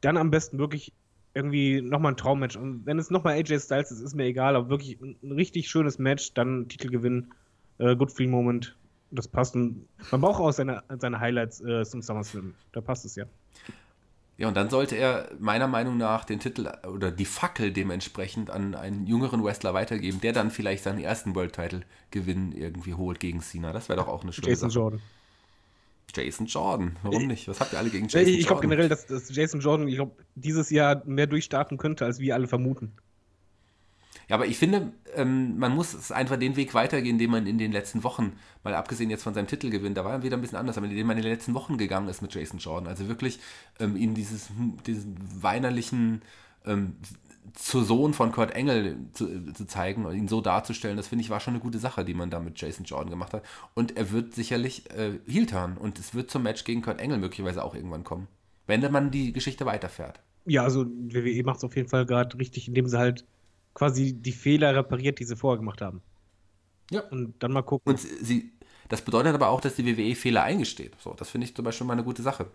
[SPEAKER 4] dann am besten wirklich irgendwie nochmal ein Traummatch. Und wenn es nochmal AJ Styles ist, ist mir egal, aber wirklich ein richtig schönes Match, dann Titelgewinn, äh, Good Feel Moment, das passt. Man braucht auch seine, seine Highlights äh, zum SummerSlam. Da passt es ja.
[SPEAKER 3] Ja, und dann sollte er meiner Meinung nach den Titel oder die Fackel dementsprechend an einen jüngeren Wrestler weitergeben, der dann vielleicht seinen ersten World Title Gewinn irgendwie holt gegen Cena. Das wäre doch auch eine schöne
[SPEAKER 4] Jason Sache. Jordan.
[SPEAKER 3] Jason Jordan, warum nicht? Was habt ihr alle gegen Jason
[SPEAKER 4] ich, ich glaube generell, dass, dass, Jason Jordan, ich glaube, dieses Jahr mehr durchstarten könnte, als wir alle vermuten.
[SPEAKER 3] Ja, aber ich finde, ähm, man muss einfach den Weg weitergehen, den man in den letzten Wochen, mal abgesehen jetzt von seinem Titelgewinn, da war er wieder ein bisschen anders, aber in den man in den letzten Wochen gegangen ist mit Jason Jordan. Also wirklich ähm, ihm dieses, diesen weinerlichen ähm, zu Sohn von Kurt Engel zu, zu zeigen und ihn so darzustellen, das finde ich war schon eine gute Sache, die man da mit Jason Jordan gemacht hat. Und er wird sicherlich äh, heel turn und es wird zum Match gegen Kurt Engel möglicherweise auch irgendwann kommen, wenn man die Geschichte weiterfährt.
[SPEAKER 4] Ja, also WWE macht es auf jeden Fall gerade richtig, indem sie halt quasi die Fehler repariert, die sie vorher gemacht haben.
[SPEAKER 3] Ja.
[SPEAKER 4] Und dann mal gucken.
[SPEAKER 3] Und sie, das bedeutet aber auch, dass die WWE Fehler eingesteht. So, das finde ich zum Beispiel mal eine gute Sache.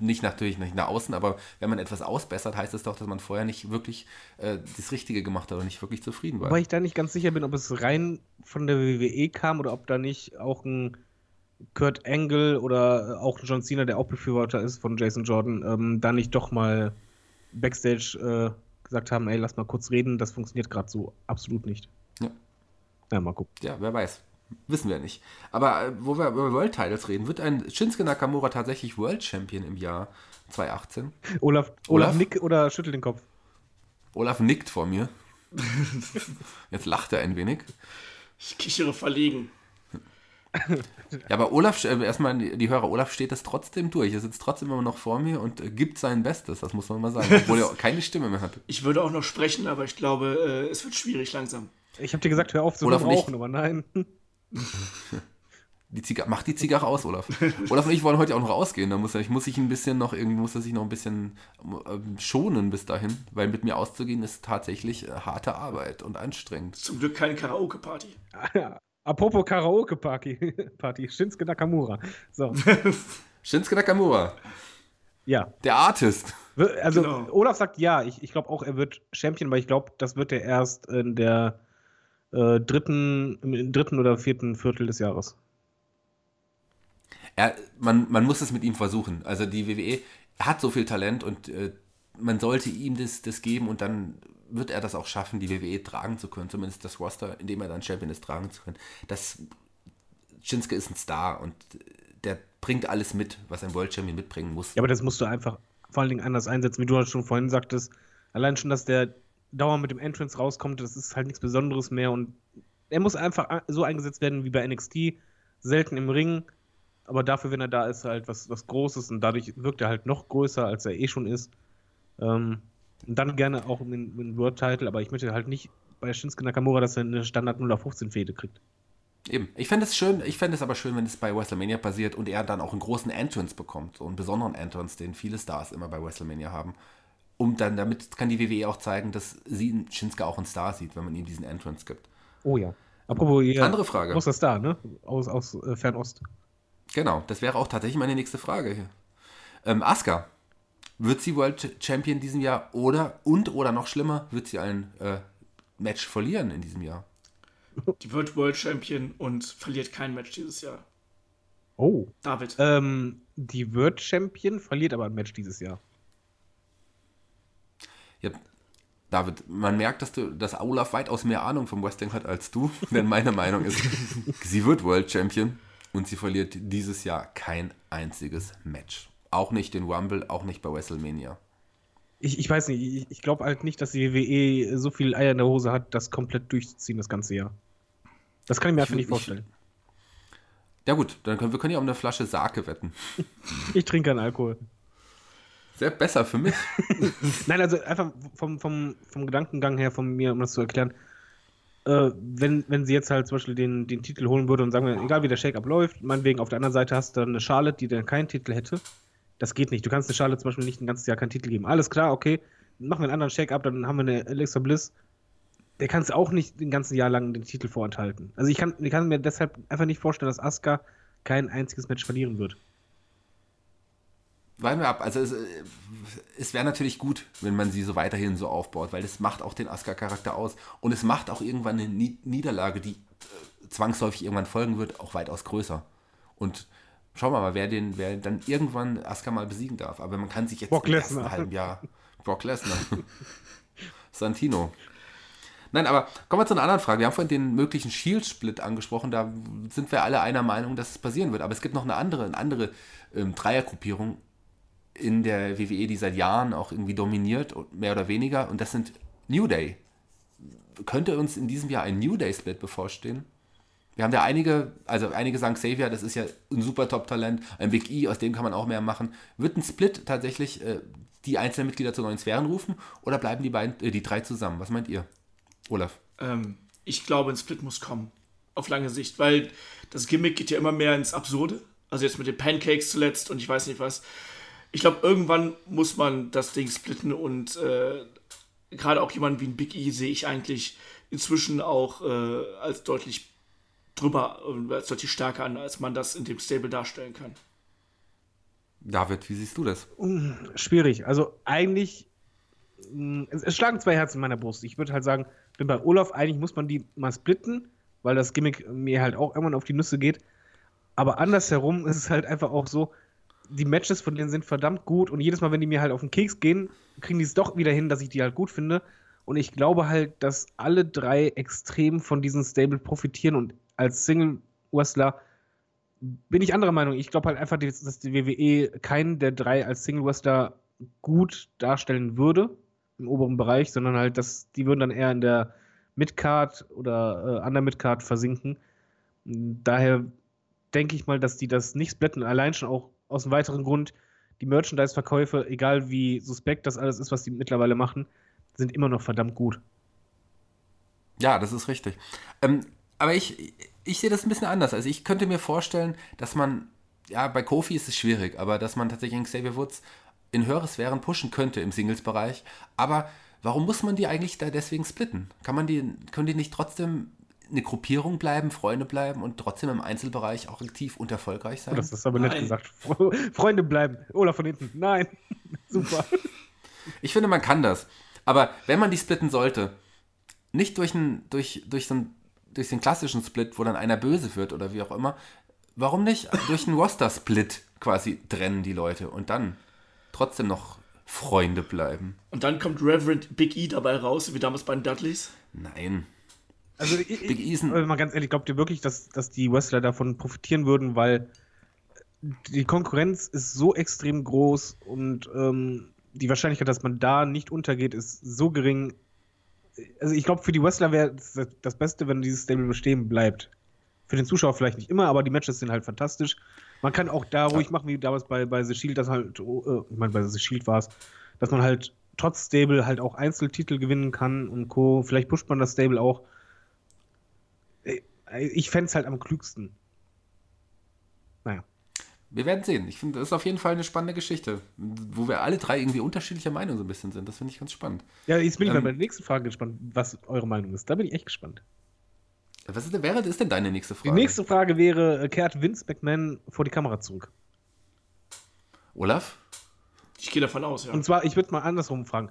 [SPEAKER 3] Nicht natürlich nicht nach außen, aber wenn man etwas ausbessert, heißt das doch, dass man vorher nicht wirklich äh, das Richtige gemacht hat und nicht wirklich zufrieden war.
[SPEAKER 4] Weil ich da nicht ganz sicher bin, ob es rein von der WWE kam oder ob da nicht auch ein Kurt Angle oder auch ein John Cena, der auch Befürworter ist von Jason Jordan, ähm, da nicht doch mal Backstage äh, gesagt haben, ey, lass mal kurz reden, das funktioniert gerade so absolut nicht.
[SPEAKER 3] Ja.
[SPEAKER 4] Ja, mal gucken.
[SPEAKER 3] Ja, wer weiß. Wissen wir nicht. Aber äh, wo wir über World Titles reden, wird ein Shinsuke Nakamura tatsächlich World Champion im Jahr 2018?
[SPEAKER 4] Olaf, Olaf, Olaf nickt oder schüttelt den Kopf?
[SPEAKER 3] Olaf nickt vor mir. Jetzt lacht er ein wenig.
[SPEAKER 2] Ich kichere verlegen.
[SPEAKER 3] Ja, aber Olaf, äh, erstmal die Hörer, Olaf steht das trotzdem durch. Er sitzt trotzdem immer noch vor mir und äh, gibt sein Bestes, das muss man mal sagen, obwohl er keine Stimme mehr hat.
[SPEAKER 2] Ich würde auch noch sprechen, aber ich glaube, es wird schwierig langsam.
[SPEAKER 4] Ich habe dir gesagt, hör auf zu Olaf rauchen, aber nein.
[SPEAKER 3] Die Zigarre, mach die Zigarre aus, Olaf. Olaf und ich wollen heute auch noch rausgehen. Da muss er, ich muss sich ein bisschen noch irgendwie, muss er sich noch ein bisschen ähm, schonen bis dahin, weil mit mir auszugehen ist tatsächlich äh, harte Arbeit und anstrengend.
[SPEAKER 2] Zum Glück keine Karaoke-Party.
[SPEAKER 4] Apropos Karaoke-Party, Party, Shinsuke Nakamura. So.
[SPEAKER 3] Shinsuke Nakamura.
[SPEAKER 4] Ja.
[SPEAKER 3] Der Artist.
[SPEAKER 4] Also genau. Olaf sagt ja, ich, ich glaube auch, er wird Champion, weil ich glaube, das wird er erst in der äh, dritten, im dritten oder vierten Viertel des Jahres.
[SPEAKER 3] Er, man, man muss es mit ihm versuchen. Also die WWE hat so viel Talent und äh, man sollte ihm das, das geben und dann wird er das auch schaffen, die WWE tragen zu können, zumindest das Roster, indem er dann Champion ist, tragen zu können. Das Shinsuke ist ein Star und der bringt alles mit, was ein World Champion mitbringen muss.
[SPEAKER 4] Ja, aber das musst du einfach vor allen Dingen anders einsetzen, wie du halt schon vorhin sagtest. Allein schon, dass der dauernd mit dem Entrance rauskommt, das ist halt nichts Besonderes mehr und er muss einfach so eingesetzt werden wie bei NXT, selten im Ring, aber dafür, wenn er da ist, halt was, was Großes und dadurch wirkt er halt noch größer, als er eh schon ist. Ähm, und dann gerne auch mit dem World-Title, aber ich möchte halt nicht bei Shinsuke Nakamura, dass er eine Standard 0 auf 15 Fehde kriegt.
[SPEAKER 3] Eben. Ich fände es schön, ich fände es aber schön, wenn es bei WrestleMania passiert und er dann auch einen großen Entrance bekommt, so einen besonderen Entrance, den viele Stars immer bei WrestleMania haben. Um dann, damit kann die WWE auch zeigen, dass sie Shinsuke auch einen Star sieht, wenn man ihm diesen Entrance gibt.
[SPEAKER 4] Oh ja. Apropos hier,
[SPEAKER 3] Andere Frage.
[SPEAKER 4] Großer Star, ne? Aus, aus äh, Fernost.
[SPEAKER 3] Genau, das wäre auch tatsächlich meine nächste Frage hier. Ähm, Asuka, wird sie World Champion in diesem Jahr oder und oder noch schlimmer, wird sie ein äh, Match verlieren in diesem Jahr?
[SPEAKER 2] Die wird World Champion und verliert kein Match dieses Jahr.
[SPEAKER 4] Oh.
[SPEAKER 2] David.
[SPEAKER 4] Ähm, die wird Champion, verliert aber ein Match dieses Jahr.
[SPEAKER 3] Ja, David, man merkt, dass du, dass Olaf weitaus mehr Ahnung vom Wrestling hat als du, denn meine Meinung ist, sie wird World Champion und sie verliert dieses Jahr kein einziges Match. Auch nicht den Rumble, auch nicht bei WrestleMania.
[SPEAKER 4] Ich, ich weiß nicht, ich, ich glaube halt nicht, dass die WWE so viel Eier in der Hose hat, das komplett durchzuziehen das ganze Jahr. Das kann ich mir einfach
[SPEAKER 3] Ich-
[SPEAKER 4] nicht
[SPEAKER 3] ich-
[SPEAKER 4] vorstellen.
[SPEAKER 3] Ja gut, dann können wir können ja um eine Flasche Sake wetten.
[SPEAKER 4] Ich trinke keinen Alkohol.
[SPEAKER 3] Sehr besser für mich.
[SPEAKER 4] Nein, also einfach vom, vom, vom Gedankengang her von mir, um das zu erklären, äh, wenn, wenn sie jetzt halt zum Beispiel den, den Titel holen würde und sagen wir, egal wie der Shake-Up läuft, meinetwegen auf der anderen Seite hast du dann eine Charlotte, die dann keinen Titel hätte. Das geht nicht. Du kannst der Charlotte zum Beispiel nicht ein ganzes Jahr keinen Titel geben. Alles klar, okay, machen wir einen anderen Shake-Up, dann haben wir eine Alexa Bliss. Der kannst auch nicht den ganzen Jahr lang den Titel vorenthalten. Also ich kann, ich kann mir deshalb einfach nicht vorstellen, dass Asuka kein einziges Match verlieren wird.
[SPEAKER 3] Warten wir ab. Also es, äh, es wäre natürlich gut, wenn man sie so weiterhin so aufbaut, weil das macht auch den Asuka-Charakter aus. Und es macht auch irgendwann eine Nie- Niederlage, die äh, zwangsläufig irgendwann folgen wird, auch weitaus größer. Und schauen wir mal, wer, den, wer dann irgendwann Asuka mal besiegen darf. Aber man kann sich jetzt
[SPEAKER 4] Brock
[SPEAKER 3] im ersten
[SPEAKER 4] Lesnar.
[SPEAKER 3] halben Jahr... Brock Lesnar. Santino. Nein, aber kommen wir zu einer anderen Frage. Wir haben vorhin den möglichen Shield-Split angesprochen. Da sind wir alle einer Meinung, dass es passieren wird. Aber es gibt noch eine andere, eine andere ähm, Dreiergruppierung in der WWE, die seit Jahren auch irgendwie dominiert, und mehr oder weniger. Und das sind New Day. Könnte uns in diesem Jahr ein New Day-Split bevorstehen? Wir haben da einige, also einige sagen Xavier, das ist ja ein super Top-Talent, ein Big E, aus dem kann man auch mehr machen. Wird ein Split tatsächlich äh, die einzelnen Mitglieder zu neuen Sphären rufen oder bleiben die beiden, äh, die drei zusammen? Was meint ihr? Olaf?
[SPEAKER 2] Ähm, ich glaube, ein Split muss kommen. Auf lange Sicht, weil das Gimmick geht ja immer mehr ins Absurde. Also jetzt mit den Pancakes zuletzt und ich weiß nicht was. Ich glaube, irgendwann muss man das Ding splitten und äh, gerade auch jemanden wie ein Big E sehe ich eigentlich inzwischen auch äh, als deutlich drüber, äh, als deutlich stärker an, als man das in dem Stable darstellen kann.
[SPEAKER 3] David, wie siehst du das?
[SPEAKER 4] Schwierig. Also eigentlich, mh, es, es schlagen zwei Herzen in meiner Brust. Ich würde halt sagen, bin bei Olaf, eigentlich muss man die mal splitten, weil das Gimmick mir halt auch irgendwann auf die Nüsse geht. Aber andersherum ist es halt einfach auch so, die Matches von denen sind verdammt gut und jedes Mal, wenn die mir halt auf den Keks gehen, kriegen die es doch wieder hin, dass ich die halt gut finde. Und ich glaube halt, dass alle drei extrem von diesem Stable profitieren und als Single-Wrestler bin ich anderer Meinung. Ich glaube halt einfach, dass die WWE keinen der drei als Single-Wrestler gut darstellen würde im oberen Bereich, sondern halt, dass die würden dann eher in der Midcard oder äh, Under Midcard versinken. Daher denke ich mal, dass die das nicht splitten. Allein schon auch aus einem weiteren Grund, die Merchandise-Verkäufe, egal wie suspekt das alles ist, was die mittlerweile machen, sind immer noch verdammt gut.
[SPEAKER 3] Ja, das ist richtig. Ähm, aber ich, ich sehe das ein bisschen anders. Also ich könnte mir vorstellen, dass man, ja, bei Kofi ist es schwierig, aber dass man tatsächlich Xavier Woods in höhere Sphären pushen könnte im Singles-Bereich. Aber warum muss man die eigentlich da deswegen splitten? Kann man die, können die nicht trotzdem eine Gruppierung bleiben, Freunde bleiben und trotzdem im Einzelbereich auch aktiv und erfolgreich sein?
[SPEAKER 4] Das ist aber nett
[SPEAKER 2] Nein.
[SPEAKER 4] gesagt. Freunde bleiben. Olaf von hinten. Nein. Super.
[SPEAKER 3] Ich finde, man kann das. Aber wenn man die splitten sollte, nicht durch, ein, durch, durch, so ein, durch den klassischen Split, wo dann einer böse wird oder wie auch immer, warum nicht durch einen Roster-Split quasi trennen die Leute und dann trotzdem noch Freunde bleiben.
[SPEAKER 2] Und dann kommt Reverend Big E dabei raus, wie damals bei den Dudleys.
[SPEAKER 3] Nein.
[SPEAKER 4] Also, ich,
[SPEAKER 3] Big
[SPEAKER 4] ich, mal ganz ehrlich, glaubt ihr wirklich, dass, dass die Wrestler davon profitieren würden, weil die Konkurrenz ist so extrem groß und ähm, die Wahrscheinlichkeit, dass man da nicht untergeht, ist so gering. Also, ich glaube, für die Wrestler wäre es das Beste, wenn dieses Stable bestehen bleibt. Für den Zuschauer vielleicht nicht immer, aber die Matches sind halt fantastisch. Man kann auch da ruhig machen, wie damals bei, bei The Shield, das halt, äh, ich meine, bei The Shield war es, dass man halt trotz Stable halt auch Einzeltitel gewinnen kann und Co. Vielleicht pusht man das Stable auch. Ich fände es halt am klügsten.
[SPEAKER 3] Wir werden sehen. Ich finde, das ist auf jeden Fall eine spannende Geschichte, wo wir alle drei irgendwie unterschiedlicher Meinung so ein bisschen sind. Das finde ich ganz spannend.
[SPEAKER 4] Ja, jetzt bin ich
[SPEAKER 3] Ähm,
[SPEAKER 4] mal bei der nächsten Frage gespannt, was eure Meinung ist. Da bin ich echt gespannt.
[SPEAKER 3] Was ist denn, wäre, ist denn deine nächste
[SPEAKER 4] Die
[SPEAKER 3] Frage?
[SPEAKER 4] nächste Frage wäre, äh, kehrt Vince McMahon vor die Kamera zurück?
[SPEAKER 3] Olaf?
[SPEAKER 2] Ich gehe davon aus, ja.
[SPEAKER 4] Und zwar, ich würde mal andersrum fragen.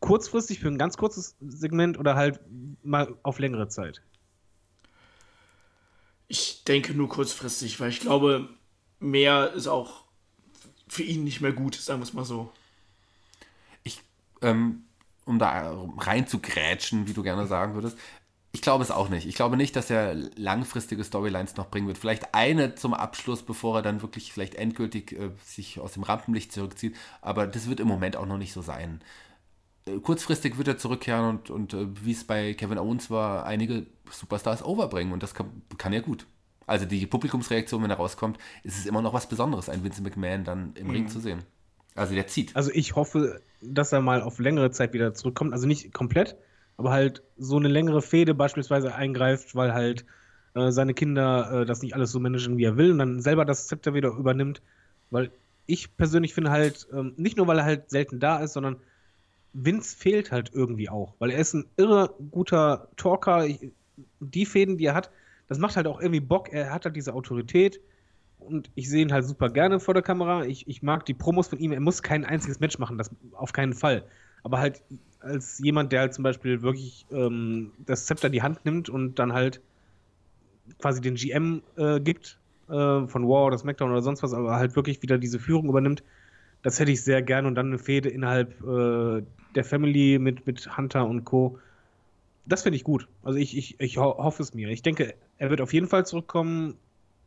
[SPEAKER 4] Kurzfristig für ein ganz kurzes Segment oder halt mal auf längere Zeit?
[SPEAKER 2] Ich denke nur kurzfristig, weil ich glaube, mehr ist auch für ihn nicht mehr gut, sagen wir es mal so.
[SPEAKER 3] Ich, ähm, um da rein zu grätschen, wie du gerne sagen würdest, ich glaube es auch nicht. Ich glaube nicht, dass er langfristige Storylines noch bringen wird. Vielleicht eine zum Abschluss, bevor er dann wirklich vielleicht endgültig äh, sich aus dem Rampenlicht zurückzieht. Aber das wird im Moment auch noch nicht so sein. Äh, kurzfristig wird er zurückkehren und, und äh, wie es bei Kevin Owens war, einige Superstars overbringen. Und das kann, kann er gut. Also die Publikumsreaktion, wenn er rauskommt, ist es immer noch was Besonderes, einen Vince McMahon dann im Ring zu sehen. Also der zieht.
[SPEAKER 4] Also ich hoffe, dass er mal auf längere Zeit wieder zurückkommt. Also nicht komplett, aber halt so eine längere Fehde beispielsweise eingreift, weil halt äh, seine Kinder äh, das nicht alles so managen, wie er will und dann selber das Zepter wieder übernimmt. Weil ich persönlich finde halt, ähm, nicht nur weil er halt selten da ist, sondern Vince fehlt halt irgendwie auch. Weil er ist ein irre guter Talker. Ich, die Fäden, die er hat, das macht halt auch irgendwie Bock. Er hat halt diese Autorität und ich sehe ihn halt super gerne vor der Kamera. Ich, ich mag die Promos von ihm. Er muss kein einziges Match machen, das auf keinen Fall. Aber halt als jemand, der halt zum Beispiel wirklich ähm, das Zepter in die Hand nimmt und dann halt quasi den GM äh, gibt äh, von War oder SmackDown oder sonst was, aber halt wirklich wieder diese Führung übernimmt, das hätte ich sehr gern und dann eine Fehde innerhalb äh, der Family mit, mit Hunter und Co. Das finde ich gut. Also ich, ich, ich ho hoffe es mir. Ich denke, er wird auf jeden Fall zurückkommen.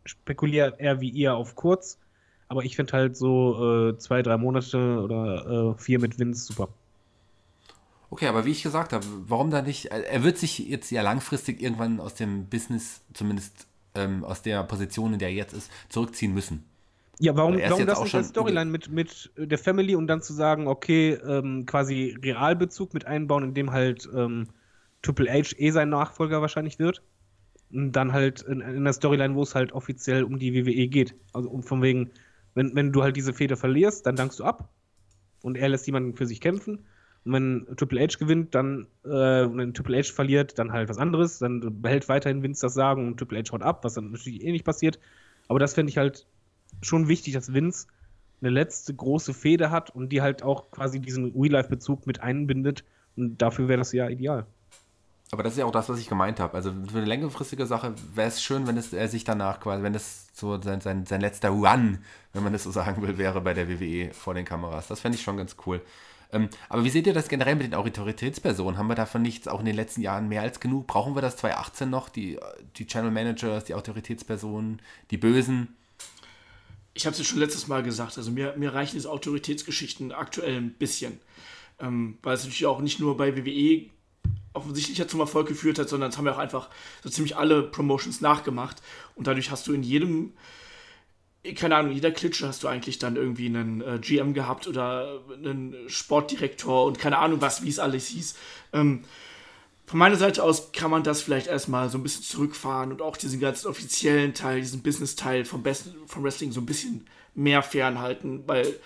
[SPEAKER 4] Spekuliert eher wie ihr auf kurz. Aber ich finde halt so äh, zwei, drei Monate oder äh, vier mit Vince super.
[SPEAKER 3] Okay, aber wie ich gesagt habe, warum da nicht? Er wird sich jetzt ja langfristig irgendwann aus dem Business, zumindest ähm, aus der Position, in der er jetzt ist, zurückziehen müssen.
[SPEAKER 4] Ja, warum,
[SPEAKER 3] Er
[SPEAKER 4] warum das
[SPEAKER 3] auch
[SPEAKER 4] nicht
[SPEAKER 3] schon
[SPEAKER 4] als Storyline mit, mit der Family und dann zu sagen, okay, ähm, quasi Realbezug mit einbauen, in dem halt ähm, Triple H eh sein Nachfolger wahrscheinlich wird. Und dann halt in, in der Storyline, wo es halt offiziell um die WWE geht. Also um von wegen, wenn, wenn du halt diese Feder verlierst, dann dankst du ab. Und er lässt jemanden für sich kämpfen. Und wenn Triple H gewinnt, dann, äh, wenn Triple H verliert, dann halt was anderes. Dann behält weiterhin Vince das Sagen und Triple H haut ab, was dann natürlich eh nicht passiert. Aber das fände ich halt schon wichtig, dass Vince eine letzte große Fehde hat und die halt auch quasi diesen Real-Life-Bezug mit einbindet. Und dafür wäre das ja ideal.
[SPEAKER 3] Aber das ist ja auch das, was ich gemeint habe. Also für eine längerfristige Sache wäre es schön, wenn es er sich danach quasi, wenn es so sein, sein, sein letzter Run, wenn man das so sagen will, wäre bei der WWE vor den Kameras. Das fände ich schon ganz cool. Ähm, aber wie seht ihr das generell mit den Autoritätspersonen? Haben wir davon nichts auch in den letzten Jahren mehr als genug? Brauchen wir das 2018 noch? Die, die Channel Managers, die Autoritätspersonen, die Bösen?
[SPEAKER 2] Ich habe es ja schon letztes Mal gesagt, also mir, mir reichen diese Autoritätsgeschichten aktuell ein bisschen. Ähm, weil es natürlich auch nicht nur bei WWE offensichtlich ja zum Erfolg geführt hat, sondern es haben ja auch einfach so ziemlich alle Promotions nachgemacht. Und dadurch hast du in jedem, keine Ahnung, jeder Klitsche hast du eigentlich dann irgendwie einen äh, GM gehabt oder einen Sportdirektor und keine Ahnung was, wie es alles hieß. Ähm, von meiner Seite aus kann man das vielleicht erstmal so ein bisschen zurückfahren und auch diesen ganzen offiziellen Teil, diesen Business-Teil vom, vom Wrestling so ein bisschen mehr fernhalten, weil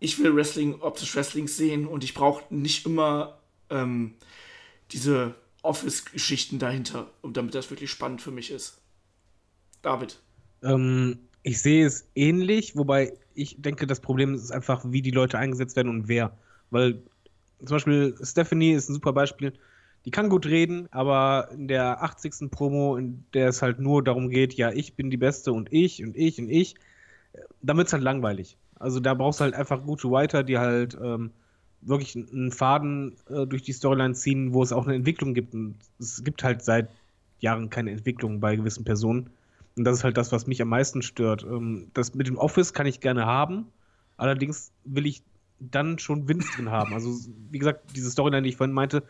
[SPEAKER 2] ich will Wrestling, optisch Wrestling sehen und ich brauche nicht immer ähm, diese Office-Geschichten dahinter, und damit das wirklich spannend für mich ist. David.
[SPEAKER 4] Ähm, ich sehe es ähnlich, wobei ich denke, das Problem ist einfach, wie die Leute eingesetzt werden und wer. Weil zum Beispiel Stephanie ist ein super Beispiel. Die kann gut reden, aber in der 80. Promo, in der es halt nur darum geht, ja, ich bin die Beste und ich und ich und ich, dann wird es halt langweilig. Also da brauchst du halt einfach gute Writer, die halt ähm, wirklich einen Faden äh, durch die Storyline ziehen, wo es auch eine Entwicklung gibt. Und es gibt halt seit Jahren keine Entwicklung bei gewissen Personen. Und das ist halt das, was mich am meisten stört. Ähm, das mit dem Office kann ich gerne haben. Allerdings will ich dann schon Vince drin haben. Also, wie gesagt, diese Storyline, die ich vorhin meinte,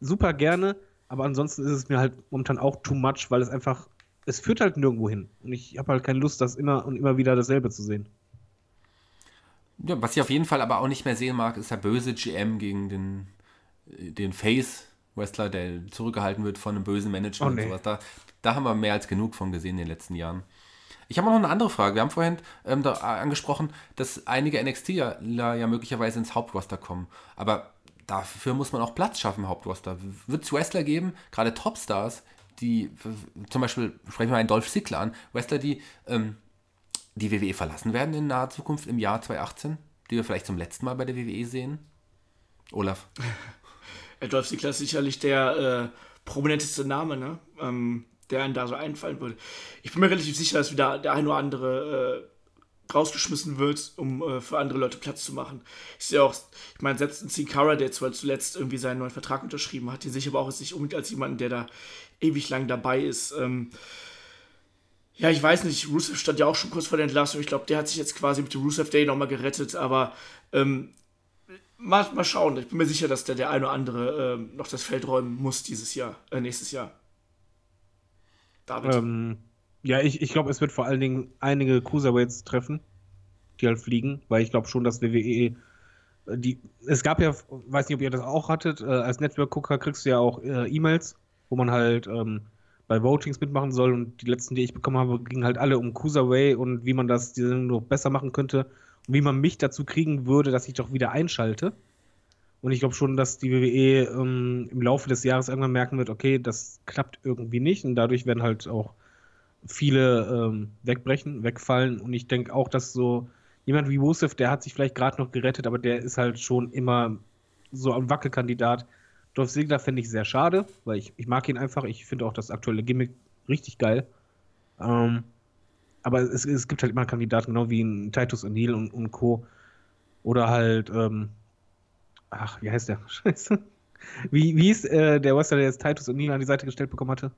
[SPEAKER 4] super gerne, aber ansonsten ist es mir halt momentan auch too much, weil es einfach, es führt halt nirgendwo hin. Und ich habe halt keine Lust, das immer und immer wieder dasselbe zu sehen.
[SPEAKER 3] Ja, was ich auf jeden Fall aber auch nicht mehr sehen mag, ist der böse GM gegen den, den Face-Wrestler, der zurückgehalten wird von einem bösen Management
[SPEAKER 4] Oh, nee.
[SPEAKER 3] und sowas. Da, da haben wir mehr als genug von gesehen in den letzten Jahren. Ich habe noch eine andere Frage. Wir haben vorhin ähm, da angesprochen, dass einige NXTler ja möglicherweise ins Hauptroster kommen. Aber dafür muss man auch Platz schaffen im Hauptroster. Wird es Wrestler geben, gerade Topstars, die zum Beispiel, sprechen wir einen Dolph Ziggler an, Wrestler, die ähm, die WWE verlassen werden in naher Zukunft im Jahr 2018, die wir vielleicht zum letzten Mal bei der WWE sehen? Olaf.
[SPEAKER 2] Adolf Ziggler ist sicherlich der äh, prominenteste Name, ne? Ähm, der einem da so einfallen würde. Ich bin mir relativ sicher, dass wieder der ein oder andere äh, rausgeschmissen wird, um äh, für andere Leute Platz zu machen. Ich sehe auch, ich meine, selbst ein Sin Cara, der zwar zuletzt irgendwie seinen neuen Vertrag unterschrieben hat, den sehe ich aber auch nicht unbedingt als jemanden, der da ewig lang dabei ist. Ähm, ja, ich weiß nicht, Rusev stand ja auch schon kurz vor der Entlassung. Ich glaube, der hat sich jetzt quasi mit dem Rusev Day nochmal gerettet, aber ähm, mal, mal schauen. Ich bin mir sicher, dass der, der eine oder andere ähm, noch das Feld räumen muss dieses Jahr, äh, nächstes Jahr. David.
[SPEAKER 4] Ähm, ja, ich, ich glaube, es wird vor allen Dingen einige Cruiserweights treffen, die halt fliegen, weil ich glaube schon, dass WWE äh, die, es gab ja, weiß nicht, ob ihr das auch hattet, äh, als Network-Gucker kriegst du ja auch äh, E-Mails, wo man halt ähm, bei Votings mitmachen soll und die letzten, die ich bekommen habe, gingen halt alle um Cruiserweight und wie man das die noch besser machen könnte und wie man mich dazu kriegen würde, dass ich doch wieder einschalte. Und ich glaube schon, dass die WWE ähm, im Laufe des Jahres irgendwann merken wird, okay, das klappt irgendwie nicht und dadurch werden halt auch viele ähm, wegbrechen, wegfallen. Und ich denke auch, dass so jemand wie Rusev, der hat sich vielleicht gerade noch gerettet, aber der ist halt schon immer so ein Wackelkandidat. Dolph Ziggler fände ich sehr schade, weil ich, ich mag ihn einfach. Ich finde auch das aktuelle Gimmick richtig geil. Ähm, aber es, es gibt halt immer Kandidaten, genau wie ein Titus O'Neill und, und Co. Oder halt, ähm, ach, wie heißt der? Scheiße. Wie, wie hieß äh, der Wrestler, der jetzt Titus O'Neill an die Seite gestellt bekommen hatte?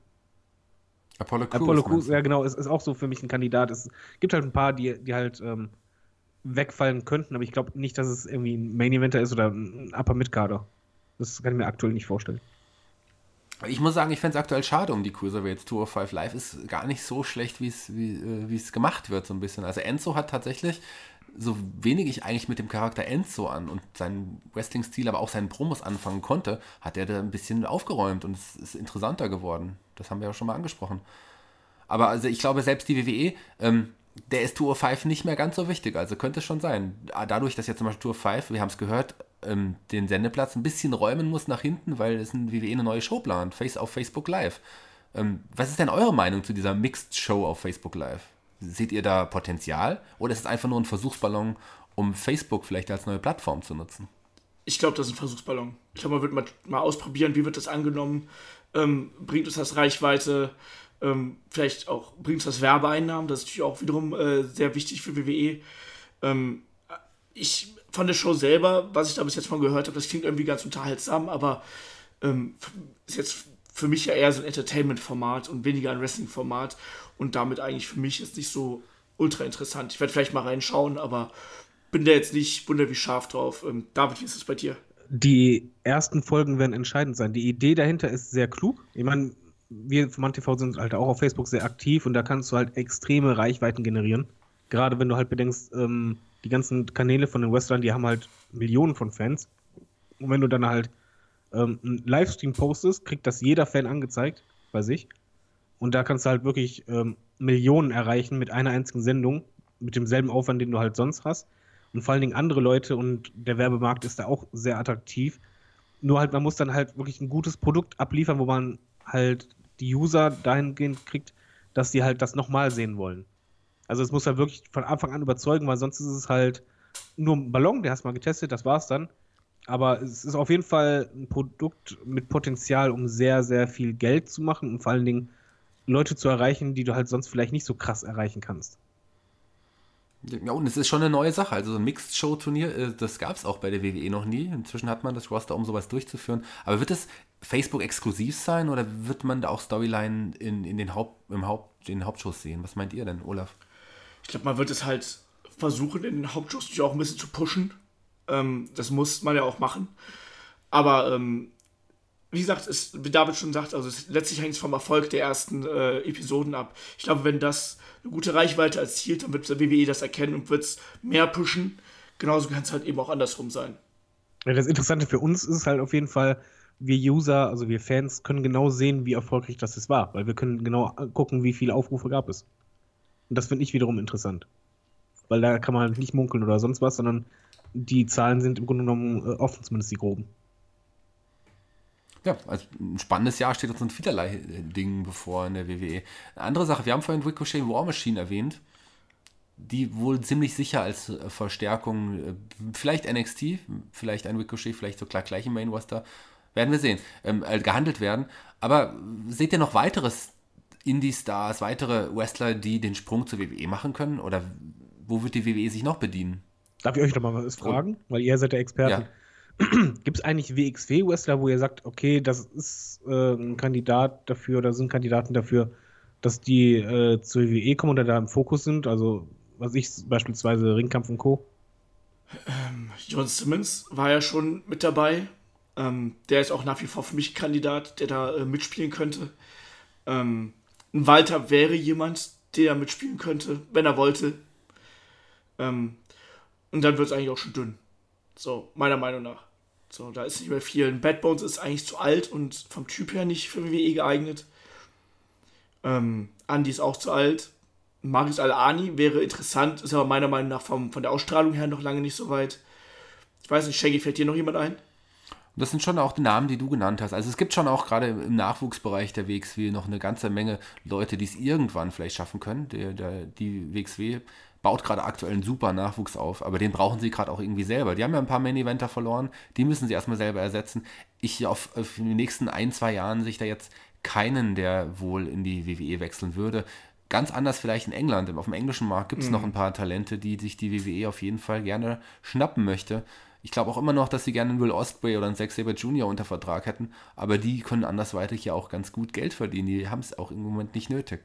[SPEAKER 3] Apollo Crews.
[SPEAKER 4] Apollo Crews, ja genau, ist, ist auch so für mich ein Kandidat. Es gibt halt ein paar, die, die halt ähm, wegfallen könnten, aber ich glaube nicht, dass es irgendwie ein Main Eventer ist oder ein Upper Mid-Kader. Das kann ich mir aktuell nicht vorstellen.
[SPEAKER 3] Ich muss sagen, ich fände es aktuell schade um die Cruiserweights. Tour of Five Live ist gar nicht so schlecht, wie es wie, äh, es gemacht wird, so ein bisschen. Also Enzo hat tatsächlich, so wenig ich eigentlich mit dem Charakter Enzo an und seinen Wrestling-Stil, aber auch seinen Promos anfangen konnte, hat er da ein bisschen aufgeräumt und es ist interessanter geworden. Das haben wir ja schon mal angesprochen. Aber also ich glaube, selbst die WWE, ähm, der ist Tour of Five nicht mehr ganz so wichtig. Also könnte es schon sein. Dadurch, dass jetzt zum Beispiel Tour of Five, wir haben es gehört, ähm, den Sendeplatz ein bisschen räumen muss nach hinten, weil es ein WWE eine neue Show plant, Face auf Facebook Live. Ähm, was ist denn eure Meinung zu dieser Mixed Show auf Facebook Live? Seht ihr da Potenzial oder ist es einfach nur ein Versuchsballon, um Facebook vielleicht als neue Plattform zu nutzen?
[SPEAKER 2] Ich glaube, das ist ein Versuchsballon. Ich glaube, man wird mal, mal ausprobieren, wie wird das angenommen. Ähm, bringt uns das Reichweite? Ähm, vielleicht auch bringt uns das Werbeeinnahmen. Das ist natürlich auch wiederum äh, sehr wichtig für WWE. Ähm, ich von der Show selber, was ich da bis jetzt von gehört habe, das klingt irgendwie ganz unterhaltsam, aber ähm, ist jetzt für mich ja eher so ein Entertainment-Format und weniger ein Wrestling-Format und damit eigentlich für mich jetzt nicht so ultra interessant. Ich werde vielleicht mal reinschauen, aber bin da jetzt nicht wunder wie scharf drauf. Ähm, David, wie ist es bei dir?
[SPEAKER 4] Die ersten Folgen werden entscheidend sein. Die Idee dahinter ist sehr klug. Ich meine, wir von MannTV sind halt auch auf Facebook sehr aktiv und da kannst du halt extreme Reichweiten generieren. Gerade wenn du halt bedenkst, ähm, die ganzen Kanäle von den Wrestlern, die haben halt Millionen von Fans. Und wenn du dann halt ähm, einen Livestream postest, kriegt das jeder Fan angezeigt bei sich. Und da kannst du halt wirklich ähm, Millionen erreichen mit einer einzigen Sendung, mit demselben Aufwand, den du halt sonst hast. Und vor allen Dingen andere Leute und der Werbemarkt ist da auch sehr attraktiv. Nur halt, man muss dann halt wirklich ein gutes Produkt abliefern, wo man halt die User dahingehend kriegt, dass die halt das nochmal sehen wollen. Also es muss halt wirklich von Anfang an überzeugen, weil sonst ist es halt nur ein Ballon, der hast mal getestet, das war's dann. Aber es ist auf jeden Fall ein Produkt mit Potenzial, um sehr, sehr viel Geld zu machen und vor allen Dingen Leute zu erreichen, die du halt sonst vielleicht nicht so krass erreichen kannst.
[SPEAKER 3] Ja, und es ist schon eine neue Sache. Also so ein Mixed-Show-Turnier, äh, das gab es auch bei der WWE noch nie. Inzwischen hat man das Roster, um sowas durchzuführen. Aber wird es Facebook-exklusiv sein oder wird man da auch Storyline in, in den, Haupt, im Haupt, den Hauptshows sehen? Was meint ihr denn, Olaf?
[SPEAKER 2] Ich glaube, man wird es halt versuchen, in den Hauptshows natürlich auch ein bisschen zu pushen. Ähm, das muss man ja auch machen. Aber ähm, wie gesagt, es, wie David schon sagt, also es, letztlich hängt es vom Erfolg der ersten äh, Episoden ab. Ich glaube, wenn das eine gute Reichweite erzielt, dann wird der WWE das erkennen und wird es mehr pushen. Genauso kann es halt eben auch andersrum sein.
[SPEAKER 4] Ja, das Interessante für uns ist halt auf jeden Fall, wir User, also wir Fans, können genau sehen, wie erfolgreich das jetzt war, weil wir können genau gucken, wie viele Aufrufe gab es. Und das finde ich wiederum interessant. Weil da kann man halt nicht munkeln oder sonst was, sondern die Zahlen sind im Grunde genommen äh, offen, zumindest die groben.
[SPEAKER 3] Ja, also ein spannendes Jahr steht uns in vielerlei äh, Dingen bevor in der WWE. Eine andere Sache, wir haben vorhin Ricochet War Machine erwähnt, die wohl ziemlich sicher als äh, Verstärkung, vielleicht NXT, vielleicht ein Ricochet, vielleicht sogar gleich im Main Roster, werden wir sehen, ähm, gehandelt werden. Aber seht ihr noch weiteres Indie-Stars, weitere Wrestler, die den Sprung zur WWE machen können? Oder wo wird die WWE sich noch bedienen?
[SPEAKER 4] Darf ich euch noch mal was fragen? Weil ihr seid der Experten. Ja. Gibt es eigentlich WXW-Wrestler, wo ihr sagt, okay, das ist äh, ein Kandidat dafür oder sind Kandidaten dafür, dass die äh, zur WWE kommen oder da im Fokus sind? Also, was ich beispielsweise Ringkampf und Co.
[SPEAKER 2] Ähm, John Simmons war ja schon mit dabei. Ähm, der ist auch nach wie vor für mich Kandidat, der da äh, mitspielen könnte. Ähm, ein Walter wäre jemand, der mitspielen könnte, wenn er wollte. Ähm, und dann wird es eigentlich auch schon dünn. So, meiner Meinung nach. So, da ist nicht mehr viel. Bad Bones ist eigentlich zu alt und vom Typ her nicht für WWE geeignet. Ähm, Andy ist auch zu alt. Marius Al-Ani wäre interessant, ist aber meiner Meinung nach vom, von der Ausstrahlung her noch lange nicht so weit. Ich weiß nicht, Shaggy, fällt dir noch jemand ein?
[SPEAKER 3] Das sind schon auch die Namen, die du genannt hast. Also es gibt schon auch gerade im Nachwuchsbereich der WXW noch eine ganze Menge Leute, die es irgendwann vielleicht schaffen können. Der, der, die WXW baut gerade aktuell einen super Nachwuchs auf, aber den brauchen sie gerade auch irgendwie selber. Die haben ja ein paar Main-Eventer verloren, die müssen sie erstmal selber ersetzen. Ich auf, auf die nächsten ein, zwei Jahren sehe ich da jetzt keinen, der wohl in die WWE wechseln würde. Ganz anders vielleicht in England. Auf dem englischen Markt gibt es mhm. noch ein paar Talente, die sich die WWE auf jeden Fall gerne schnappen möchte. Ich glaube auch immer noch, dass sie gerne einen Will Osprey oder einen Zack Saber Jr. unter Vertrag hätten, aber die können andersweitig ja auch ganz gut Geld verdienen. Die haben es auch im Moment nicht nötig.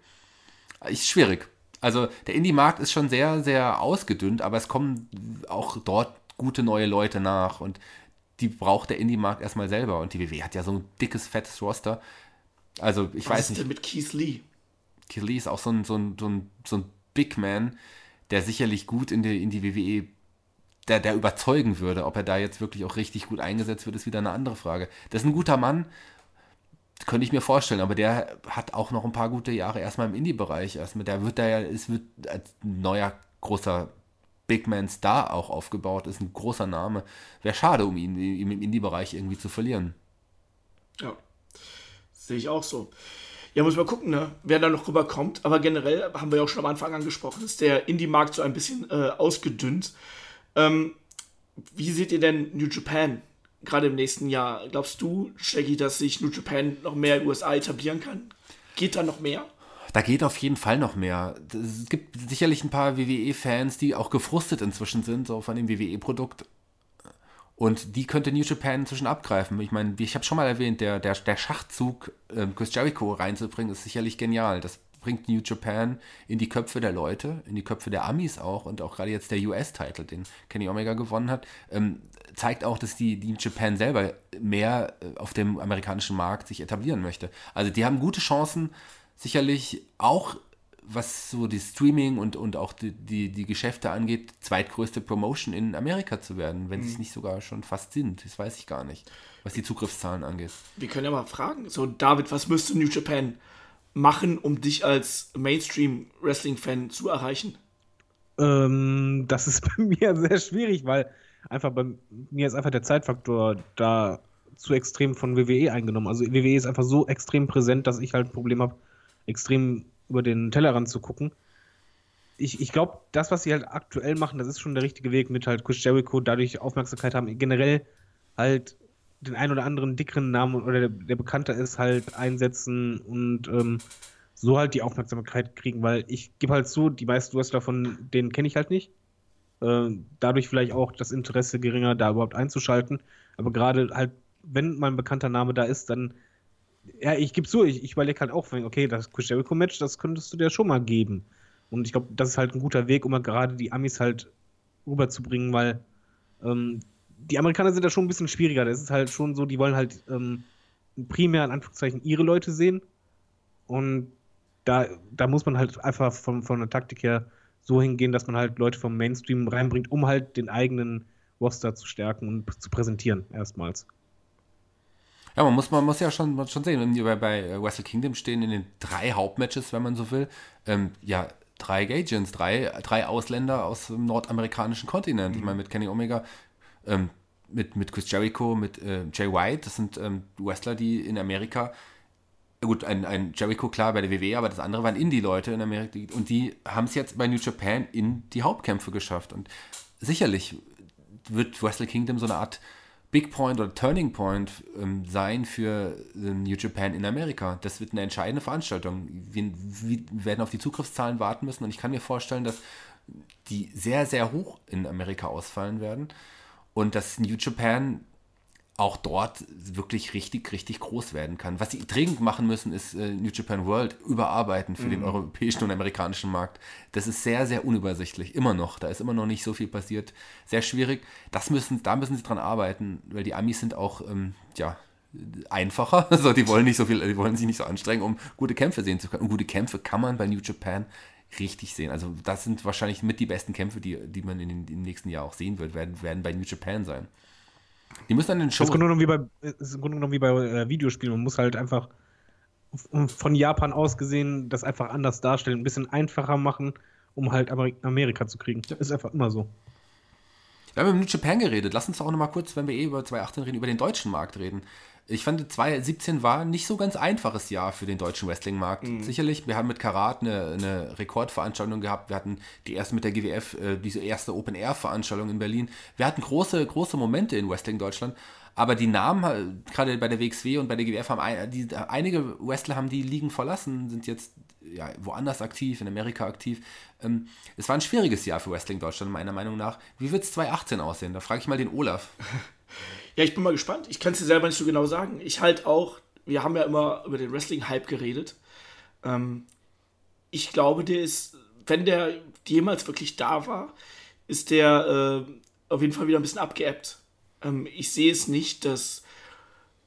[SPEAKER 3] Ist schwierig. Also der Indie-Markt ist schon sehr, sehr ausgedünnt, aber es kommen auch dort gute neue Leute nach und die braucht der Indie-Markt erstmal selber. Und die WWE hat ja so ein dickes, fettes Roster. Also ich Was weiß nicht. Was ist
[SPEAKER 2] denn mit Keith Lee?
[SPEAKER 3] Keith Lee ist auch so ein, so ein, so ein, so ein Big Man, der sicherlich gut in die, in die WWE der, der überzeugen würde. Ob er da jetzt wirklich auch richtig gut eingesetzt wird, ist wieder eine andere Frage. Das ist ein guter Mann, könnte ich mir vorstellen, aber der hat auch noch ein paar gute Jahre erstmal im Indie-Bereich. Erstmal, der wird da ja, es wird als neuer großer Big Man Star auch aufgebaut, ist ein großer Name. Wäre schade, um ihn, ihn im Indie-Bereich irgendwie zu verlieren.
[SPEAKER 2] Ja, sehe ich auch so. Ja, muss mal gucken, ne? wer da noch rüberkommt. Aber generell haben wir ja auch schon am Anfang angesprochen, ist der Indie-Markt so ein bisschen äh, ausgedünnt. Ähm, wie seht ihr denn New Japan gerade im nächsten Jahr. Glaubst du, Shaggy, dass sich New Japan noch mehr in den USA etablieren kann? Geht da noch mehr?
[SPEAKER 3] Da geht auf jeden Fall noch mehr. Es gibt sicherlich ein paar WWE-Fans, die auch gefrustet inzwischen sind, so von dem WWE-Produkt. Und die könnte New Japan inzwischen abgreifen. Ich meine, ich habe schon mal erwähnt, der, der, der Schachzug, äh, Chris Jericho reinzubringen, ist sicherlich genial. Das bringt New Japan in die Köpfe der Leute, in die Köpfe der Amis auch und auch gerade jetzt der US-Titel, den Kenny Omega gewonnen hat, ähm, zeigt auch, dass die, die Japan selber mehr äh, auf dem amerikanischen Markt sich etablieren möchte. Also die haben gute Chancen, sicherlich auch was so die Streaming und, und auch die, die, die Geschäfte angeht, zweitgrößte Promotion in Amerika zu werden, wenn mhm. sie es nicht sogar schon fast sind. Das weiß ich gar nicht, was die Zugriffszahlen angeht.
[SPEAKER 2] Wir können ja mal fragen, so David, was müsste New Japan machen, um dich als Mainstream-Wrestling-Fan zu erreichen?
[SPEAKER 4] Ähm, das ist bei mir sehr schwierig, weil einfach bei mir ist einfach der Zeitfaktor da zu extrem von WWE eingenommen. Also WWE ist einfach so extrem präsent, dass ich halt ein Problem habe, extrem über den Tellerrand zu gucken. Ich, ich glaube, das, was sie halt aktuell machen, das ist schon der richtige Weg mit halt Chris Jericho, dadurch Aufmerksamkeit haben, generell halt den einen oder anderen dickeren Namen oder der, der bekannter ist, halt einsetzen und ähm, so halt die Aufmerksamkeit kriegen, weil ich gebe halt zu, die meisten Wrestler von denen kenne ich halt nicht. Äh, dadurch vielleicht auch das Interesse geringer, da überhaupt einzuschalten. Aber gerade halt, wenn mal ein bekannter Name da ist, dann, ja, ich gebe zu, ich, ich überlege halt auch, okay, das Chris Jericho-Match, das könntest du dir schon mal geben. Und ich glaube, das ist halt ein guter Weg, um gerade die Amis halt rüberzubringen, weil ähm, die Amerikaner sind da schon ein bisschen schwieriger. Das ist halt schon so, die wollen halt ähm, primär in Anführungszeichen ihre Leute sehen. Und da, da muss man halt einfach von, von der Taktik her so hingehen, dass man halt Leute vom Mainstream reinbringt, um halt den eigenen Roster zu stärken und zu präsentieren, erstmals.
[SPEAKER 3] Ja, man muss, man muss ja schon, schon sehen, bei, bei Wrestle Kingdom stehen in den drei Hauptmatches, wenn man so will, ähm, ja, drei Gagens, drei, drei Ausländer aus dem nordamerikanischen Kontinent. Mhm. Ich meine, mit Kenny Omega, ähm, mit, mit Chris Jericho, mit äh, Jay White, das sind ähm, Wrestler, die in Amerika gut, ein, ein Jericho klar bei der WWE, aber das andere waren Indie-Leute in Amerika und die haben es jetzt bei New Japan in die Hauptkämpfe geschafft. Und sicherlich wird Wrestle Kingdom so eine Art Big Point oder Turning Point ähm, sein für ähm, New Japan in Amerika. Das wird eine entscheidende Veranstaltung. Wir, wir, werden auf die Zugriffszahlen warten müssen und ich kann mir vorstellen, dass die sehr, sehr hoch in Amerika ausfallen werden und dass New Japan auch dort wirklich richtig, richtig groß werden kann. Was sie dringend machen müssen, ist äh, New Japan World überarbeiten für mhm. den europäischen und amerikanischen Markt. Das ist sehr, sehr unübersichtlich, immer noch. Da ist immer noch nicht so viel passiert. Sehr schwierig. Das müssen, da müssen sie dran arbeiten, weil die Amis sind auch, ähm, ja, einfacher. Also die wollen nicht so viel, die wollen sich nicht so anstrengen, um gute Kämpfe sehen zu können. Und gute Kämpfe kann man bei New Japan richtig sehen. Also das sind wahrscheinlich mit die besten Kämpfe, die, die man in den, im nächsten Jahr auch sehen wird, werden, werden bei New Japan sein. Die müssen dann den Show.
[SPEAKER 4] Das ist im Grunde genommen wie bei, ist im Grunde genommen wie bei äh, Videospielen. Man muss halt einfach von Japan aus gesehen das einfach anders darstellen, ein bisschen einfacher machen, um halt Amerika zu kriegen. Das ist einfach immer so.
[SPEAKER 3] Wir haben über New Japan geredet. Lass uns auch noch mal kurz, wenn wir eh über 2018 reden, über den deutschen Markt reden. Ich fand, 2017 war nicht so ganz einfaches Jahr für den deutschen Wrestling-Markt. Mhm. Sicherlich, wir haben mit Karat eine, eine, Rekordveranstaltung gehabt. Wir hatten die erste mit der GWF, äh, diese erste Open-Air-Veranstaltung in Berlin. Wir hatten große, große Momente in Wrestling Deutschland. Aber die Namen, gerade bei der WXW und bei der GWF, haben ein, die, einige Wrestler haben die Ligen verlassen, sind jetzt ja, woanders aktiv, in Amerika aktiv. Ähm, es war ein schwieriges Jahr für Wrestling Deutschland, meiner Meinung nach. Wie wird es 2018 aussehen? Da frage ich mal den Olaf.
[SPEAKER 2] Ja, ich bin mal gespannt. Ich kann es dir selber nicht so genau sagen. Ich halt auch, wir haben ja immer über den Wrestling-Hype geredet. Ähm, ich glaube, der ist, wenn der jemals wirklich da war, ist der äh, auf jeden Fall wieder ein bisschen abgeebbt. Ähm, ich sehe es nicht, dass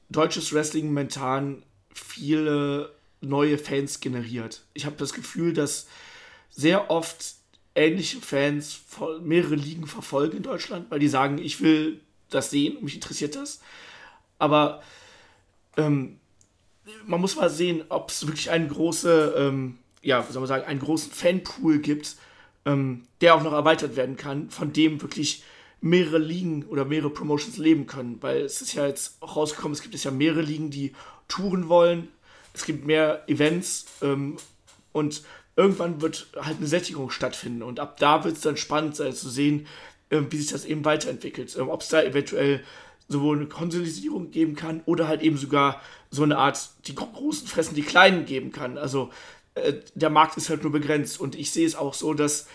[SPEAKER 2] deutsches Wrestling momentan viele neue Fans generiert. Ich habe das Gefühl, dass sehr oft ähnliche Fans mehrere Ligen verfolgen in Deutschland, weil die sagen, ich will das sehen, mich interessiert das. Aber ähm, man muss mal sehen, ob es wirklich einen große, ähm, ja, soll man sagen, einen großen Fanpool gibt, ähm, der auch noch erweitert werden kann, von dem wirklich mehrere Ligen oder mehrere Promotions leben können. Weil es ist ja jetzt auch rausgekommen, es gibt jetzt ja mehrere Ligen, die touren wollen. Es gibt mehr Events ähm, und irgendwann wird halt eine Sättigung stattfinden. Und ab da wird es dann spannend sein zu sehen, wie sich das eben weiterentwickelt. Ähm, Ob es da eventuell sowohl eine Konsolidierung geben kann oder halt eben sogar so eine Art, die Großen fressen die Kleinen geben kann. Also äh, der Markt ist halt nur begrenzt und ich sehe es auch so, dass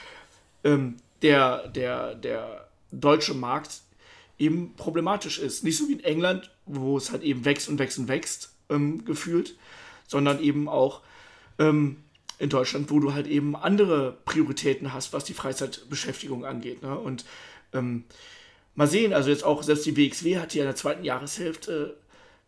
[SPEAKER 2] ähm, der, der, der deutsche Markt eben problematisch ist. Nicht so wie in England, wo es halt eben wächst und wächst und wächst, ähm, gefühlt, sondern eben auch ähm, in Deutschland, wo du halt eben andere Prioritäten hast, was die Freizeitbeschäftigung angeht. Ne? Und ähm, mal sehen, also jetzt auch selbst die WXW hat ja in der zweiten Jahreshälfte,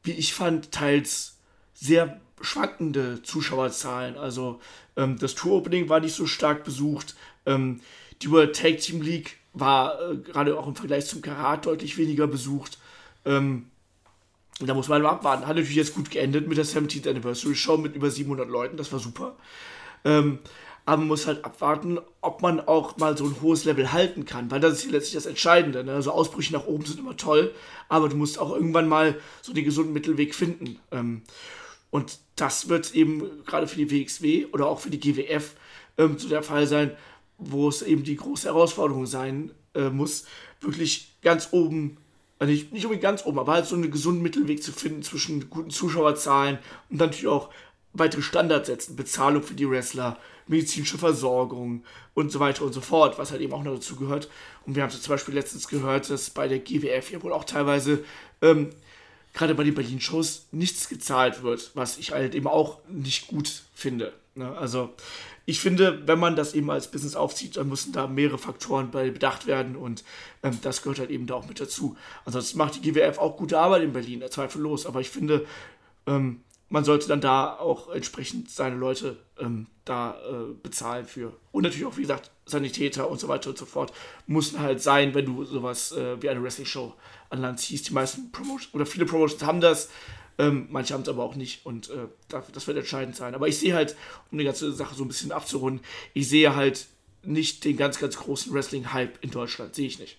[SPEAKER 2] wie ich fand, teils sehr schwankende Zuschauerzahlen. Also ähm, das Tour-Opening war nicht so stark besucht. Ähm, die World Tag Team League war äh, gerade auch im Vergleich zum Karat deutlich weniger besucht. Ähm, da muss man mal abwarten. Hat natürlich jetzt gut geendet mit der 17th Anniversary Show mit über 700 Leuten. Das war super. Ähm, aber man muss halt abwarten, ob man auch mal so ein hohes Level halten kann, weil das ist letztlich das Entscheidende. Ne? Also Ausbrüche nach oben sind immer toll, aber du musst auch irgendwann mal so den gesunden Mittelweg finden. Ähm, und das wird eben gerade für die WXW oder auch für die GWF ähm, so der Fall sein, wo es eben die große Herausforderung sein äh, muss, wirklich ganz oben, also nicht, nicht unbedingt ganz oben, aber halt so einen gesunden Mittelweg zu finden zwischen guten Zuschauerzahlen und natürlich auch weitere Standards setzen. Bezahlung für die Wrestler, medizinische Versorgung und so weiter und so fort, was halt eben auch noch dazu gehört. Und wir haben zum Beispiel letztens gehört, dass bei der GWF ja wohl auch teilweise ähm, gerade bei den Berlin-Shows nichts gezahlt wird, was ich halt eben auch nicht gut finde. Ne? Also ich finde, wenn man das eben als Business aufzieht, dann müssen da mehrere Faktoren bei bedacht werden und ähm, das gehört halt eben da auch mit dazu. Ansonsten macht die GWF auch gute Arbeit in Berlin, zweifellos, aber ich finde, ähm, man sollte dann da auch entsprechend seine Leute ähm, da äh, bezahlen für. Und natürlich auch, wie gesagt, Sanitäter und so weiter und so fort müssen halt sein, wenn du sowas äh, wie eine Wrestling-Show an Land ziehst. Die meisten Promotions oder viele Promotions haben das. Ähm, manche haben es aber auch nicht und äh, das wird entscheidend sein. Aber ich sehe halt, um die ganze Sache so ein bisschen abzurunden, ich sehe halt nicht den ganz, ganz großen Wrestling-Hype in Deutschland. Sehe ich nicht.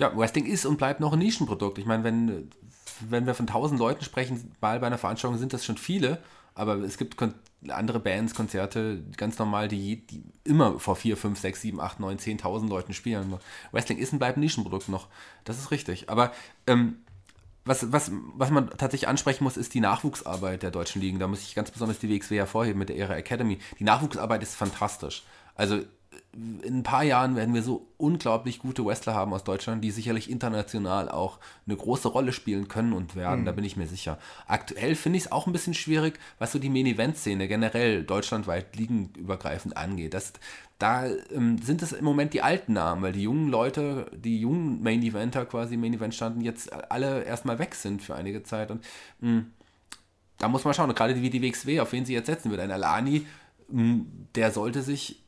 [SPEAKER 3] Ja, Wrestling ist und bleibt noch ein Nischenprodukt. Ich meine, wenn, wenn wir von 1000 Leuten sprechen, mal bei einer Veranstaltung sind das schon viele, aber es gibt andere Bands, Konzerte, ganz normal, die, die immer vor 4, 5, 6, 7, 8, 9, 10.000 Leuten spielen. Wrestling ist und bleibt ein Nischenprodukt noch. Das ist richtig. Aber ähm, was, was, was man tatsächlich ansprechen muss, ist die Nachwuchsarbeit der deutschen Ligen. Da muss ich ganz besonders die WXW hervorheben mit der Ära Academy. Die Nachwuchsarbeit ist fantastisch. Also in ein paar Jahren werden wir so unglaublich gute Wrestler haben aus Deutschland, die sicherlich international auch eine große Rolle spielen können und werden, mhm. da bin ich mir sicher. Aktuell finde ich es auch ein bisschen schwierig, was so die Main-Event-Szene generell deutschlandweit liegenübergreifend angeht. Das, da ähm, sind es im Moment die alten Namen, weil die jungen Leute, die jungen Main-Eventer quasi Main-Event standen, jetzt alle erstmal weg sind für einige Zeit und mh, hm, da muss man schauen, gerade wie die WXW, auf wen sie jetzt setzen wird. Ein Alani, mh, hm, der sollte sich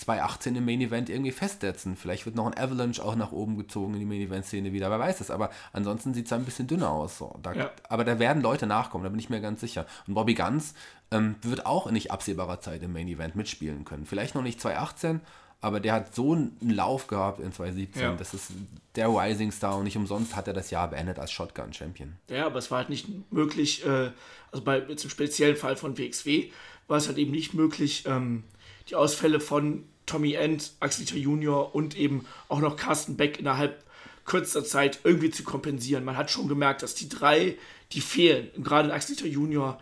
[SPEAKER 3] 2018 im Main Event irgendwie festsetzen. Vielleicht wird noch ein Avalanche auch nach oben gezogen in die Main Event Szene wieder, wer weiß es. Aber ansonsten sieht es ein bisschen dünner aus. So. Da, ja. Aber da werden Leute nachkommen, da bin ich mir ganz sicher. Und Bobby Guns ähm, wird auch in nicht absehbarer Zeit im Main Event mitspielen können. Vielleicht noch nicht 2018, aber der hat so einen Lauf gehabt in 2017. Ja. Das ist der Rising Star und nicht umsonst hat er das Jahr beendet als Shotgun Champion.
[SPEAKER 2] Ja, aber es war halt nicht möglich, äh, also bei im speziellen Fall von WXW war es halt eben nicht möglich, ähm, die Ausfälle von Tommy End, Axel Junior und eben auch noch Carsten Beck innerhalb kürzester Zeit irgendwie zu kompensieren. Man hat schon gemerkt, dass die drei, die fehlen, gerade Axel Junior,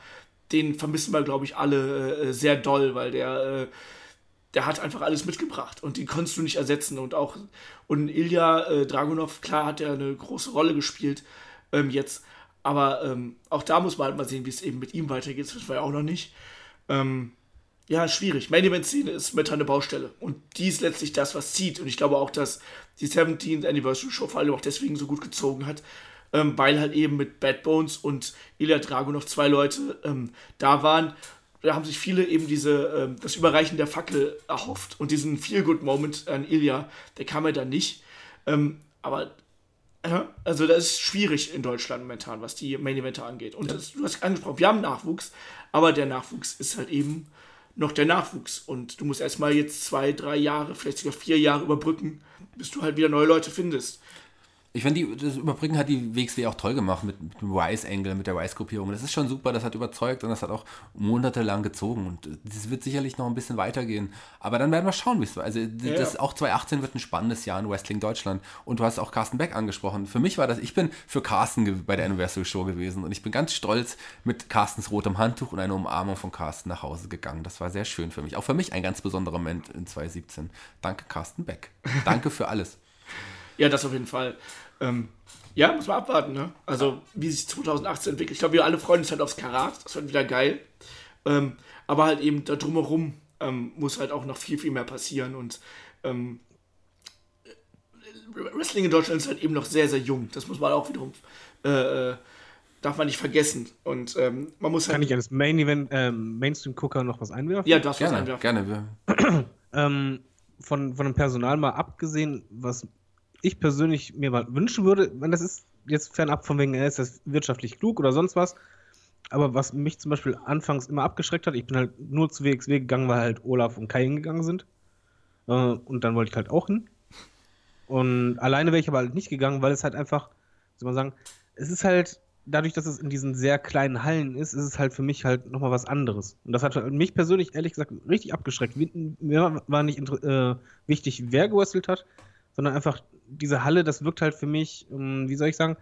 [SPEAKER 2] den vermissen wir, glaube ich, alle äh, sehr doll, weil der, äh, der hat einfach alles mitgebracht und den konntest du nicht ersetzen. Und auch, und Ilya äh, Dragunov, klar hat er eine große Rolle gespielt ähm, jetzt, aber ähm, auch da muss man halt mal sehen, wie es eben mit ihm weitergeht. Das wir ja auch noch nicht. Ähm, ja, schwierig. Main Event Szene ist mit eine Baustelle. Und die ist letztlich das, was zieht. Und ich glaube auch, dass die 17th Anniversary Show vor allem auch deswegen so gut gezogen hat, ähm, weil halt eben mit Bad Bones und Ilya Drago noch zwei Leute ähm, da waren. Da haben sich viele eben diese, ähm, das Überreichen der Fackel erhofft. Und diesen Feel-Good-Moment an Ilya, der kam ja dann nicht. Ähm, aber äh, also das ist schwierig in Deutschland momentan, was die Main Eventer angeht. Und das, du hast angesprochen, wir haben Nachwuchs, aber der Nachwuchs ist halt eben noch der Nachwuchs. Und du musst erstmal jetzt zwei, drei Jahre, vielleicht sogar vier Jahre überbrücken, bis du halt wieder neue Leute findest.
[SPEAKER 3] Ich finde, das Überbrücken hat die WXW auch toll gemacht mit, mit dem Wise-Angle, mit der Wise-Gruppierung. Das ist schon super, das hat überzeugt und das hat auch monatelang gezogen. Und das wird sicherlich noch ein bisschen weitergehen. Aber dann werden wir schauen, wie es Also, ja, das, ja. auch 2018 wird ein spannendes Jahr in Wrestling Deutschland. Und du hast auch Carsten Beck angesprochen. Für mich war das, ich bin für Carsten bei der Anniversary Show gewesen und ich bin ganz stolz mit Carstens rotem Handtuch und einer Umarmung von Carsten nach Hause gegangen. Das war sehr schön für mich. Auch für mich ein ganz besonderer Moment in 2017. Danke, Carsten Beck. Danke für alles.
[SPEAKER 2] Ja, das auf jeden Fall. Ähm, ja, muss man abwarten, ne? Also, wie sich 2018 entwickelt. Ich glaube, wir alle freuen uns halt aufs Karat. Das wird wieder geil. Ähm, aber halt eben da drumherum ähm, muss halt auch noch viel, viel mehr passieren. Und ähm, Wrestling in Deutschland ist halt eben noch sehr, sehr jung. Das muss man auch wiederum. Äh, äh darf man nicht vergessen. Und ähm, man muss
[SPEAKER 4] halt. Kann ich als Main Event, äh, Mainstream-Gucker noch was einwerfen?
[SPEAKER 2] Ja, darfst
[SPEAKER 3] du
[SPEAKER 2] was
[SPEAKER 3] einwerfen. Gerne.
[SPEAKER 4] ähm, von, von dem Personal mal abgesehen, was ich persönlich mir mal wünschen würde, wenn das ist jetzt fernab von wegen, ist das wirtschaftlich klug oder sonst was, aber was mich zum Beispiel anfangs immer abgeschreckt hat, ich bin halt nur zu WXW gegangen, weil halt Olaf und Kai hingegangen sind. Äh, und dann wollte ich halt auch hin. Und alleine wäre ich aber halt nicht gegangen, weil es halt einfach, soll man sagen, es ist halt, dadurch, dass es in diesen sehr kleinen Hallen ist, ist es halt für mich halt nochmal was anderes. Und das hat halt mich persönlich, ehrlich gesagt, richtig abgeschreckt. Mir war nicht äh, wichtig, wer gewrestelt hat, sondern einfach diese Halle, das wirkt halt für mich, ähm, wie soll ich sagen,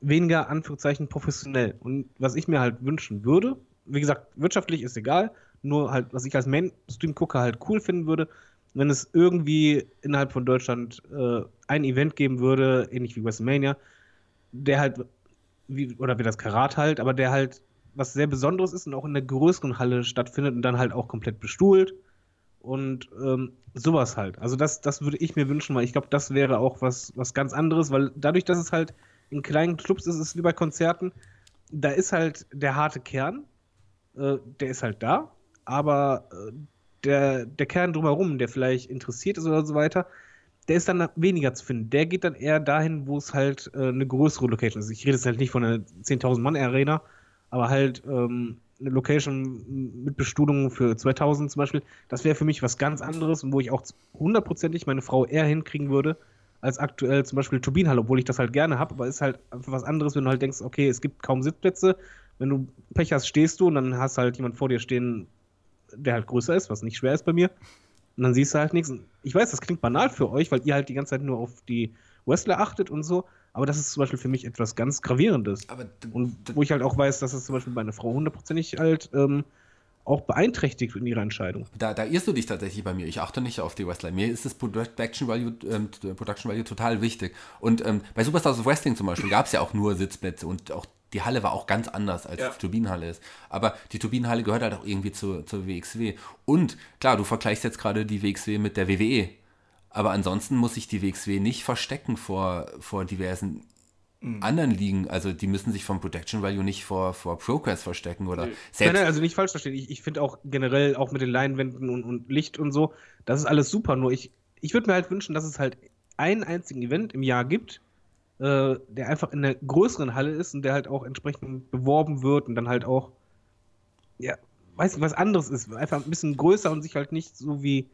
[SPEAKER 4] weniger Anführungszeichen professionell. Und was ich mir halt wünschen würde, wie gesagt, wirtschaftlich ist egal, nur halt, was ich als Mainstream-Gucker halt cool finden würde, wenn es irgendwie innerhalb von Deutschland äh, ein Event geben würde, ähnlich wie WrestleMania, der halt, wie, oder wie das Karat halt, aber der halt was sehr Besonderes ist und auch in der größeren Halle stattfindet und dann halt auch komplett bestuhlt und ähm, sowas halt. Also das, das würde ich mir wünschen, weil ich glaube, das wäre auch was, was ganz anderes, weil dadurch, dass es halt in kleinen Clubs ist, ist es wie bei Konzerten, da ist halt der harte Kern, äh, der ist halt da, aber äh, der, der Kern drumherum, der vielleicht interessiert ist oder so weiter, der ist dann weniger zu finden. Der geht dann eher dahin, wo es halt äh, eine größere Location ist. Ich rede jetzt halt nicht von einer 10.000 Mann Arena, aber halt ähm, eine Location mit Bestuhlung für 2000 zum Beispiel, das wäre für mich was ganz anderes und wo ich auch hundertprozentig meine Frau eher hinkriegen würde, als aktuell zum Beispiel Turbinenhalle, obwohl ich das halt gerne habe, aber ist halt einfach was anderes, wenn du halt denkst, okay, es gibt kaum Sitzplätze, wenn du Pech hast, stehst du und dann hast halt jemand vor dir stehen, der halt größer ist, was nicht schwer ist bei mir. Und dann siehst du halt nichts. Ich weiß, das klingt banal für euch, weil ihr halt die ganze Zeit nur auf die Wrestler achtet und so, aber das ist zum Beispiel für mich etwas ganz Gravierendes. und wo ich halt auch weiß, dass es zum Beispiel meine Frau hundertprozentig halt ähm, auch beeinträchtigt in ihrer Entscheidung.
[SPEAKER 3] Da, da irrst du dich tatsächlich bei mir. Ich achte nicht auf die Wrestler. Mir ist das Production Value, ähm, Production Value total wichtig. Und ähm, bei Superstars of Wrestling zum Beispiel gab es ja auch nur Sitzplätze und auch die Halle war auch ganz anders, als ja. die Turbinenhalle ist. Aber die Turbinenhalle gehört halt auch irgendwie zu, zur WXW. Und klar, du vergleichst jetzt gerade die WXW mit der WWE. Aber ansonsten muss sich die WXW nicht verstecken vor, vor diversen mhm. anderen Ligen. Also die müssen sich vom Protection Value nicht vor, vor Progress verstecken oder
[SPEAKER 4] nee. selbst. Nein, nein, also nicht falsch verstehen. Ich, ich finde auch generell, auch mit den Leinwänden und, und Licht und so, das ist alles super. Nur ich, ich würde mir halt wünschen, dass es halt einen einzigen Event im Jahr gibt, äh, der einfach in einer größeren Halle ist und der halt auch entsprechend beworben wird und dann halt auch, ja, weiß nicht, was anderes ist. Einfach ein bisschen größer und sich halt nicht so wie,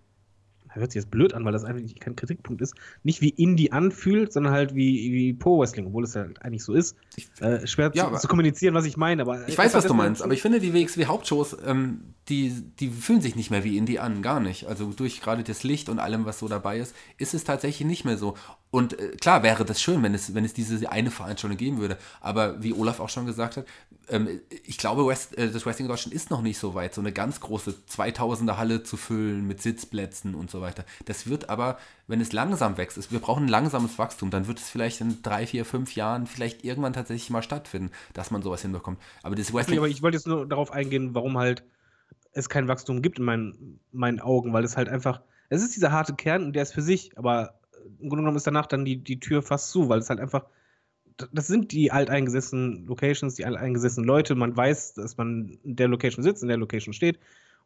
[SPEAKER 4] hört sich jetzt blöd an, weil das eigentlich kein Kritikpunkt ist, nicht wie Indie anfühlt, sondern halt wie, wie Pro-Wrestling, obwohl es halt eigentlich so ist. Äh, schwer ja, zu, zu, kommunizieren, was ich meine, aber.
[SPEAKER 3] Ich weiß, was du meinst, aber ich finde, die WXW-Hauptshows, ähm, die, die fühlen sich nicht mehr wie Indie an, gar nicht. Also durch gerade das Licht und allem, was so dabei ist, ist es tatsächlich nicht mehr so. Und äh, klar wäre das schön, wenn es, wenn es diese eine Veranstaltung geben würde. Aber wie Olaf auch schon gesagt hat, ähm, ich glaube, West, äh, das Wrestling in Deutschland ist noch nicht so weit, so eine ganz große 2000er Halle zu füllen mit Sitzplätzen und so weiter. Das wird aber, wenn es langsam wächst, ist, wir brauchen ein langsames Wachstum, dann wird es vielleicht in drei, vier, fünf Jahren vielleicht irgendwann tatsächlich mal stattfinden, dass man sowas hinbekommt. Aber das
[SPEAKER 4] Wrestling. aber ich wollte jetzt nur darauf eingehen, warum halt es kein Wachstum gibt in meinen, meinen Augen, weil es halt einfach, es ist dieser harte Kern und der ist für sich, aber im Grunde genommen ist danach dann die, die Tür fast zu, weil es halt einfach, das sind die alteingesessenen Locations, die alteingesessenen Leute. Man weiß, dass man in der Location sitzt, in der Location steht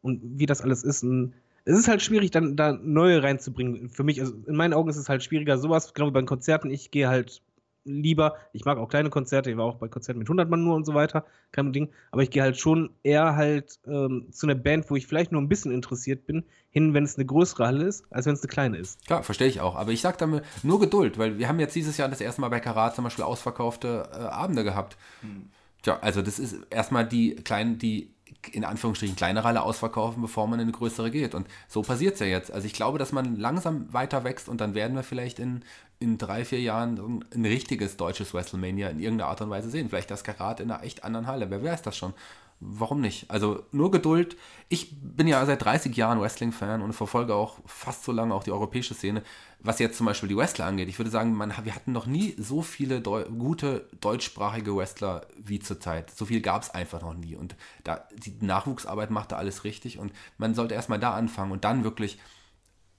[SPEAKER 4] und wie das alles ist. Und es ist halt schwierig, dann da neue reinzubringen. Für mich, also in meinen Augen ist es halt schwieriger, sowas, genau wie bei Konzerten. Ich gehe halt lieber. Ich mag auch kleine Konzerte, ich war auch bei Konzerten mit 100 Mann nur und so weiter, kein Ding. Aber ich gehe halt schon eher halt ähm, zu einer Band, wo ich vielleicht nur ein bisschen interessiert bin, hin, wenn es eine größere Halle ist, als wenn es eine kleine ist.
[SPEAKER 3] Klar, verstehe ich auch. Aber ich sage damit nur Geduld, weil wir haben jetzt dieses Jahr das erste Mal bei Karat zum Beispiel ausverkaufte äh, Abende gehabt. Hm. Tja, also das ist erstmal die kleinen, die in Anführungsstrichen kleinere Halle ausverkaufen, bevor man in eine größere geht. Und so passiert es ja jetzt. Also ich glaube, dass man langsam weiter wächst und dann werden wir vielleicht in, in drei, vier Jahren ein richtiges deutsches WrestleMania in irgendeiner Art und Weise sehen. Vielleicht das Karat in einer echt anderen Halle. Wer weiß das schon? Warum nicht? Also nur Geduld. Ich bin ja seit 30 Jahren Wrestling-Fan und verfolge auch fast so lange auch die europäische Szene. Was jetzt zum Beispiel die Wrestler angeht, ich würde sagen, man, wir hatten noch nie so viele Deu gute deutschsprachige Wrestler wie zurzeit. So viel gab es einfach noch nie. Und da, die Nachwuchsarbeit macht da alles richtig und man sollte erstmal da anfangen und dann wirklich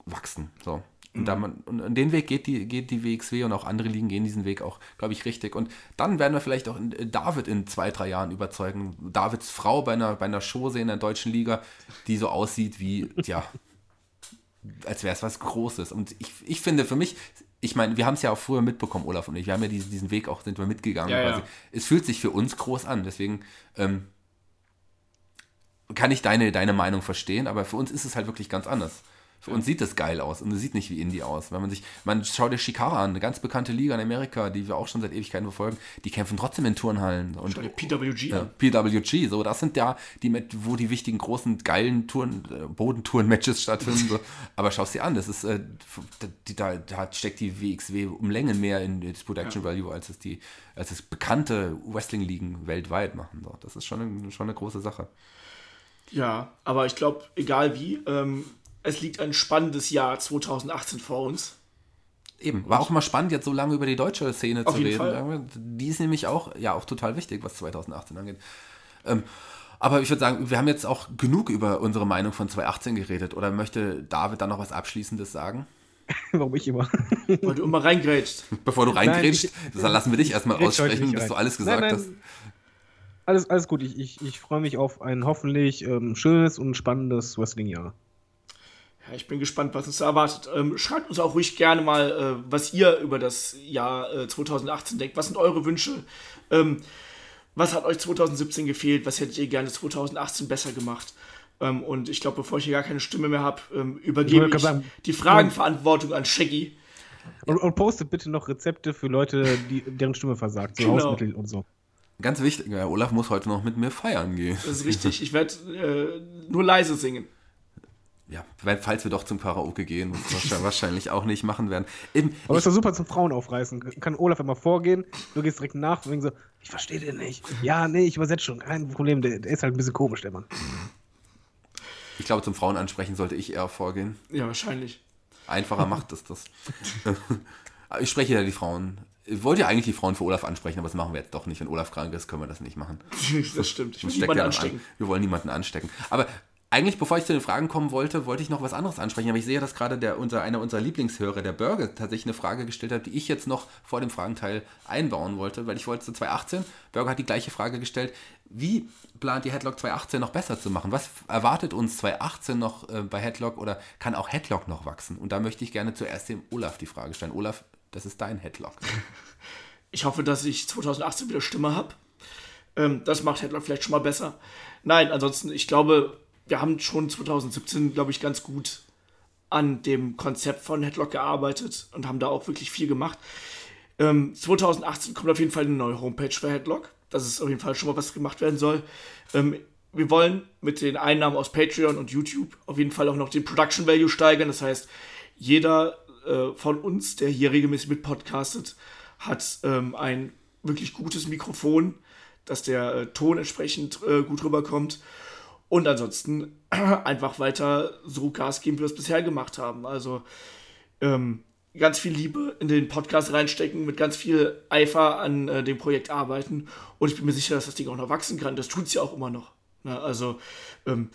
[SPEAKER 3] wachsen. So. Und, da man, und den Weg geht die, geht die WXW und auch andere Ligen gehen diesen Weg auch, glaube ich, richtig. Und dann werden wir vielleicht auch David in zwei, drei Jahren überzeugen. Davids Frau bei einer, bei einer Show sehen in der deutschen Liga, die so aussieht wie, ja, als wäre es was Großes. Und ich, ich finde für mich, ich meine, wir haben es ja auch früher mitbekommen, Olaf und ich, wir haben ja diesen, diesen Weg auch, sind wir mitgegangen. Ja, ja. Es fühlt sich für uns groß an, deswegen ähm, kann ich deine, deine Meinung verstehen, aber für uns ist es halt wirklich ganz anders Für uns sieht das geil aus und es sieht nicht wie Indie aus. Wenn man sich, man schaut dir Shikara an, eine ganz bekannte Liga in Amerika, die wir auch schon seit Ewigkeiten verfolgen, die kämpfen trotzdem in Turnhallen. Und
[SPEAKER 2] Schau dir PWG
[SPEAKER 3] ja,
[SPEAKER 2] an.
[SPEAKER 3] PWG, so, das sind ja die, wo die wichtigen großen, geilen Touren, äh, Bodentouren-Matches stattfinden. So. Aber schau dir an, das ist, äh, die, da, da steckt die WXW um Längen mehr in das Production Value, als es die, als es bekannte Wrestling-Ligen weltweit machen. So. Das ist schon eine, schon eine große Sache.
[SPEAKER 2] Ja, aber ich glaube, egal wie, ähm, es liegt ein spannendes Jahr 2018 vor uns.
[SPEAKER 3] Eben, war auch mal spannend, jetzt so lange über die deutsche Szene
[SPEAKER 2] Auf
[SPEAKER 3] zu
[SPEAKER 2] jeden
[SPEAKER 3] reden. Die ist nämlich auch, ja, auch total wichtig, was 2018 angeht. Ähm, aber ich würde sagen, wir haben jetzt auch genug über unsere Meinung von 2018 geredet. Oder möchte David dann noch was Abschließendes sagen?
[SPEAKER 4] Warum ich immer?
[SPEAKER 2] Weil du immer reingrätst.
[SPEAKER 3] Bevor du reingrätschst,
[SPEAKER 4] ich-
[SPEAKER 3] dann lassen wir dich erstmal aussprechen, bis
[SPEAKER 4] rein.
[SPEAKER 3] du alles gesagt
[SPEAKER 4] Nein, nein.
[SPEAKER 3] hast.
[SPEAKER 4] Alles, alles gut. Ich, ich, ich freue mich auf ein hoffentlich ähm, schönes und spannendes Wrestling-Jahr.
[SPEAKER 2] Ja, ich bin gespannt, was uns da erwartet. Ähm, schreibt uns auch ruhig gerne mal, äh, was ihr über das Jahr äh, 2018 denkt. Was sind eure Wünsche? Ähm, was hat euch 2017 gefehlt? Was hättet ihr gerne 2018 besser gemacht? Ähm, und ich glaube, bevor ich hier gar keine Stimme mehr habe, ähm, übergebe ich
[SPEAKER 4] gerade sagen,
[SPEAKER 2] die Fragenverantwortung an Shaggy.
[SPEAKER 4] Und, und postet bitte noch Rezepte für Leute, die, deren Stimme versagt. So
[SPEAKER 2] Genau.
[SPEAKER 4] Hausmittel und so.
[SPEAKER 3] Ganz wichtig, ja, Olaf muss heute noch mit mir feiern gehen.
[SPEAKER 2] Das ist richtig. Ich werde äh, nur leise singen.
[SPEAKER 3] Ja, weil, falls wir doch zum Karaoke gehen, was wir wahrscheinlich- auch nicht machen werden. Eben,
[SPEAKER 4] Aber
[SPEAKER 3] ich,
[SPEAKER 4] ist doch super zum Frauen aufreißen. Kann Olaf immer vorgehen, du gehst direkt nach und denkst so, ich verstehe den nicht. Ja, nee, ich übersetze schon, kein Problem, der, der ist halt ein bisschen komisch, der Mann.
[SPEAKER 3] ich glaube, zum Frauen ansprechen sollte ich eher vorgehen.
[SPEAKER 2] Ja, wahrscheinlich.
[SPEAKER 3] Einfacher macht es das. Ich spreche ja die Frauen. Ich wollte ja eigentlich die Frauen für Olaf ansprechen, aber das machen wir jetzt doch nicht. Wenn Olaf krank ist, können wir das nicht machen.
[SPEAKER 2] das stimmt. Ich will niemanden anstecken.
[SPEAKER 3] An. Wir wollen niemanden anstecken. Aber eigentlich, bevor ich zu den Fragen kommen wollte, wollte ich noch was anderes ansprechen. Aber ich sehe, dass gerade der, unser, einer unserer Lieblingshörer, der Burger, tatsächlich eine Frage gestellt hat, die ich jetzt noch vor dem Fragenteil einbauen wollte, weil ich wollte zu 2018. Burger hat die gleiche Frage gestellt. Wie plant ihr Headlock 2018 noch besser zu machen? Was erwartet uns 2018 noch äh, bei Headlock oder kann auch Headlock noch wachsen? Und da möchte ich gerne zuerst dem Olaf die Frage stellen. Olaf, das ist dein Headlock.
[SPEAKER 2] Ich hoffe, dass ich 2018 wieder Stimme habe. Ähm, das macht Headlock vielleicht schon mal besser. Nein, ansonsten, ich glaube, wir haben schon 2017, glaube ich, ganz gut an dem Konzept von Headlock gearbeitet und haben da auch wirklich viel gemacht. Ähm, 2018 kommt auf jeden Fall eine neue Homepage für Headlock. Das ist auf jeden Fall schon mal was gemacht werden soll. Ähm, wir wollen mit den Einnahmen aus Patreon und YouTube auf jeden Fall auch noch den Production Value steigern. Das heißt, jeder äh, von uns, der hier regelmäßig mit podcastet, hat ähm, ein wirklich gutes Mikrofon, dass der äh, Ton entsprechend äh, gut rüberkommt. Und ansonsten einfach weiter so Gas geben, wie wir es bisher gemacht haben. Also ähm, ganz viel Liebe in den Podcast reinstecken, mit ganz viel Eifer an äh, dem Projekt arbeiten. Und ich bin mir sicher, dass das Ding auch noch wachsen kann. Das tut es ja auch immer noch. Ne? Also ähm,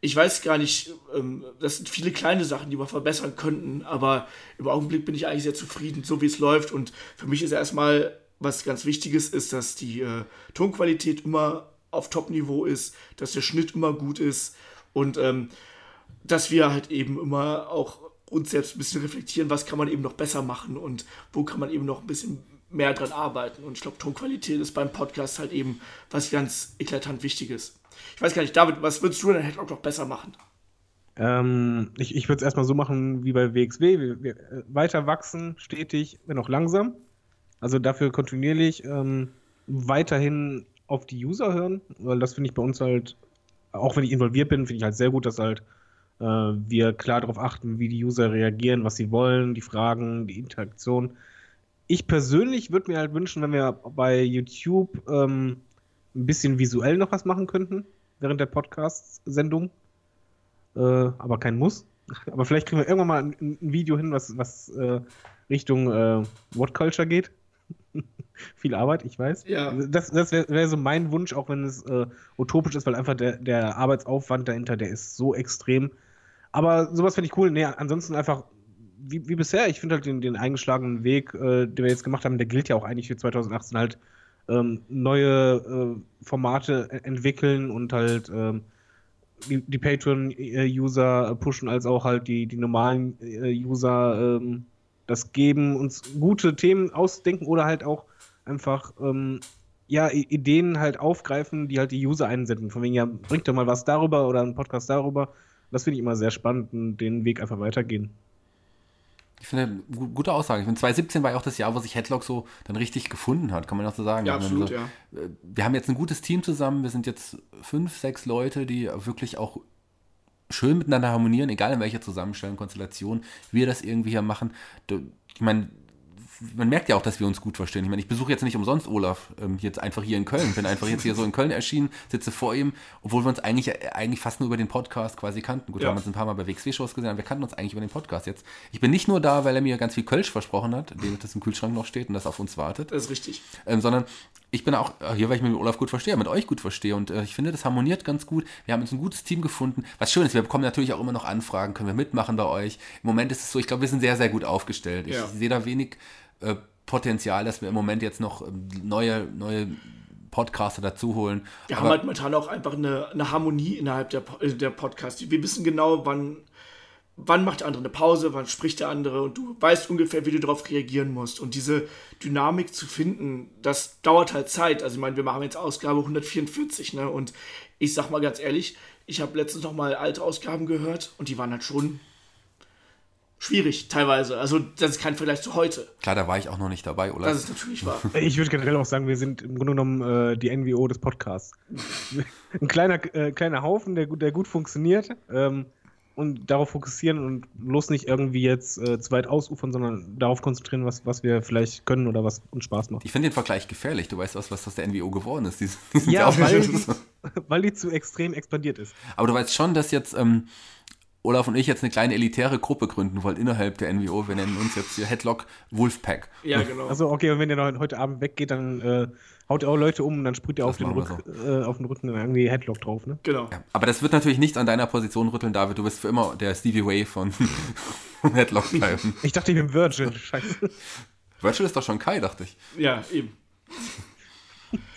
[SPEAKER 2] ich weiß gar nicht, ähm, das sind viele kleine Sachen, die wir verbessern könnten, aber im Augenblick bin ich eigentlich sehr zufrieden, so wie es läuft. Und für mich ist erstmal was ganz Wichtiges ist, dass die äh, Tonqualität immer auf Top-Niveau ist, dass der Schnitt immer gut ist und ähm, dass wir halt eben immer auch uns selbst ein bisschen reflektieren, was kann man eben noch besser machen und wo kann man eben noch ein bisschen mehr dran arbeiten. Und ich glaube, Tonqualität ist beim Podcast halt eben was ganz eklatant Wichtiges. Ich weiß gar nicht, David, was würdest du denn Headlock noch besser machen?
[SPEAKER 4] Ähm, ich ich würde es erstmal so machen wie bei WXW. Wir, wir äh, weiter wachsen, stetig, wenn auch langsam. Also dafür kontinuierlich ähm, weiterhin auf die User hören, weil das finde ich bei uns halt, auch wenn ich involviert bin, finde ich halt sehr gut, dass halt äh, wir klar darauf achten, wie die User reagieren, was sie wollen, die Fragen, die Interaktion. Ich persönlich würde mir halt wünschen, wenn wir bei YouTube ähm, ein bisschen visuell noch was machen könnten während der Podcast-Sendung. Äh, aber kein Muss. Aber vielleicht kriegen wir irgendwann mal ein, ein Video hin, was, was äh, Richtung äh, What Culture geht. Viel Arbeit, ich weiß.
[SPEAKER 2] Ja.
[SPEAKER 4] Das, das wäre wär so mein Wunsch, auch wenn es äh, utopisch ist, weil einfach der, der Arbeitsaufwand dahinter, der ist so extrem. Aber sowas finde ich cool. Nee, ansonsten einfach wie, wie bisher. Ich finde halt den, den eingeschlagenen Weg, äh, den wir jetzt gemacht haben, der gilt ja auch eigentlich für 2018 halt ähm, neue äh, Formate e- entwickeln und halt ähm, die, die Patreon-User pushen, als auch halt die, die normalen äh, User ähm, das geben, uns gute Themen ausdenken oder halt auch einfach ähm, ja, Ideen halt aufgreifen, die halt die User einsenden. Von wegen, ja, bringt doch mal was darüber oder einen Podcast darüber. Das finde ich immer sehr spannend und den Weg einfach weitergehen.
[SPEAKER 3] Ich finde, gu- gute Aussage. Ich finde, 2017 war ja auch das Jahr, wo sich Headlock so dann richtig gefunden hat, kann man auch so sagen.
[SPEAKER 2] Ja, absolut,
[SPEAKER 3] so,
[SPEAKER 2] ja.
[SPEAKER 3] äh, Wir haben jetzt ein gutes Team zusammen. Wir sind jetzt fünf, sechs Leute, die wirklich auch schön miteinander harmonieren, egal in welcher Zusammenstellung, Konstellation wir das irgendwie hier machen. Ich meine, man merkt ja auch, dass wir uns gut verstehen. Ich meine, ich besuche jetzt nicht umsonst Olaf ähm, jetzt einfach hier in Köln. Bin einfach jetzt hier so in Köln erschienen, sitze vor ihm, obwohl wir uns eigentlich, äh, eigentlich fast nur über den Podcast quasi kannten. Gut, wir
[SPEAKER 2] Ja.
[SPEAKER 3] haben uns ein paar Mal bei WXW-Shows gesehen, aber wir kannten uns eigentlich über den Podcast jetzt. Ich bin nicht nur da, weil er mir ganz viel Kölsch versprochen hat, dem das im Kühlschrank noch steht und das auf uns wartet
[SPEAKER 2] Das ist richtig.
[SPEAKER 3] ähm, sondern ich bin auch äh, hier, weil ich mich mit Olaf gut verstehe, mit euch gut verstehe und äh, ich finde, das harmoniert ganz gut. Wir haben uns ein gutes Team gefunden. Was schön ist, wir bekommen natürlich auch immer noch Anfragen, können wir mitmachen bei euch. Im Moment ist es so, ich glaube, wir sind sehr, sehr gut aufgestellt. Ich
[SPEAKER 2] Ja.
[SPEAKER 3] sehe da wenig äh, Potenzial, dass wir im Moment jetzt noch ähm, neue, neue Podcaster dazu holen.
[SPEAKER 2] Wir haben halt momentan auch einfach eine, eine Harmonie innerhalb der, äh, der Podcast. Wir wissen genau, wann, wann macht der andere eine Pause, wann spricht der andere und du weißt ungefähr, wie du darauf reagieren musst. Und diese Dynamik zu finden, das dauert halt Zeit. Also ich meine, wir machen jetzt Ausgabe 144, ne? Und ich sag mal ganz ehrlich, ich habe letztens noch mal alte Ausgaben gehört und die waren halt schon schwierig teilweise. Also das ist kein Vergleich zu heute.
[SPEAKER 3] Klar, da war ich auch noch nicht dabei, Olaf.
[SPEAKER 2] Das ist natürlich wahr.
[SPEAKER 4] Ich würde generell auch sagen, wir sind im Grunde genommen äh, die NWO des Podcasts. Ein kleiner, äh, kleiner Haufen, der, gut- der gut funktioniert ähm, und darauf fokussieren und bloß nicht irgendwie jetzt äh, zu weit ausufern, sondern darauf konzentrieren, was, was wir vielleicht können oder was uns Spaß macht.
[SPEAKER 3] ich finde den Vergleich gefährlich. Du weißt was, was das der NWO geworden ist. Die, sind- die sind
[SPEAKER 4] Ja,
[SPEAKER 3] auch-
[SPEAKER 4] weil die, weil die zu extrem expandiert ist.
[SPEAKER 3] Aber du weißt schon, dass jetzt ähm, Olaf und ich jetzt eine kleine elitäre Gruppe gründen wollen innerhalb der NWO. Wir nennen uns jetzt hier Headlock Wolfpack.
[SPEAKER 2] Ja, genau.
[SPEAKER 4] Also okay, und wenn der noch heute Abend weggeht, dann äh, haut er auch Leute um und dann sprüht er auf den, Rück, äh, auf den Rücken irgendwie Headlock drauf, ne?
[SPEAKER 2] genau.
[SPEAKER 3] Ja, aber das wird natürlich nichts an deiner Position rütteln, David. Du wirst für immer der Stevie Way von Headlock bleiben.
[SPEAKER 4] Ich dachte, ich bin Virgin. Scheiße.
[SPEAKER 3] Virtual ist doch schon Kai, dachte ich.
[SPEAKER 2] Ja, eben.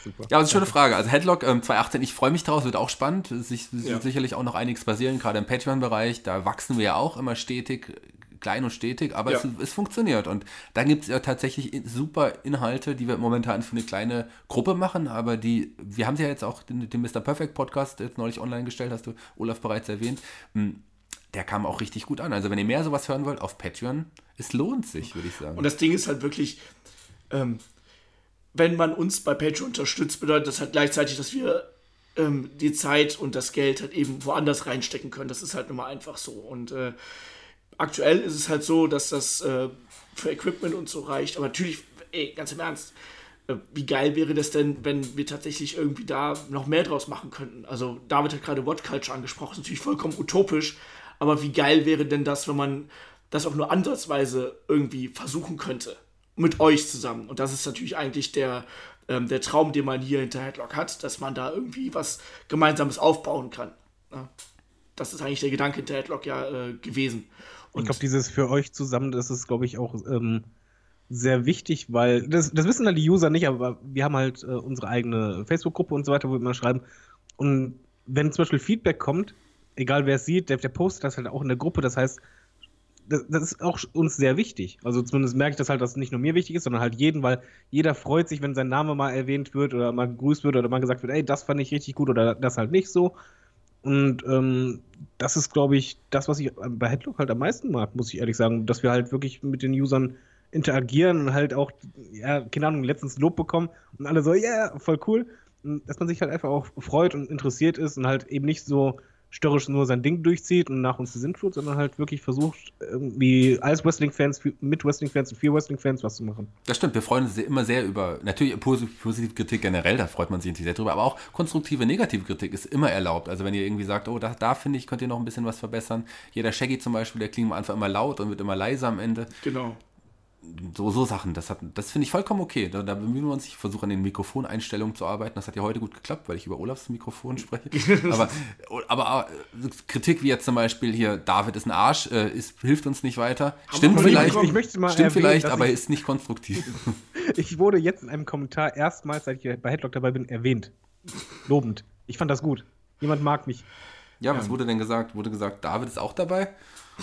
[SPEAKER 4] Super.
[SPEAKER 3] Ja, aber das ist eine schöne Frage. Also Headlock ähm, 2018, ich freue mich drauf, wird auch spannend. Sich,
[SPEAKER 2] Ja.
[SPEAKER 3] Sicherlich auch noch einiges passieren, gerade im Patreon-Bereich. Da wachsen wir ja auch immer stetig, klein und stetig, aber
[SPEAKER 2] Ja.
[SPEAKER 3] es, es funktioniert. Und da gibt es ja tatsächlich super Inhalte, die wir momentan für eine kleine Gruppe machen, aber die, wir haben sie ja jetzt auch den, den Mr. Perfect Podcast jetzt neulich online gestellt, hast du Olaf bereits erwähnt. Hm, Der kam auch richtig gut an. Also wenn ihr mehr sowas hören wollt auf Patreon, es lohnt sich, würde ich sagen.
[SPEAKER 2] Und das Ding ist halt wirklich, ähm, wenn man uns bei Patreon unterstützt, bedeutet das halt gleichzeitig, dass wir ähm, die Zeit und das Geld halt eben woanders reinstecken können. Das ist halt nun mal einfach so. Und äh, aktuell ist es halt so, dass das äh, für Equipment und so reicht. Aber natürlich, ey, ganz im Ernst, äh, wie geil wäre das denn, wenn wir tatsächlich irgendwie da noch mehr draus machen könnten? Also David hat gerade What Culture angesprochen, ist natürlich vollkommen utopisch, aber wie geil wäre denn das, wenn man das auch nur ansatzweise irgendwie versuchen könnte? Mit euch zusammen. Und das ist natürlich eigentlich der, ähm, der Traum, den man hier hinter Headlock hat, dass man da irgendwie was Gemeinsames aufbauen kann. Ja. Das ist eigentlich der Gedanke hinter Headlock ja äh, gewesen. Und
[SPEAKER 4] Ich glaube, dieses für euch zusammen, das ist, glaube ich, auch ähm, sehr wichtig, weil das, das wissen halt die User nicht, aber wir haben halt äh, unsere eigene Facebook-Gruppe und so weiter, wo wir immer schreiben. Und wenn zum Beispiel Feedback kommt, egal wer es sieht, der, der postet das halt auch in der Gruppe. Das heißt, das, das ist auch uns sehr wichtig. Also zumindest merke ich das halt, dass es nicht nur mir wichtig ist, sondern halt jeden, weil jeder freut sich, wenn sein Name mal erwähnt wird oder mal gegrüßt wird oder mal gesagt wird, ey, das fand ich richtig gut oder das halt nicht so. Und ähm, das ist, glaube ich, das, was ich bei Headlock halt am meisten mag, muss ich ehrlich sagen, dass wir halt wirklich mit den Usern interagieren und halt auch, ja, keine Ahnung, letztens Lob bekommen und alle so, ja, yeah, voll cool. Dass man sich halt einfach auch freut und interessiert ist und halt eben nicht so störrisch nur sein Ding durchzieht und nach uns die Sintflut, sondern halt wirklich versucht, irgendwie als Wrestling-Fans, mit Wrestling-Fans und für Wrestling-Fans was zu machen.
[SPEAKER 3] Das stimmt, wir freuen uns immer sehr über, natürlich posi- positive Kritik generell, da freut man sich natürlich sehr drüber, aber auch konstruktive, negative Kritik ist immer erlaubt. Also wenn ihr irgendwie sagt, oh, da, da finde ich, könnt ihr noch ein bisschen was verbessern. Jeder Shaggy zum Beispiel, der klingt am Anfang immer laut und wird immer leiser am Ende.
[SPEAKER 2] genau.
[SPEAKER 3] So, so Sachen, das, hat- das finde ich vollkommen okay. Da, da bemühen wir uns, ich versuche an den Mikrofoneinstellungen zu arbeiten. Das hat ja heute gut geklappt, weil ich über Olafs Mikrofon spreche. aber, aber äh, Kritik wie jetzt zum Beispiel hier, David ist ein Arsch, äh, ist, hilft uns nicht weiter. Stimmt
[SPEAKER 2] wir
[SPEAKER 3] vielleicht.
[SPEAKER 4] Ich mal
[SPEAKER 3] stimmt
[SPEAKER 4] erwähnen,
[SPEAKER 3] vielleicht aber
[SPEAKER 4] ich-
[SPEAKER 3] ist nicht konstruktiv.
[SPEAKER 4] Ich wurde jetzt in einem Kommentar erstmals, seit ich bei Headlock dabei bin, erwähnt. Lobend. Ich fand das gut. Jemand mag mich.
[SPEAKER 3] Ja, was wurde denn gesagt? Wurde gesagt, David ist auch dabei?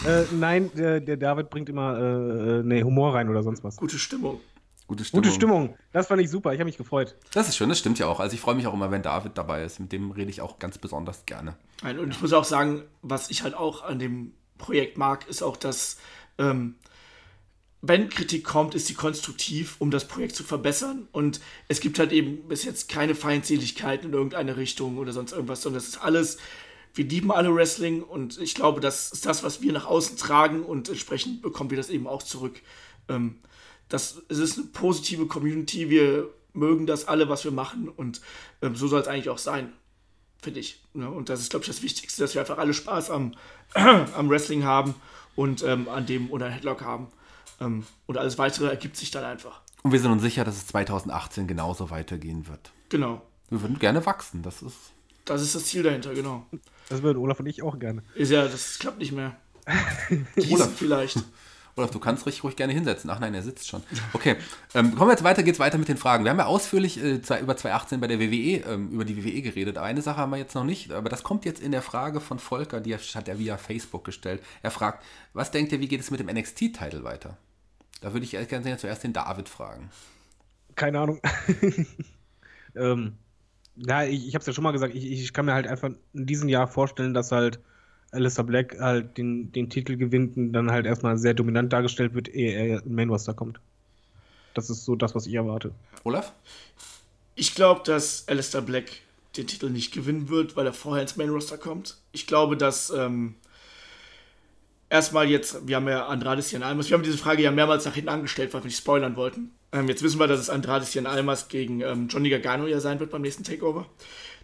[SPEAKER 4] Äh, nein, der, der David bringt immer äh, nee, Humor rein oder sonst was.
[SPEAKER 2] Gute Stimmung.
[SPEAKER 3] Gute Stimmung.
[SPEAKER 4] Gute Stimmung. Das fand ich super. Ich habe mich gefreut.
[SPEAKER 3] Das ist schön, das stimmt ja auch. Also ich freue mich auch immer, wenn David dabei ist. Mit dem rede ich auch ganz besonders gerne.
[SPEAKER 2] Nein, und ich muss auch sagen, was ich halt auch an dem Projekt mag, ist auch, dass ähm, wenn Kritik kommt, ist sie konstruktiv, um das Projekt zu verbessern. Und es gibt halt eben bis jetzt keine Feindseligkeiten in irgendeine Richtung oder sonst irgendwas, sondern es ist alles, wir lieben alle Wrestling und ich glaube, das ist das, was wir nach außen tragen und entsprechend bekommen wir das eben auch zurück. Ähm, das, es ist eine positive Community, wir mögen das alle, was wir machen und ähm, so soll es eigentlich auch sein, finde ich. Ne? Und das ist, glaube ich, das Wichtigste, dass wir einfach alle Spaß am, am Wrestling haben und ähm, an dem oder Headlock haben. Ähm, und alles weitere ergibt sich dann einfach.
[SPEAKER 3] Und wir sind uns sicher, dass es 2018 genauso weitergehen wird.
[SPEAKER 2] Genau.
[SPEAKER 3] Wir würden gerne wachsen. Das ist.
[SPEAKER 2] Das ist das Ziel dahinter, genau.
[SPEAKER 4] Das würden Olaf und ich auch gerne.
[SPEAKER 2] Ist ja, das klappt nicht mehr.
[SPEAKER 3] Olaf.
[SPEAKER 2] vielleicht.
[SPEAKER 3] Olaf, du kannst richtig ruhig gerne hinsetzen. Ach nein, er sitzt schon. Okay, ähm, kommen wir jetzt weiter, geht's weiter mit den Fragen. Wir haben ja ausführlich äh, zwei- über 2018 bei der WWE, ähm, über die WWE geredet. Aber eine Sache haben wir jetzt noch nicht, aber das kommt jetzt in der Frage von Volker, die hat er via Facebook gestellt. Er fragt, was denkt ihr, wie geht es mit dem NXT-Titel weiter? Da würde ich gerne zuerst den David fragen.
[SPEAKER 4] Keine Ahnung. ähm, ja, ich, ich habe es ja schon mal gesagt, ich, ich kann mir halt einfach in diesem Jahr vorstellen, dass halt Alistair Black halt den, den Titel gewinnt und dann halt erstmal sehr dominant dargestellt wird, ehe er in Main Roster kommt. Das ist so das, was ich erwarte.
[SPEAKER 3] Olaf?
[SPEAKER 2] Ich glaube, dass Alistair Black den Titel nicht gewinnen wird, weil er vorher ins Main Roster kommt. Ich glaube, dass ähm, erstmal jetzt, wir haben ja Andrade Cien Almas, wir haben diese Frage ja mehrmals nach hinten angestellt, weil wir nicht spoilern wollten. Ähm, jetzt wissen wir, dass es Andrade Cien Almas gegen ähm, Johnny Gargano ja sein wird beim nächsten Takeover.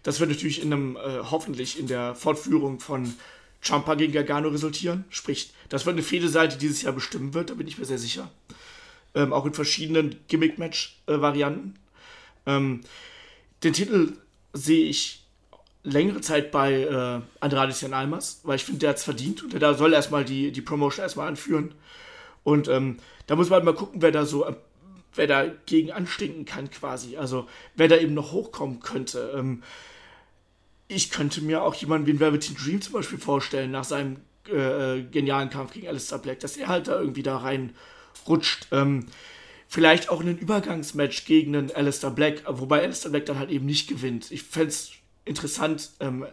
[SPEAKER 2] Das wird natürlich in einem, äh, hoffentlich in der Fortführung von Champa gegen Gargano resultieren. Sprich, das wird eine Fehde-Seite, die dieses Jahr bestimmen wird, da bin ich mir sehr sicher. Ähm, auch in verschiedenen Gimmick-Match-Varianten. Ähm, den Titel sehe ich längere Zeit bei äh, Andrade Cien Almas, weil ich finde, der hat es verdient und der soll erstmal die, die Promotion erstmal anführen. Und ähm, da muss man halt mal gucken, wer da so, äh, wer da gegen anstinken kann quasi. Also wer da eben noch hochkommen könnte. Ähm, ich könnte mir auch jemanden wie ein Velveteen Dream zum Beispiel vorstellen, nach seinem äh, genialen Kampf gegen Alistair Black, dass er halt da irgendwie da reinrutscht. Ähm, vielleicht auch ein Übergangsmatch gegen einen Alistair Black, wobei Alistair Black dann halt eben nicht gewinnt. Ich fände es interessant, ähm,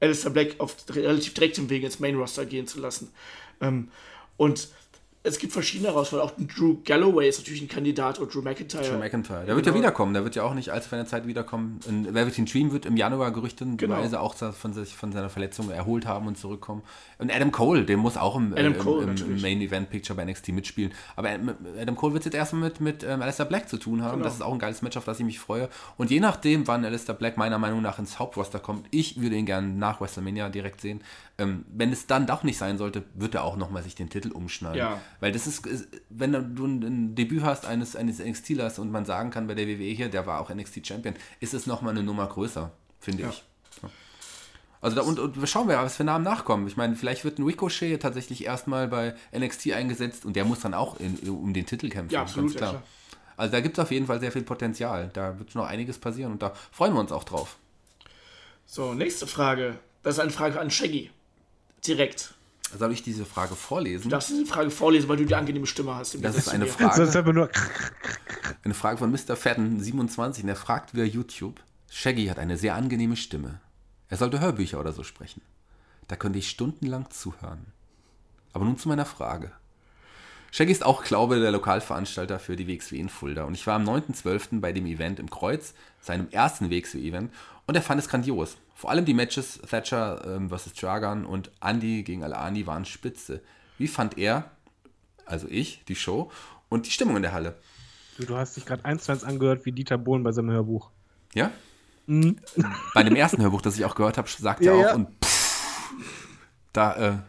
[SPEAKER 2] Alistair Black auf relativ direktem Weg ins Main Roster gehen zu lassen. Ähm, und es gibt verschiedene Herausforderungen. Auch Drew Galloway ist natürlich ein Kandidat und Drew McIntyre.
[SPEAKER 3] Drew McIntyre. Der wird ja
[SPEAKER 2] Genau.
[SPEAKER 3] wiederkommen. Der wird ja auch nicht allzu einer Zeit wiederkommen. Und Velveteen Dream wird im Januar gerüchtenweise
[SPEAKER 2] Genau.
[SPEAKER 3] auch von, sich, von seiner Verletzung erholt haben und zurückkommen. Und Adam Cole, der muss auch im,
[SPEAKER 2] Cole,
[SPEAKER 3] im, im,
[SPEAKER 2] natürlich.
[SPEAKER 3] Main Event Picture bei NXT mitspielen. Aber Adam Cole wird jetzt erstmal mit, mit ähm, Alistair Black zu tun haben.
[SPEAKER 2] Genau.
[SPEAKER 3] Das ist auch ein geiles Match, auf das ich mich freue. Und je nachdem, wann Alistair Black meiner Meinung nach ins Hauptroster kommt, ich würde ihn gerne nach WrestleMania direkt sehen. Ähm, wenn es dann doch nicht sein sollte, wird er auch nochmal sich den Titel umschneiden.
[SPEAKER 2] Ja.
[SPEAKER 3] Weil das ist, wenn du ein, Debüt hast eines, eines NXTlers und man sagen kann, bei der WWE hier, der war auch NXT Champion, ist es nochmal eine Nummer größer, finde
[SPEAKER 2] Ja.
[SPEAKER 3] ich. Ja. Also da, und, und schauen wir, was für Namen nachkommen. Ich meine, vielleicht wird ein Ricochet tatsächlich erstmal bei NXT eingesetzt und der muss dann auch in, um den Titel kämpfen.
[SPEAKER 2] Ja, absolut,
[SPEAKER 3] ganz
[SPEAKER 2] ja,
[SPEAKER 3] klar.
[SPEAKER 2] klar.
[SPEAKER 3] Also da gibt es auf jeden Fall sehr viel Potenzial. Da wird noch einiges passieren und da freuen wir uns auch drauf.
[SPEAKER 2] So, nächste Frage. Das ist eine Frage an Shaggy. Direkt.
[SPEAKER 3] Soll ich diese Frage vorlesen?
[SPEAKER 2] Du darfst diese Frage vorlesen, weil du die angenehme Stimme hast. Im
[SPEAKER 3] Das ist eine. Frage.
[SPEAKER 4] Sonst haben wir nur.
[SPEAKER 3] Eine Frage von Mr. Fadden, 27, und er fragt via YouTube, Shaggy hat eine sehr angenehme Stimme. Er sollte Hörbücher oder so sprechen. Da könnte ich stundenlang zuhören. Aber nun zu meiner Frage. Shaggy ist auch, glaube ich, der Lokalveranstalter für die WXW in Fulda. Und ich war am 9.12. bei dem Event im Kreuz, seinem ersten WXW-Event, und er fand es grandios. Vor allem die Matches Thatcher ähm, vs. Dragan und Andy gegen Alani waren spitze. Wie fand er, also ich, die Show und die Stimmung in der Halle?
[SPEAKER 4] Du, du hast dich gerade eins zu eins angehört wie Dieter Bohlen bei seinem Hörbuch.
[SPEAKER 3] Ja? Bei dem ersten Hörbuch, das ich auch gehört habe, sagt
[SPEAKER 4] Ja,
[SPEAKER 3] er auch,
[SPEAKER 4] ja.
[SPEAKER 3] und pff, da,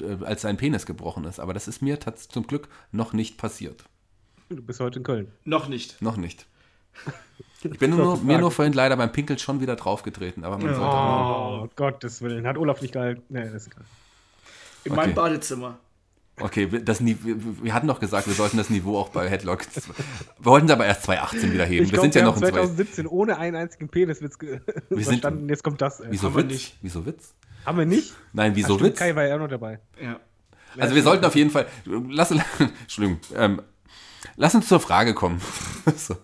[SPEAKER 3] äh, als sein Penis gebrochen ist. Aber das ist mir zum Glück noch nicht passiert.
[SPEAKER 4] Du bist heute in Köln.
[SPEAKER 2] Noch nicht.
[SPEAKER 3] Noch nicht. Ich bin nur, mir nur vorhin leider beim Pinkel schon wieder draufgetreten, aber man sollte auch,
[SPEAKER 4] Oh, Gottes Willen. Hat Olaf nicht gehalten? Nee, das ist egal.
[SPEAKER 2] In
[SPEAKER 3] Okay.
[SPEAKER 2] meinem Badezimmer.
[SPEAKER 3] Okay, wir- das, Ni- wir, wir hatten doch gesagt, wir sollten das Niveau auch bei Headlock. Wir wollten es aber erst 2018 wieder heben.
[SPEAKER 4] Ich
[SPEAKER 3] wir
[SPEAKER 4] glaub,
[SPEAKER 3] sind ja
[SPEAKER 4] wir
[SPEAKER 3] noch
[SPEAKER 4] haben
[SPEAKER 3] in zwei.
[SPEAKER 4] 2017 ohne einen einzigen Peniswitz ge
[SPEAKER 3] sind-
[SPEAKER 4] verstanden. Jetzt kommt das. Ey.
[SPEAKER 3] Wieso
[SPEAKER 2] haben wir
[SPEAKER 3] Witz?
[SPEAKER 2] nicht.
[SPEAKER 3] Wieso Witz?
[SPEAKER 4] Haben wir nicht?
[SPEAKER 3] Nein,
[SPEAKER 4] Ach,
[SPEAKER 3] wieso
[SPEAKER 4] stimmt,
[SPEAKER 3] Witz?
[SPEAKER 4] Kai war ja auch noch dabei.
[SPEAKER 2] Ja.
[SPEAKER 3] Also wir sollten auf jeden Fall, lass, Entschuldigung, ähm, lass uns zur Frage kommen. so.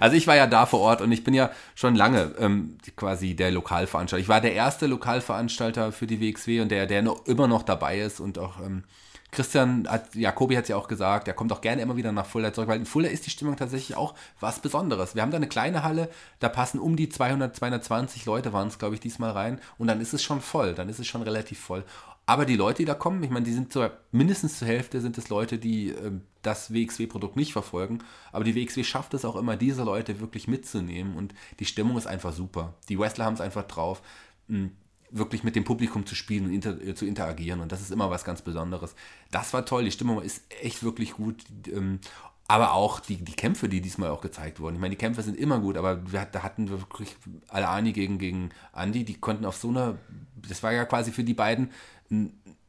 [SPEAKER 3] Also ich war ja da vor Ort und ich bin ja schon lange ähm, quasi der Lokalveranstalter. Ich war der erste Lokalveranstalter für die WXW und der, der noch, immer noch dabei ist und auch ähm, Christian hat, Jakobi hat es ja auch gesagt, er kommt auch gerne immer wieder nach Fulda zurück, weil in Fulda ist die Stimmung tatsächlich auch was Besonderes. Wir haben da eine kleine Halle, da passen um die 200, 220 Leute waren es, glaube ich, diesmal rein und dann ist es schon voll, dann ist es schon relativ voll. Aber die Leute, die da kommen, ich meine, die sind zur, mindestens zur Hälfte sind es Leute, die äh, das WXW-Produkt nicht verfolgen. Aber die WXW schafft es auch immer, diese Leute wirklich mitzunehmen. Und die Stimmung ist einfach super. Die Wrestler haben es einfach drauf, mh, wirklich mit dem Publikum zu spielen und inter, äh, zu interagieren. Und das ist immer was ganz Besonderes. Das war toll. Die Stimmung ist echt wirklich gut. Ähm, aber auch die, die Kämpfe, die diesmal auch gezeigt wurden. Ich meine, die Kämpfe sind immer gut, aber wir, da hatten wir wirklich Alani gegen, gegen Andy, die konnten auf so einer, das war ja quasi für die beiden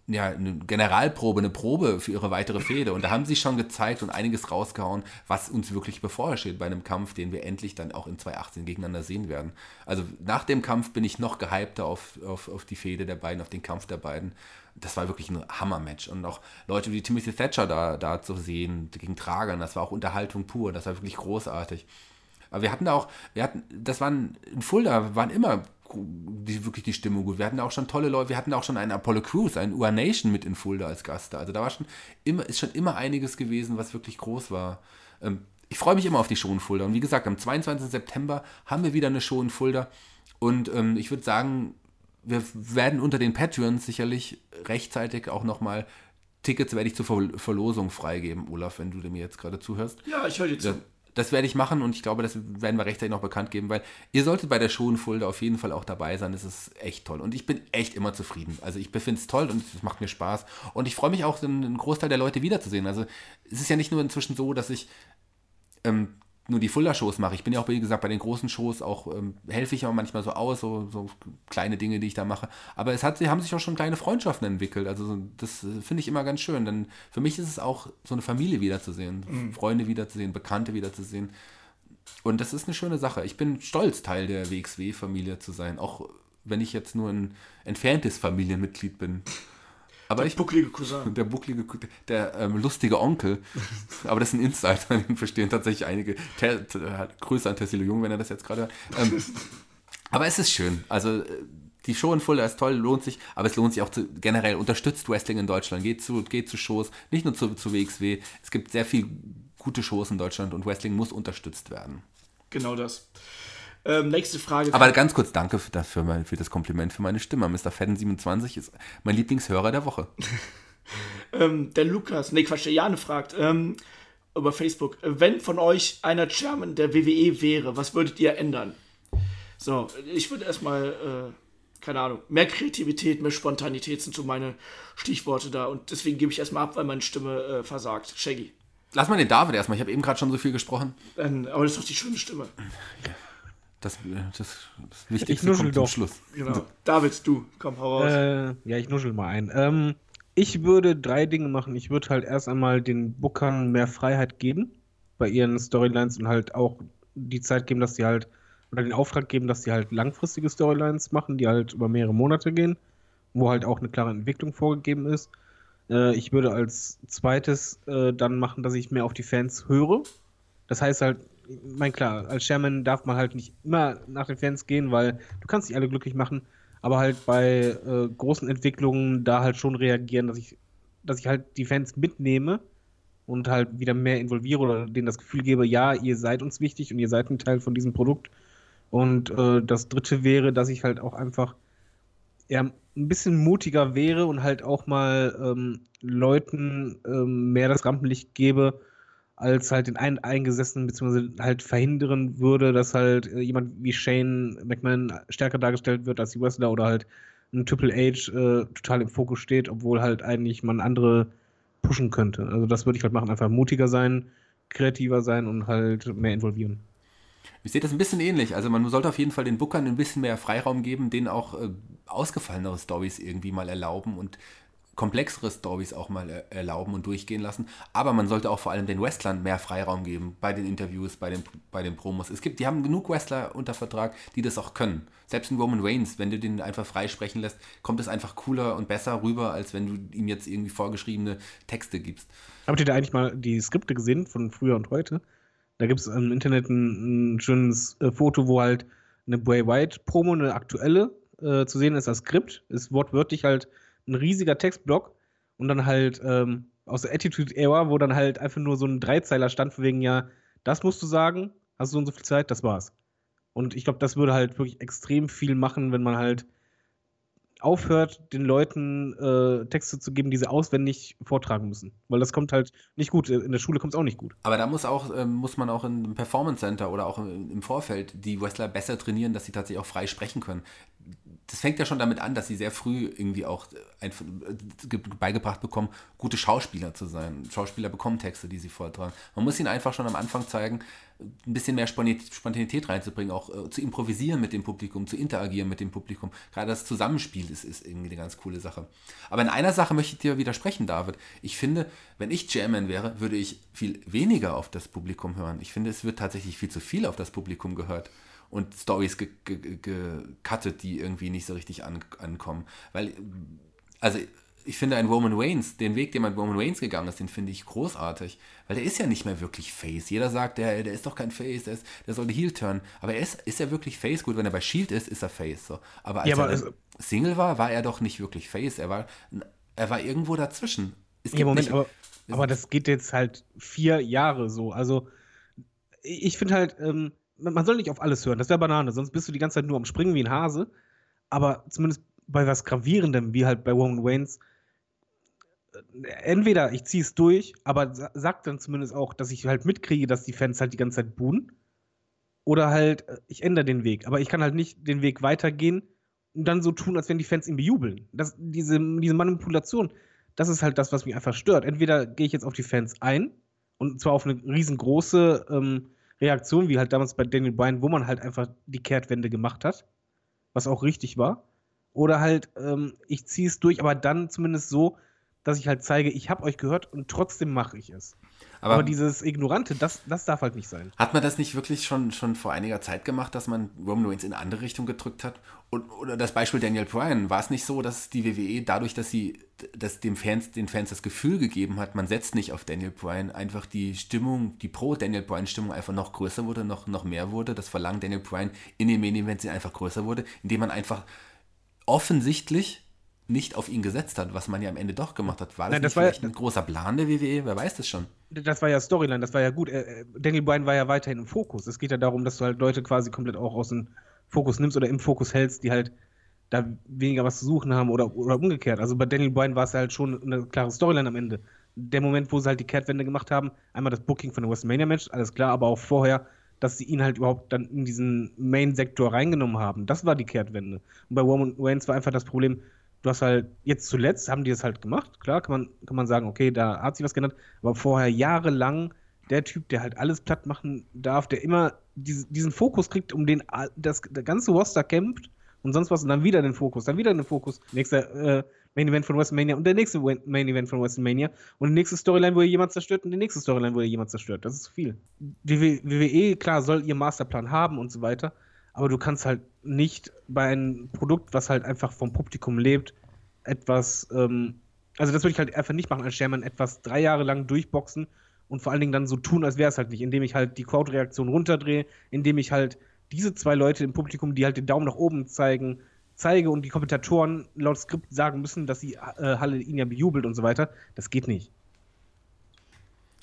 [SPEAKER 3] ja, eine Generalprobe, eine Probe für ihre weitere Fehde. Und da haben sie schon gezeigt und einiges rausgehauen, was uns wirklich bevorsteht bei einem Kampf, den wir endlich dann auch in 2018 gegeneinander sehen werden. Also nach dem Kampf bin ich noch gehypter auf, auf, auf die Fehde der beiden, auf den Kampf der beiden. Das war wirklich ein Hammer-Match. Und auch Leute wie Timothy Thatcher da, da zu sehen, gegen Tragern, das war auch Unterhaltung pur, das war wirklich großartig. Aber wir hatten da auch, wir hatten, das waren in Fulda, waren immer die, wirklich die Stimmung gut. Wir hatten auch schon tolle Leute, wir hatten auch schon einen Apollo Crews, einen UA Nation mit in Fulda als Gast. Also da war schon immer, ist schon immer einiges gewesen, was wirklich groß war. Ähm, ich freue mich immer auf die Show in Fulda. Und wie gesagt, am 22. September haben wir wieder eine Show in Fulda. Und ähm, ich würde sagen, wir werden unter den Patreons sicherlich rechtzeitig auch nochmal Tickets werde ich zur Verlosung freigeben, Olaf, wenn du mir jetzt gerade zuhörst.
[SPEAKER 2] Ja, ich höre dir zu.
[SPEAKER 3] Das werde ich machen und ich glaube, das werden wir rechtzeitig noch bekannt geben, weil ihr solltet bei der Fulda auf jeden Fall auch dabei sein. Das ist echt toll. Und ich bin echt immer zufrieden. Also ich finde es toll und es macht mir Spaß. Und ich freue mich auch, einen Großteil der Leute wiederzusehen. Also es ist ja nicht nur inzwischen so, dass ich ähm, nur die Fulda-Shows mache. Ich bin ja auch, wie gesagt, bei den großen Shows auch, ähm, helfe ich auch manchmal so aus, so, so, kleine Dinge, die ich da mache. Aber es hat, sie haben sich auch schon kleine Freundschaften entwickelt. Also das äh, finde ich immer ganz schön. Denn für mich ist es auch so eine Familie wiederzusehen, mhm. Freunde wiederzusehen, Bekannte wiederzusehen. Und das ist eine schöne Sache. Ich bin stolz, Teil der WXW-Familie zu sein, auch wenn ich jetzt nur ein entferntes Familienmitglied bin.
[SPEAKER 2] Aber der ich, bucklige Cousin.
[SPEAKER 3] Der bucklige, der ähm, lustige Onkel. Aber das ist ein Insider, den verstehen tatsächlich einige. Ter, ter, Grüße an Tessilo Jung, wenn er das jetzt gerade hört. Ähm, aber es ist schön. Also äh, die Show in Fulda ist toll, lohnt sich, aber es lohnt sich auch zu, generell, unterstützt Wrestling in Deutschland, geht zu, geht zu Shows, nicht nur zu, zu WXW. Es gibt sehr viele gute Shows in Deutschland und Wrestling muss unterstützt werden.
[SPEAKER 2] Genau das. Ähm, nächste Frage.
[SPEAKER 3] Aber ganz kurz, danke dafür, für das Kompliment für meine Stimme. Mr. Fedden27 ist mein Lieblingshörer der Woche.
[SPEAKER 2] ähm, der Lukas, nee, Quatsch, der Jane fragt ähm, über Facebook, wenn von euch einer Chairman der WWE wäre, was würdet ihr ändern? So, ich würde erstmal, äh, keine Ahnung, mehr Kreativität, mehr Spontanität sind so meine Stichworte da und deswegen gebe ich erstmal ab, weil meine Stimme äh, versagt. Shaggy.
[SPEAKER 3] Lass mal den David erstmal, ich habe eben gerade schon so viel gesprochen.
[SPEAKER 2] Ähm, aber das ist doch die schöne Stimme.
[SPEAKER 3] Ja. Das, das, das Wichtigste
[SPEAKER 4] ich kommt zum
[SPEAKER 3] Schluss.
[SPEAKER 2] Genau. David, du, komm, hau raus.
[SPEAKER 4] Äh, ja, ich nuschel mal ein. Ähm, ich würde drei Dinge machen. Ich würde halt erst einmal den Bookern mehr Freiheit geben bei ihren Storylines und halt auch die Zeit geben, dass sie halt, oder den Auftrag geben, dass sie halt langfristige Storylines machen, die halt über mehrere Monate gehen, wo halt auch eine klare Entwicklung vorgegeben ist. Äh, ich würde als zweites äh, dann machen, dass ich mehr auf die Fans höre. Das heißt halt, mein klar, als Chairman darf man halt nicht immer nach den Fans gehen, weil du kannst nicht alle glücklich machen, aber halt bei äh, großen Entwicklungen da halt schon reagieren, dass ich, dass ich halt die Fans mitnehme und halt wieder mehr involviere oder denen das Gefühl gebe, ja, ihr seid uns wichtig und ihr seid ein Teil von diesem Produkt. Und äh, das dritte wäre, dass ich halt auch einfach ja, ein bisschen mutiger wäre und halt auch mal ähm, Leuten ähm, mehr das Rampenlicht gebe, als halt den einen eingesessen beziehungsweise halt verhindern würde, dass halt äh, jemand wie Shane McMahon stärker dargestellt wird als die Wrestler oder halt ein Triple H äh, total im Fokus steht, obwohl halt eigentlich man andere pushen könnte. Also das würde ich halt machen, einfach mutiger sein, kreativer sein und halt mehr involvieren.
[SPEAKER 3] Ich sehe das ein bisschen ähnlich. Also man sollte auf jeden Fall den Bookern ein bisschen mehr Freiraum geben, denen auch äh, ausgefallenere Stories irgendwie mal erlauben und komplexere Stories auch mal erlauben und durchgehen lassen. Aber man sollte auch vor allem den Wrestlern mehr Freiraum geben bei den Interviews, bei den, bei den Promos. Es gibt, die haben genug Wrestler unter Vertrag, die das auch können. Selbst ein Roman Reigns, wenn du den einfach freisprechen lässt, kommt es einfach cooler und besser rüber, als wenn du ihm jetzt irgendwie vorgeschriebene Texte gibst.
[SPEAKER 4] Habt ihr da eigentlich mal die Skripte gesehen von früher und heute? Da gibt es im Internet ein, ein schönes äh, Foto, wo halt eine Bray White-Promo, eine aktuelle, äh, zu sehen ist als Skript. Ist wortwörtlich halt ein riesiger Textblock und dann halt ähm, aus der Attitude Era, wo dann halt einfach nur so ein Dreizeiler stand, von wegen, ja, das musst du sagen, hast du so und so viel Zeit, das war's. Und ich glaube, das würde halt wirklich extrem viel machen, wenn man halt aufhört, den Leuten äh, Texte zu geben, die sie auswendig vortragen müssen. Weil das kommt halt nicht gut. In der Schule kommt es auch nicht gut.
[SPEAKER 3] Aber da muss, auch, äh, muss man auch im Performance Center oder auch im, im Vorfeld die Wrestler besser trainieren, dass sie tatsächlich auch frei sprechen können das fängt ja schon damit an, dass sie sehr früh irgendwie auch ein, beigebracht bekommen, gute Schauspieler zu sein. Schauspieler bekommen Texte, die sie vortragen. Man muss ihnen einfach schon am Anfang zeigen, ein bisschen mehr Spontanität reinzubringen, auch äh, zu improvisieren mit dem Publikum, zu interagieren mit dem Publikum. Gerade das Zusammenspiel ist, ist irgendwie eine ganz coole Sache. Aber in einer Sache möchte ich dir widersprechen, David. Ich finde, wenn ich Chairman wäre, würde ich viel weniger auf das Publikum hören. Ich finde, es wird tatsächlich viel zu viel auf das Publikum gehört und Stories gecuttet, ge, ge die irgendwie nicht so richtig an, ankommen. Weil, also ich finde ein Roman Reigns, den Weg, den man Roman Reigns gegangen ist, den finde ich großartig. Weil der ist ja nicht mehr wirklich Face. Jeder sagt, der, der ist doch kein Face, der, ist, der soll Heel turn. Aber er ist, ist er wirklich Face? Gut, wenn er bei Shield ist, ist er Face. So. Aber als ja, aber er also, Single war, war er doch nicht wirklich Face. Er war, er war irgendwo dazwischen.
[SPEAKER 4] ja, Moment, nicht, aber, aber das geht jetzt halt vier Jahre so. Also ich finde halt, ähm, man soll nicht auf alles hören, das wäre Banane, sonst bist du die ganze Zeit nur am Springen wie ein Hase. Aber zumindest bei was Gravierendem, wie halt bei Roman Waynes, äh, entweder ich ziehe es durch, aber sag dann zumindest auch, dass ich halt mitkriege, dass die Fans halt die ganze Zeit buhen. Oder halt, äh, ich ändere den Weg. Aber ich kann halt nicht den Weg weitergehen und dann so tun, als wenn die Fans ihn bejubeln. Das, diese, diese Manipulation, das ist halt das, was mich einfach stört. Entweder gehe ich jetzt auf die Fans ein, und zwar auf eine riesengroße ähm, Reaktion, wie halt damals bei Daniel Bryan, wo man halt einfach die Kehrtwende gemacht hat, was auch richtig war. Oder halt, ähm, ich ziehe es durch, aber dann zumindest so, dass ich halt zeige, ich habe euch gehört und trotzdem mache ich es. Aber, aber, dieses Ignorante, das, das darf halt nicht sein.
[SPEAKER 3] Hat man das nicht wirklich schon, schon vor einiger Zeit gemacht, dass man Roman Reigns in eine andere Richtung gedrückt hat? Und, oder das Beispiel Daniel Bryan, war es nicht so, dass die WWE dadurch, dass sie dass dem Fans, den Fans das Gefühl gegeben hat, man setzt nicht auf Daniel Bryan, einfach die Stimmung, die Pro-Daniel Bryan-Stimmung einfach noch größer wurde, noch, noch mehr wurde, das Verlangen Daniel Bryan in den Main Events einfach größer wurde, indem man einfach offensichtlich nicht auf ihn gesetzt hat, was man ja am Ende doch gemacht hat. War das, Nein, das vielleicht ja, ein großer Plan der WWE? Wer weiß das schon?
[SPEAKER 4] Das war ja Storyline, das war ja gut. Äh, äh, Daniel Bryan war ja weiterhin im Fokus. Es geht ja darum, dass du halt Leute quasi komplett auch aus dem Fokus nimmst oder im Fokus hältst, die halt da weniger was zu suchen haben oder, oder umgekehrt. Also bei Daniel Bryan war es halt schon eine klare Storyline am Ende. Der Moment, wo sie halt die Kehrtwende gemacht haben, einmal das Booking von der WrestleMania-Match, alles klar, aber auch vorher, dass sie ihn halt überhaupt dann in diesen Main-Sektor reingenommen haben. Das war die Kehrtwende. Und bei Roman Reigns war einfach das Problem, du hast halt, jetzt zuletzt haben die es halt gemacht. Klar, kann man, kann man sagen, okay, da hat sich was geändert. Aber vorher jahrelang der Typ, der halt alles platt machen darf, der immer diese, diesen Fokus kriegt, um den das, der ganze Roster kämpft und sonst was und dann wieder den Fokus, dann wieder den Fokus. Nächster äh, Main Event von WrestleMania und der nächste Main Event von WrestleMania und die nächste Storyline, wo ihr jemand zerstört und die nächste Storyline, wo ihr jemand zerstört. Das ist zu viel. Die WWE, klar, soll ihr Masterplan haben und so weiter, aber du kannst halt nicht bei einem Produkt, was halt einfach vom Publikum lebt, etwas, ähm, also das würde ich halt einfach nicht machen als Chairman, etwas drei Jahre lang durchboxen und vor allen Dingen dann so tun, als wäre es halt nicht, indem ich halt die Crowd-Reaktion runterdrehe, indem ich halt diese zwei Leute im Publikum, die halt den Daumen nach oben zeigen, zeige und die Kommentatoren laut Skript sagen müssen, dass die äh, Halle ihn ja bejubelt und so weiter. Das geht nicht.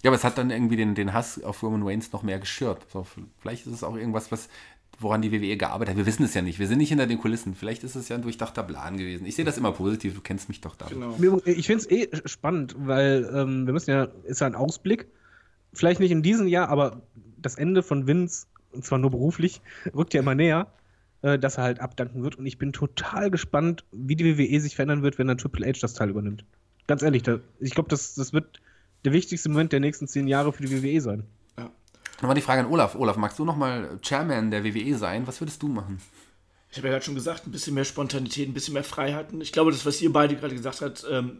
[SPEAKER 3] Ja, aber es hat dann irgendwie den, den Hass auf Roman Reigns noch mehr geschürt. So, vielleicht ist es auch irgendwas, was woran die WWE gearbeitet hat. Wir wissen es ja nicht. Wir sind nicht hinter den Kulissen. Vielleicht ist es ja ein durchdachter Plan gewesen. Ich sehe das immer positiv. Du kennst mich doch da.
[SPEAKER 4] Genau. Ich finde es eh spannend, weil ähm, wir müssen ja, ist ja ein Ausblick. Vielleicht nicht in diesem Jahr, aber das Ende von Vince, und zwar nur beruflich, rückt ja immer näher, äh, dass er halt abdanken wird. Und ich bin total gespannt, wie die WWE sich verändern wird, wenn dann Triple H das Teil übernimmt. Ganz ehrlich, da, ich glaube, das, das wird der wichtigste Moment der nächsten zehn Jahre für die WWE sein.
[SPEAKER 3] Nochmal die Frage an Olaf. Olaf, magst du nochmal Chairman der WWE sein? Was würdest du machen?
[SPEAKER 2] Ich habe ja gerade schon gesagt, ein bisschen mehr Spontanität, ein bisschen mehr Freiheiten. Ich glaube, das, was ihr beide gerade gesagt habt, ähm,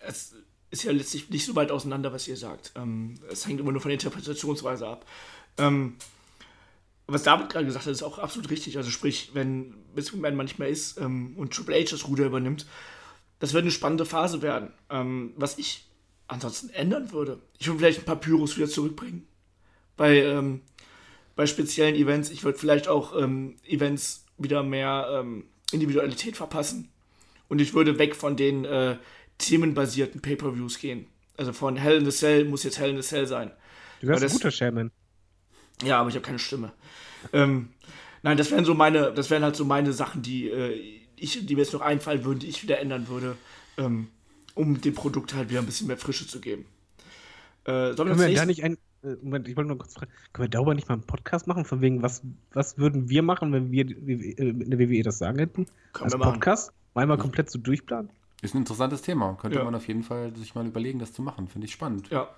[SPEAKER 2] es ist ja letztlich nicht so weit auseinander, was ihr sagt. Ähm, es hängt immer nur von der Interpretationsweise ab. Ähm, was David gerade gesagt hat, ist auch absolut richtig. Also sprich, wenn Vince McMahon manchmal ist ähm, und Triple H das Ruder übernimmt, das wird eine spannende Phase werden. Ähm, was ich ansonsten ändern würde. Ich würde vielleicht ein paar Pyros wieder zurückbringen. Bei, ähm, bei speziellen Events. Ich würde vielleicht auch ähm, Events wieder mehr ähm, Individualität verpassen. Und ich würde weg von den äh, themenbasierten Pay-Per-Views gehen. Also von Hell in the Cell muss jetzt Hell in the Cell sein.
[SPEAKER 4] Du wärst ein guter Shaman.
[SPEAKER 2] Ja, aber ich habe keine Stimme. Ähm, nein, das wären so meine, das wären halt so meine Sachen, die äh, ich, die mir jetzt noch einfallen würden, die ich wieder ändern würde, ähm, um dem Produkt halt wieder ein bisschen mehr Frische zu geben.
[SPEAKER 4] Äh, Können wir da nicht ein, Moment, ich wollte nur kurz fragen, können wir darüber nicht mal einen Podcast machen, von wegen, was, was würden wir machen, wenn wir äh, in der WWE das sagen hätten?
[SPEAKER 2] Können
[SPEAKER 4] Als
[SPEAKER 2] wir.
[SPEAKER 4] Podcast? Mal mal komplett so durchplanen?
[SPEAKER 3] Ist ein interessantes Thema. Könnte
[SPEAKER 2] Ja.
[SPEAKER 3] man auf jeden Fall sich mal überlegen, das zu machen. Finde ich spannend.
[SPEAKER 2] Ja,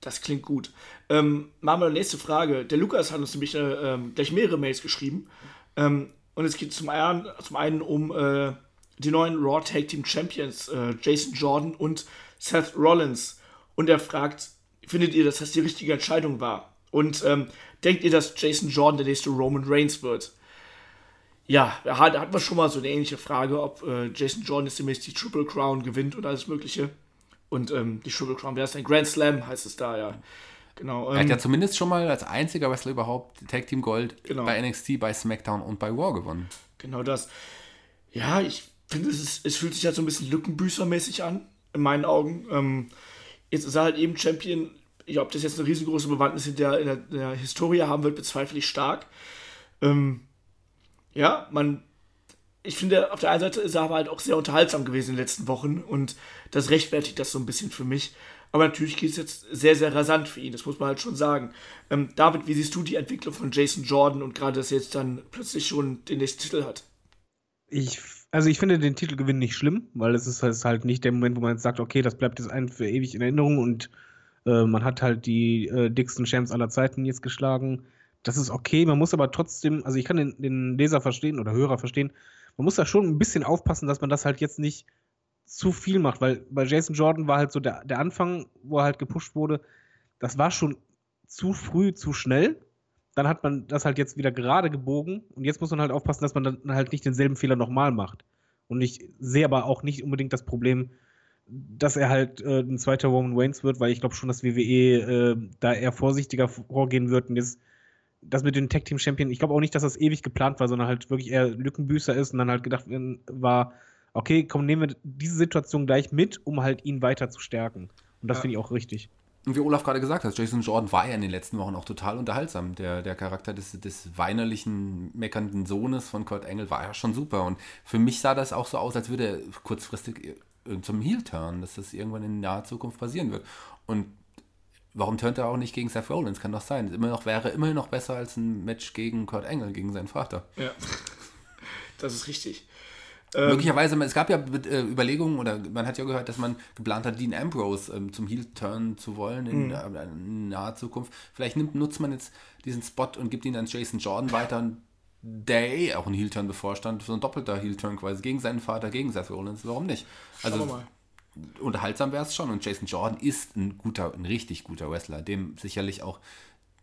[SPEAKER 2] das klingt gut. Ähm, machen wir die nächste Frage. Der Lukas hat uns nämlich äh, ähm, gleich mehrere Mails geschrieben. Ähm, und es geht zum einen, zum einen um äh, die neuen Raw Tag Team Champions, äh, Jason Jordan und Seth Rollins. Und er fragt, findet ihr, dass das die richtige Entscheidung war? Und ähm, denkt ihr, dass Jason Jordan der nächste Roman Reigns wird? Ja, da hat, hat man schon mal so eine ähnliche Frage, ob äh, Jason Jordan jetzt demnächst die Triple Crown gewinnt und alles Mögliche. Und ähm, die Triple Crown wäre es ein Grand Slam, heißt es da, ja. Genau.
[SPEAKER 3] Er hat
[SPEAKER 2] Ähm,
[SPEAKER 3] ja zumindest schon mal als einziger Wrestler überhaupt Tag Team Gold
[SPEAKER 2] Genau.
[SPEAKER 3] bei NXT, bei SmackDown und bei Raw gewonnen.
[SPEAKER 2] genau das. Ja, ich finde, es, es fühlt sich halt so ein bisschen Lückenbüßermäßig an, in meinen Augen. Ähm, jetzt ist er halt eben Champion. Ja, ob das jetzt eine riesengroße Bewandtnis in der, in der, in der Historie haben wird, bezweifle ich stark. Ähm, ja, man, ich finde, auf der einen Seite ist er aber halt auch sehr unterhaltsam gewesen in den letzten Wochen und das rechtfertigt das so ein bisschen für mich. Aber natürlich geht es jetzt sehr, sehr rasant für ihn, das muss man halt schon sagen. Ähm, David, wie siehst du die Entwicklung von Jason Jordan und gerade, dass er jetzt dann plötzlich schon den nächsten Titel hat?
[SPEAKER 4] Ich, also ich finde den Titelgewinn nicht schlimm, weil es ist, es ist halt nicht der Moment, wo man jetzt sagt, okay, das bleibt jetzt ein für ewig in Erinnerung und äh, man hat halt die äh, dicksten Champs aller Zeiten jetzt geschlagen. Das ist okay, man muss aber trotzdem, also ich kann den, den Leser verstehen oder Hörer verstehen, man muss da schon ein bisschen aufpassen, dass man das halt jetzt nicht zu viel macht, weil bei Jason Jordan war halt so der, der Anfang, wo er halt gepusht wurde, das war schon zu früh, zu schnell. Dann hat man das halt jetzt wieder gerade gebogen und jetzt muss man halt aufpassen, dass man dann halt nicht denselben Fehler nochmal macht. Und ich sehe aber auch nicht unbedingt das Problem, dass er halt äh, ein zweiter Roman Reigns wird, weil ich glaube schon, dass WWE äh, da eher vorsichtiger vorgehen wird und jetzt das mit den Tag Team Champion, ich glaube auch nicht, dass das ewig geplant war, sondern halt wirklich eher Lückenbüßer ist und dann halt gedacht war, okay, komm, nehmen wir diese Situation gleich mit, um halt ihn weiter zu stärken. Und das
[SPEAKER 2] Ja.
[SPEAKER 4] finde ich auch richtig.
[SPEAKER 3] Und wie Olaf gerade gesagt hat, Jason Jordan war ja in den letzten Wochen auch total unterhaltsam. Der, der Charakter des, des weinerlichen, meckernden Sohnes von Kurt Engel war ja schon super. Und für mich sah das auch so aus, als würde er kurzfristig zum Heel-Turn, dass das irgendwann in naher Zukunft passieren wird. Und warum turnt er auch nicht gegen Seth Rollins? Kann doch sein. Immer noch, wäre immerhin noch besser als ein Match gegen Kurt Engel, gegen seinen Vater.
[SPEAKER 2] Ja, das ist richtig.
[SPEAKER 3] Möglicherweise, es gab ja äh, Überlegungen, oder man hat ja gehört, dass man geplant hat, Dean Ambrose ähm, zum Heel-Turn zu wollen in, äh, in naher Zukunft. Vielleicht nimmt, nutzt man jetzt diesen Spot und gibt ihn an Jason Jordan weiter, und der eh auch ein Heel-Turn bevorstand, so ein doppelter Heel-Turn quasi, gegen seinen Vater, gegen Seth Rollins. Warum nicht? Also
[SPEAKER 2] mal.
[SPEAKER 3] unterhaltsam wäre es schon und Jason Jordan ist ein guter, ein richtig guter Wrestler, dem sicherlich auch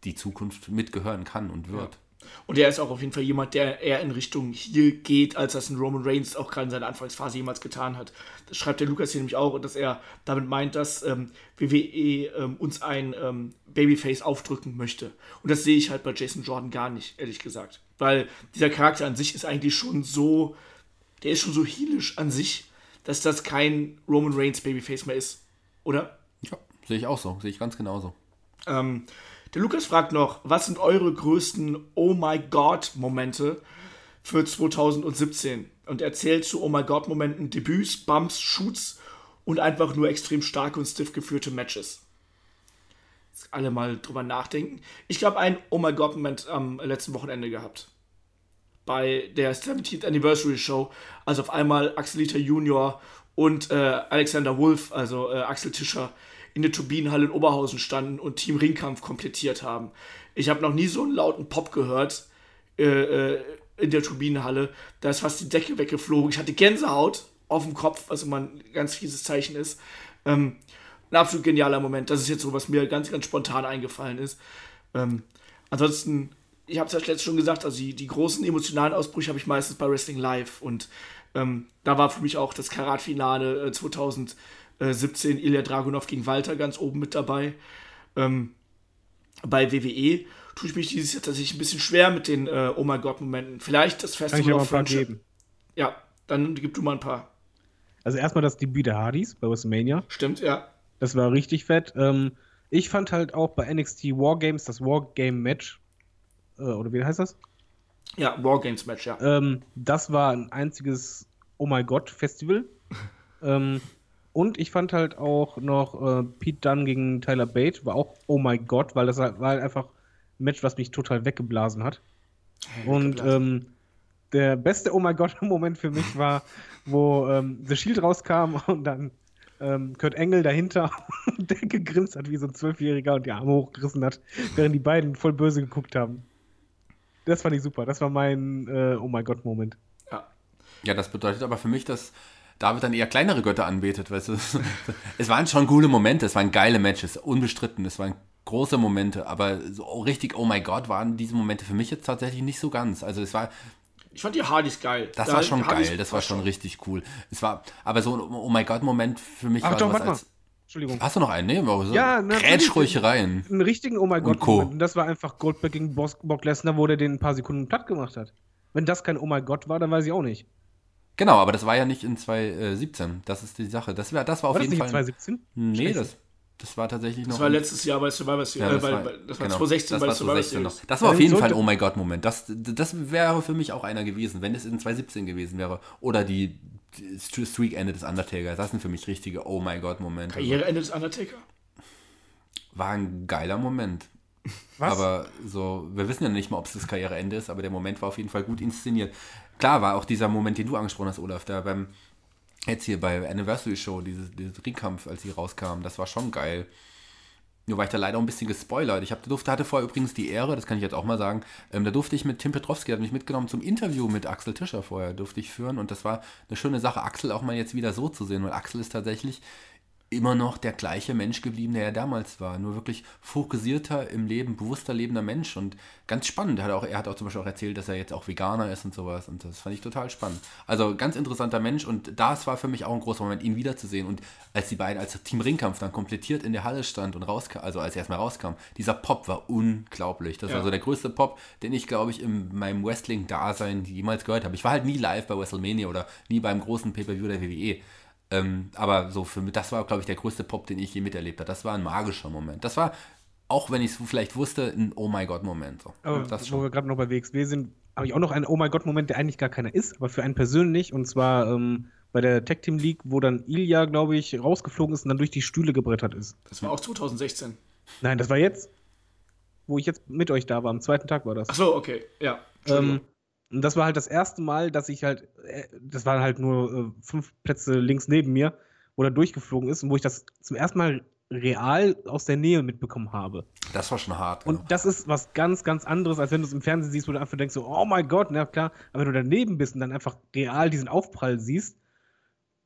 [SPEAKER 3] die Zukunft mitgehören kann und wird.
[SPEAKER 2] Und er ist auch auf jeden Fall jemand, der eher in Richtung Heel geht, als das ein Roman Reigns auch gerade in seiner Anfangsphase jemals getan hat. Das schreibt der Lukas hier nämlich auch, dass er damit meint, dass ähm, WWE ähm, uns ein ähm, Babyface aufdrücken möchte. Und das sehe ich halt bei Jason Jordan gar nicht, ehrlich gesagt. Weil dieser Charakter an sich ist eigentlich schon so, der ist schon so heelisch an sich, dass das kein Roman Reigns Babyface mehr ist. Oder?
[SPEAKER 3] Ja, sehe ich auch so, sehe ich ganz genauso.
[SPEAKER 2] Ähm, der Lukas fragt noch, was sind eure größten Oh my God Momente für 2017? Und er zählt zu Oh my God Momenten Debüts, Bumps, Shoots und einfach nur extrem starke und stiff geführte Matches. Jetzt alle mal drüber nachdenken. Ich habe einen Oh my God Moment am letzten Wochenende gehabt. Bei der 17th Anniversary Show, als auf einmal Axelita Junior und äh, Alexander Wolf, also äh, Axel Tischer, in der Turbinenhalle in Oberhausen standen und Team Ringkampf komplettiert haben. Ich habe noch nie so einen lauten Pop gehört äh, äh, in der Turbinenhalle. Da ist fast die Decke weggeflogen. Ich hatte Gänsehaut auf dem Kopf, was immer ein ganz fieses Zeichen ist. Ähm, ein absolut genialer Moment. Das ist jetzt so, was mir ganz, ganz spontan eingefallen ist. Ähm, ansonsten, ich habe es ja letztes schon gesagt, also die, die großen emotionalen Ausbrüche habe ich meistens bei Wrestling Live und ähm, da war für mich auch das Karat-Finale äh, 2000 Äh, 17 Ilya Dragunov gegen Walter ganz oben mit dabei. Ähm, bei WWE tue ich mich dieses Jahr tatsächlich ein bisschen schwer mit den äh, Oh mein Gott-Momenten. Vielleicht das
[SPEAKER 4] Kann ich
[SPEAKER 2] Festival of Friendship.
[SPEAKER 4] geben.
[SPEAKER 2] Ja, dann gib du mal ein paar.
[SPEAKER 4] Also erstmal das Debüt der Hardys bei WrestleMania.
[SPEAKER 2] Stimmt, ja.
[SPEAKER 4] Das war richtig fett. Ähm, ich fand halt auch bei NXT Wargames das Wargame-Match. Äh, oder wie heißt das?
[SPEAKER 2] Ja, Wargames-Match, ja.
[SPEAKER 4] Ähm, das war ein einziges Oh my God Festival. ähm, und ich fand halt auch noch äh, Pete Dunne gegen Tyler Bate war auch Oh my God, weil das war halt einfach ein Match, was mich total weggeblasen hat. Und ähm, der beste Oh my God-Moment für mich war, wo ähm, The Shield rauskam und dann ähm, Kurt Engel dahinter und der gegrinst hat wie so ein Zwölfjähriger und die Arme hochgerissen hat, während die beiden voll böse geguckt haben. Das fand ich super. Das war mein äh, Oh my God-Moment.
[SPEAKER 2] ja.
[SPEAKER 3] Ja, das bedeutet aber für mich, dass David dann eher kleinere Götter anbetet, weißt du. Es waren schon coole Momente, es waren geile Matches, unbestritten, es waren große Momente, aber so richtig, oh mein Gott, waren diese Momente für mich jetzt tatsächlich nicht so ganz. Also es war,
[SPEAKER 2] Ich fand die Hardys geil.
[SPEAKER 3] das
[SPEAKER 2] Da-
[SPEAKER 3] war schon
[SPEAKER 2] Hardys
[SPEAKER 3] geil, das war schon richtig cool. Es war, aber so ein Oh mein Gott-Moment für mich
[SPEAKER 4] Ach
[SPEAKER 3] war
[SPEAKER 4] doch,
[SPEAKER 3] sowas
[SPEAKER 4] warte mal.
[SPEAKER 3] als.
[SPEAKER 4] Entschuldigung.
[SPEAKER 3] Hast du noch einen? Nee, aber so
[SPEAKER 4] Ja, natürlich.
[SPEAKER 3] Grätsch ruhig rein.
[SPEAKER 4] Einen richtigen Oh my
[SPEAKER 3] Und Co.
[SPEAKER 4] God-Moment. Und das war einfach Goldberg gegen Boss, Brock Lesnar, wo der den ein paar Sekunden platt gemacht hat. Wenn das kein Oh my God war, dann weiß ich auch nicht.
[SPEAKER 3] Genau, aber das war ja nicht in 2017. Das ist die Sache. Das, war, das war auf
[SPEAKER 4] War das
[SPEAKER 3] jeden
[SPEAKER 4] nicht
[SPEAKER 3] Fall.
[SPEAKER 4] 2017?
[SPEAKER 3] Nee, das, das war tatsächlich noch.
[SPEAKER 2] Das war letztes Jahr bei Survivor Series.
[SPEAKER 3] Ja,
[SPEAKER 2] äh,
[SPEAKER 3] das,
[SPEAKER 2] bei,
[SPEAKER 3] war,
[SPEAKER 2] bei, das war
[SPEAKER 3] genau,
[SPEAKER 2] 2016
[SPEAKER 3] das
[SPEAKER 2] bei
[SPEAKER 3] war
[SPEAKER 2] Survivor
[SPEAKER 3] 2016 noch.
[SPEAKER 2] Series.
[SPEAKER 3] Das war auf jeden Fall ein Oh my God Moment. Das, das wäre für mich auch einer gewesen, wenn es in 2017 gewesen wäre. Oder die, die Streak-Ende des Undertaker. Das sind für mich richtige Oh my God Momente.
[SPEAKER 2] Karriereende des Undertaker.
[SPEAKER 3] War ein geiler Moment.
[SPEAKER 4] Was?
[SPEAKER 3] Aber so, wir wissen ja nicht mal, ob es das Karriereende ist, aber der Moment war auf jeden Fall gut inszeniert. Klar war auch dieser Moment, den du angesprochen hast, Olaf, da beim, jetzt hier bei Anniversary Show, dieses, dieses Ringkampf, als sie rauskamen, das war schon geil. Nur war ich da leider auch ein bisschen gespoilert. Ich hab, durfte, hatte vorher übrigens die Ehre, das kann ich jetzt auch mal sagen, ähm, da durfte ich mit Tim Petrowski, hat mich mitgenommen zum Interview mit Axel Tischer vorher, durfte ich führen und das war eine schöne Sache, Axel auch mal jetzt wieder so zu sehen, weil Axel ist tatsächlich immer noch der gleiche Mensch geblieben, der er damals war. Nur wirklich fokussierter im Leben, bewusster lebender Mensch und ganz spannend. Er hat, auch, er hat auch zum Beispiel auch erzählt, dass er jetzt auch Veganer ist und sowas und das fand ich total spannend. Also ganz interessanter Mensch und das war für mich auch ein großer Moment, ihn wiederzusehen und als die beiden, als Team Ringkampf dann komplettiert in der Halle stand und rauskam, also als er erstmal rauskam, dieser Pop war unglaublich. Das
[SPEAKER 2] Ja.
[SPEAKER 3] war so der größte Pop, den ich, glaube ich, in meinem Wrestling-Dasein jemals gehört habe. Ich war halt nie live bei WrestleMania oder nie beim großen Pay-Per-View der WWE. Ähm, aber so für mich, das war, glaube ich, der größte Pop, den ich je miterlebt habe. Das war ein magischer Moment. Das war, auch wenn ich es vielleicht wusste, ein Oh my God-Moment. So.
[SPEAKER 4] Aber
[SPEAKER 3] das
[SPEAKER 4] wo
[SPEAKER 3] schon.
[SPEAKER 4] wir gerade noch bei WXW sind, habe ich auch noch einen Oh my God-Moment, der eigentlich gar keiner ist, aber für einen persönlich. Und zwar ähm, bei der Tag Team League, wo dann Ilya, glaube ich, rausgeflogen ist und dann durch die Stühle gebrettert ist.
[SPEAKER 2] Das war auch 2016.
[SPEAKER 4] Nein, das war jetzt, wo ich jetzt mit euch da war. Am zweiten Tag war das.
[SPEAKER 2] Ach so, okay. Ja.
[SPEAKER 4] Ähm, und das war halt das erste Mal, dass ich halt, äh, das waren halt nur äh, fünf Plätze links neben mir, wo er durchgeflogen ist und wo ich das zum ersten Mal real aus der Nähe mitbekommen habe.
[SPEAKER 3] Das war schon hart.
[SPEAKER 4] Und
[SPEAKER 3] genau.
[SPEAKER 4] das ist was ganz, ganz anderes, als wenn du es im Fernsehen siehst, wo du einfach denkst, so, oh mein Gott, na klar, aber wenn du daneben bist und dann einfach real diesen Aufprall siehst,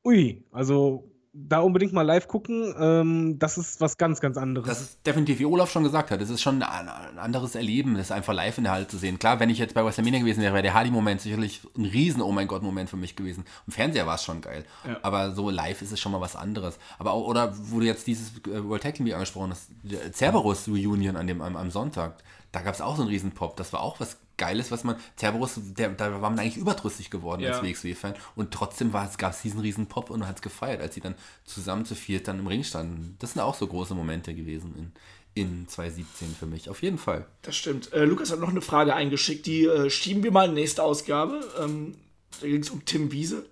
[SPEAKER 4] ui, also da unbedingt mal live gucken, ähm, das ist was ganz, ganz anderes.
[SPEAKER 3] Das ist definitiv, wie Olaf schon gesagt hat, es ist schon ein, ein anderes Erleben, das einfach live in der Halle zu sehen. Klar, wenn ich jetzt bei WrestleMania gewesen wäre, wäre der Hardy-Moment sicherlich ein riesen Oh mein Gott-Moment für mich gewesen. Im Fernseher war es schon geil.
[SPEAKER 2] Ja.
[SPEAKER 3] Aber so live ist es schon mal was anderes. Aber auch, oder wo du jetzt dieses äh, World Tag Team angesprochen hast, Cerberus Reunion an dem, am, am Sonntag, da gab es auch so einen riesen Pop. Das war auch was Geiles, was man, Cerberus, der, da war man eigentlich überdrüssig geworden
[SPEAKER 2] Ja.
[SPEAKER 3] als WXW-Fan und trotzdem gab es diesen riesen Pop und man hat es gefeiert, als sie dann zusammen zu viert dann im Ring standen. Das sind auch so große Momente gewesen in, in 2017 für mich, auf jeden Fall.
[SPEAKER 2] Das stimmt. Äh, Lukas hat noch eine Frage eingeschickt, die äh, schieben wir mal in die nächste Ausgabe. Ähm, da ging es um Tim Wiese.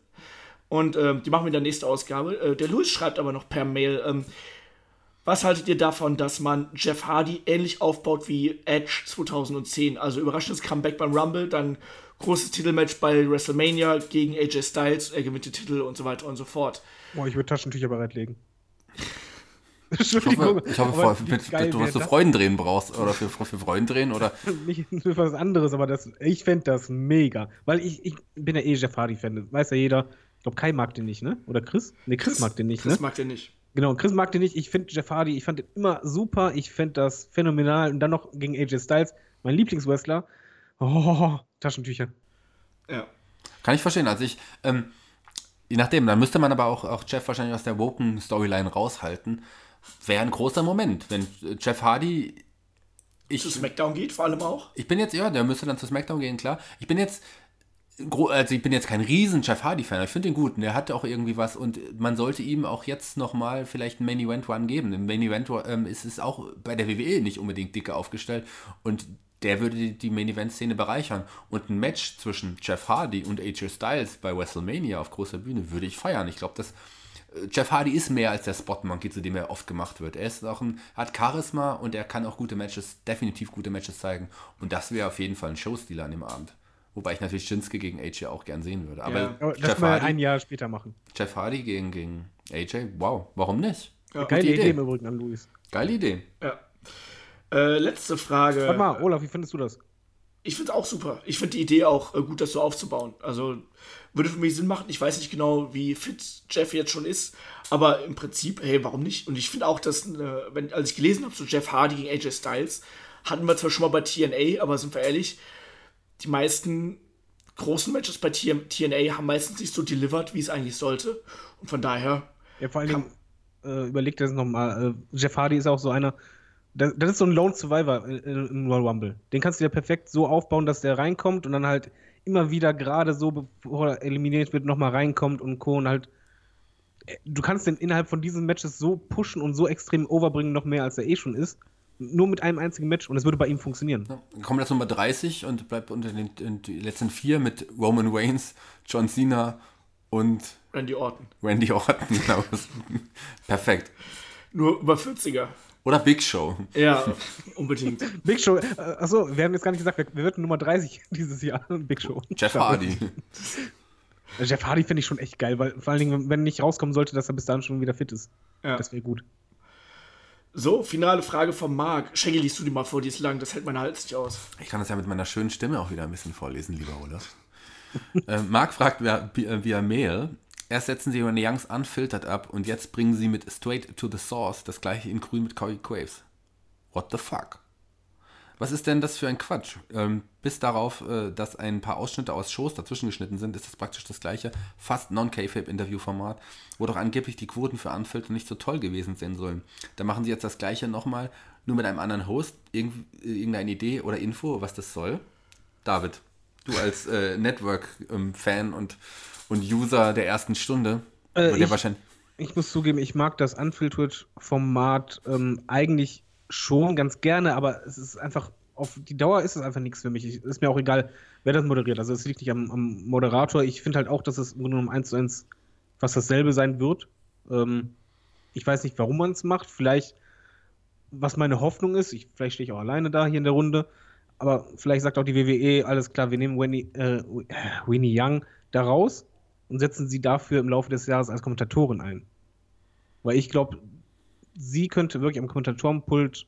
[SPEAKER 2] Und ähm, die machen wir in der nächsten Ausgabe. Äh, der Louis schreibt aber noch per Mail, ähm, was haltet ihr davon, dass man Jeff Hardy ähnlich aufbaut wie Edge 2010? Also überraschendes Comeback beim Rumble, dann großes Titelmatch bei WrestleMania gegen AJ Styles, er gewinnt den Titel und so weiter und so fort.
[SPEAKER 4] Boah, ich würde Taschentücher bereitlegen.
[SPEAKER 3] Ich hoffe, ich hoffe vor- mit, du du
[SPEAKER 4] das?
[SPEAKER 3] Freudendrehen brauchst oder für, für Freudendrehen oder
[SPEAKER 4] nicht für was anderes, aber das, ich fände das mega. Weil ich, ich bin ja eh Jeff Hardy-Fan, weiß ja jeder. Ich glaube, Kai mag den nicht, ne? Oder Chris? Ne, Chris, mag den nicht,
[SPEAKER 2] Chris
[SPEAKER 4] ne?
[SPEAKER 2] mag den nicht.
[SPEAKER 4] Genau, Chris mag den nicht. Ich finde Jeff Hardy, ich fand den immer super. Ich finde das phänomenal. Und dann noch gegen AJ Styles, mein Lieblingswrestler. Oh, Taschentücher.
[SPEAKER 2] Ja.
[SPEAKER 3] Kann ich verstehen. Also ich, ähm, Je nachdem, dann müsste man aber auch, auch Jeff wahrscheinlich aus der Woken-Storyline raushalten. Wäre ein großer Moment, wenn äh, Jeff Hardy. Ich,
[SPEAKER 2] Zu SmackDown geht vor allem auch.
[SPEAKER 3] ich bin jetzt, ja, der müsste dann zu SmackDown gehen, klar. Ich bin jetzt, also ich bin jetzt kein riesen Jeff Hardy-Fan, ich finde ihn gut und er hat auch irgendwie was und man sollte ihm auch jetzt nochmal vielleicht einen Main Event Run geben. Im Main Event ähm, ist es auch bei der WWE nicht unbedingt dicke aufgestellt und der würde die, die Main Event-Szene bereichern. Und ein Match zwischen Jeff Hardy und AJ Styles bei WrestleMania auf großer Bühne würde ich feiern. Ich glaube, dass äh, Jeff Hardy ist mehr als der Spot Monkey, zu dem er oft gemacht wird. Er ist auch ein, hat Charisma und er kann auch gute Matches, definitiv gute Matches zeigen. Und das wäre auf jeden Fall ein Showstealer an dem Abend. Wobei ich natürlich Shinsuke gegen AJ auch gern sehen würde. Aber
[SPEAKER 2] Ja.
[SPEAKER 4] Aber
[SPEAKER 3] Jeff,
[SPEAKER 4] das mal ein
[SPEAKER 3] Hardy,
[SPEAKER 4] Jahr später machen.
[SPEAKER 3] Jeff Hardy gegen, gegen AJ, wow, warum nicht?
[SPEAKER 2] Ja.
[SPEAKER 4] Geile
[SPEAKER 3] Idee.
[SPEAKER 4] Idee im Übrigen an Luis.
[SPEAKER 3] Geile Idee.
[SPEAKER 2] Ja. Äh, letzte Frage.
[SPEAKER 4] Warte mal, Olaf, wie findest du das?
[SPEAKER 2] Ich finde es auch super. Ich finde die Idee auch äh, gut, das so aufzubauen. Also würde für mich Sinn machen. Ich weiß nicht genau, wie fit Jeff jetzt schon ist, aber im Prinzip, hey, warum nicht? Und ich finde auch, dass, äh, wenn, als ich gelesen habe, so Jeff Hardy gegen AJ Styles, hatten wir zwar schon mal bei TNA, aber sind wir ehrlich, die meisten großen Matches bei TNA haben meistens nicht so delivered, wie es eigentlich sollte. Und von daher,
[SPEAKER 4] Ja, vor Dingen, äh, überleg dir das nochmal. Äh, Jeff Hardy ist auch so einer. Das, das ist so ein Lone Survivor im Royal Rumble. Den kannst du dir perfekt so aufbauen, dass der reinkommt und dann halt immer wieder gerade so, bevor er eliminiert wird, nochmal reinkommt und Co. Und halt. äh, Du kannst den innerhalb von diesen Matches so pushen und so extrem overbringen, noch mehr als er eh schon ist. Nur mit einem einzigen Match und es würde bei ihm funktionieren.
[SPEAKER 3] Dann kommt jetzt Nummer 30 und bleibt unter den, in die letzten vier mit Roman Reigns, John Cena und
[SPEAKER 2] Randy Orton.
[SPEAKER 3] Randy Orton. Genau. Perfekt.
[SPEAKER 2] Nur über 40er.
[SPEAKER 3] Oder Big Show.
[SPEAKER 2] Ja, unbedingt.
[SPEAKER 4] Big Show, äh, achso, wir haben jetzt gar nicht gesagt, wird denn Nummer 30 dieses Jahr? Big Show.
[SPEAKER 3] Jeff Hardy.
[SPEAKER 4] Jeff Hardy finde ich schon echt geil, weil vor allen Dingen, wenn nicht rauskommen sollte, dass er bis dahin schon wieder fit ist.
[SPEAKER 2] Ja.
[SPEAKER 4] Das wäre gut.
[SPEAKER 2] So, finale Frage von Marc. Shaggy, liest du die mal vor, die ist lang, das hält mein Hals nicht aus.
[SPEAKER 3] Ich kann das ja mit meiner schönen Stimme auch wieder ein bisschen vorlesen, lieber Olaf. äh, Marc fragt via, via Mail, erst setzen sie Renee Youngs unfiltered ab und jetzt bringen sie mit Straight to the Source das gleiche in grün mit Corey Graves. What the fuck? Was ist denn das für ein Quatsch? Ähm, bis darauf, äh, dass ein paar Ausschnitte aus Shows dazwischen geschnitten sind, ist das praktisch das gleiche, fast non-K-Fape-Interview-Format, wo doch angeblich die Quoten für Unfilter nicht so toll gewesen sein sollen. Da machen sie jetzt das gleiche nochmal, nur mit einem anderen Host. Irgend, irgendeine Idee oder Info, was das soll? David, du als äh, Network-Fan und, und User der ersten Stunde,
[SPEAKER 4] Äh, ich-
[SPEAKER 3] wahrscheinlich
[SPEAKER 4] Ich muss zugeben, ich mag das Unfiltered-Format ähm, eigentlich schon ganz gerne, aber es ist einfach, auf die Dauer ist es einfach nichts für mich. Ich, ist mir auch egal, wer das moderiert. Also es liegt nicht am, am Moderator. Ich finde halt auch, dass es im Grunde genommen eins zu eins fast dasselbe sein wird. Ähm, ich weiß nicht, warum man es macht. Vielleicht, was meine Hoffnung ist, ich, vielleicht stehe ich auch alleine da hier in der Runde, aber vielleicht sagt auch die WWE, alles klar, wir nehmen Winnie, äh, Winnie Young da raus und setzen sie dafür im Laufe des Jahres als Kommentatorin ein. Weil ich glaube, sie könnte wirklich am Kommentatorenpult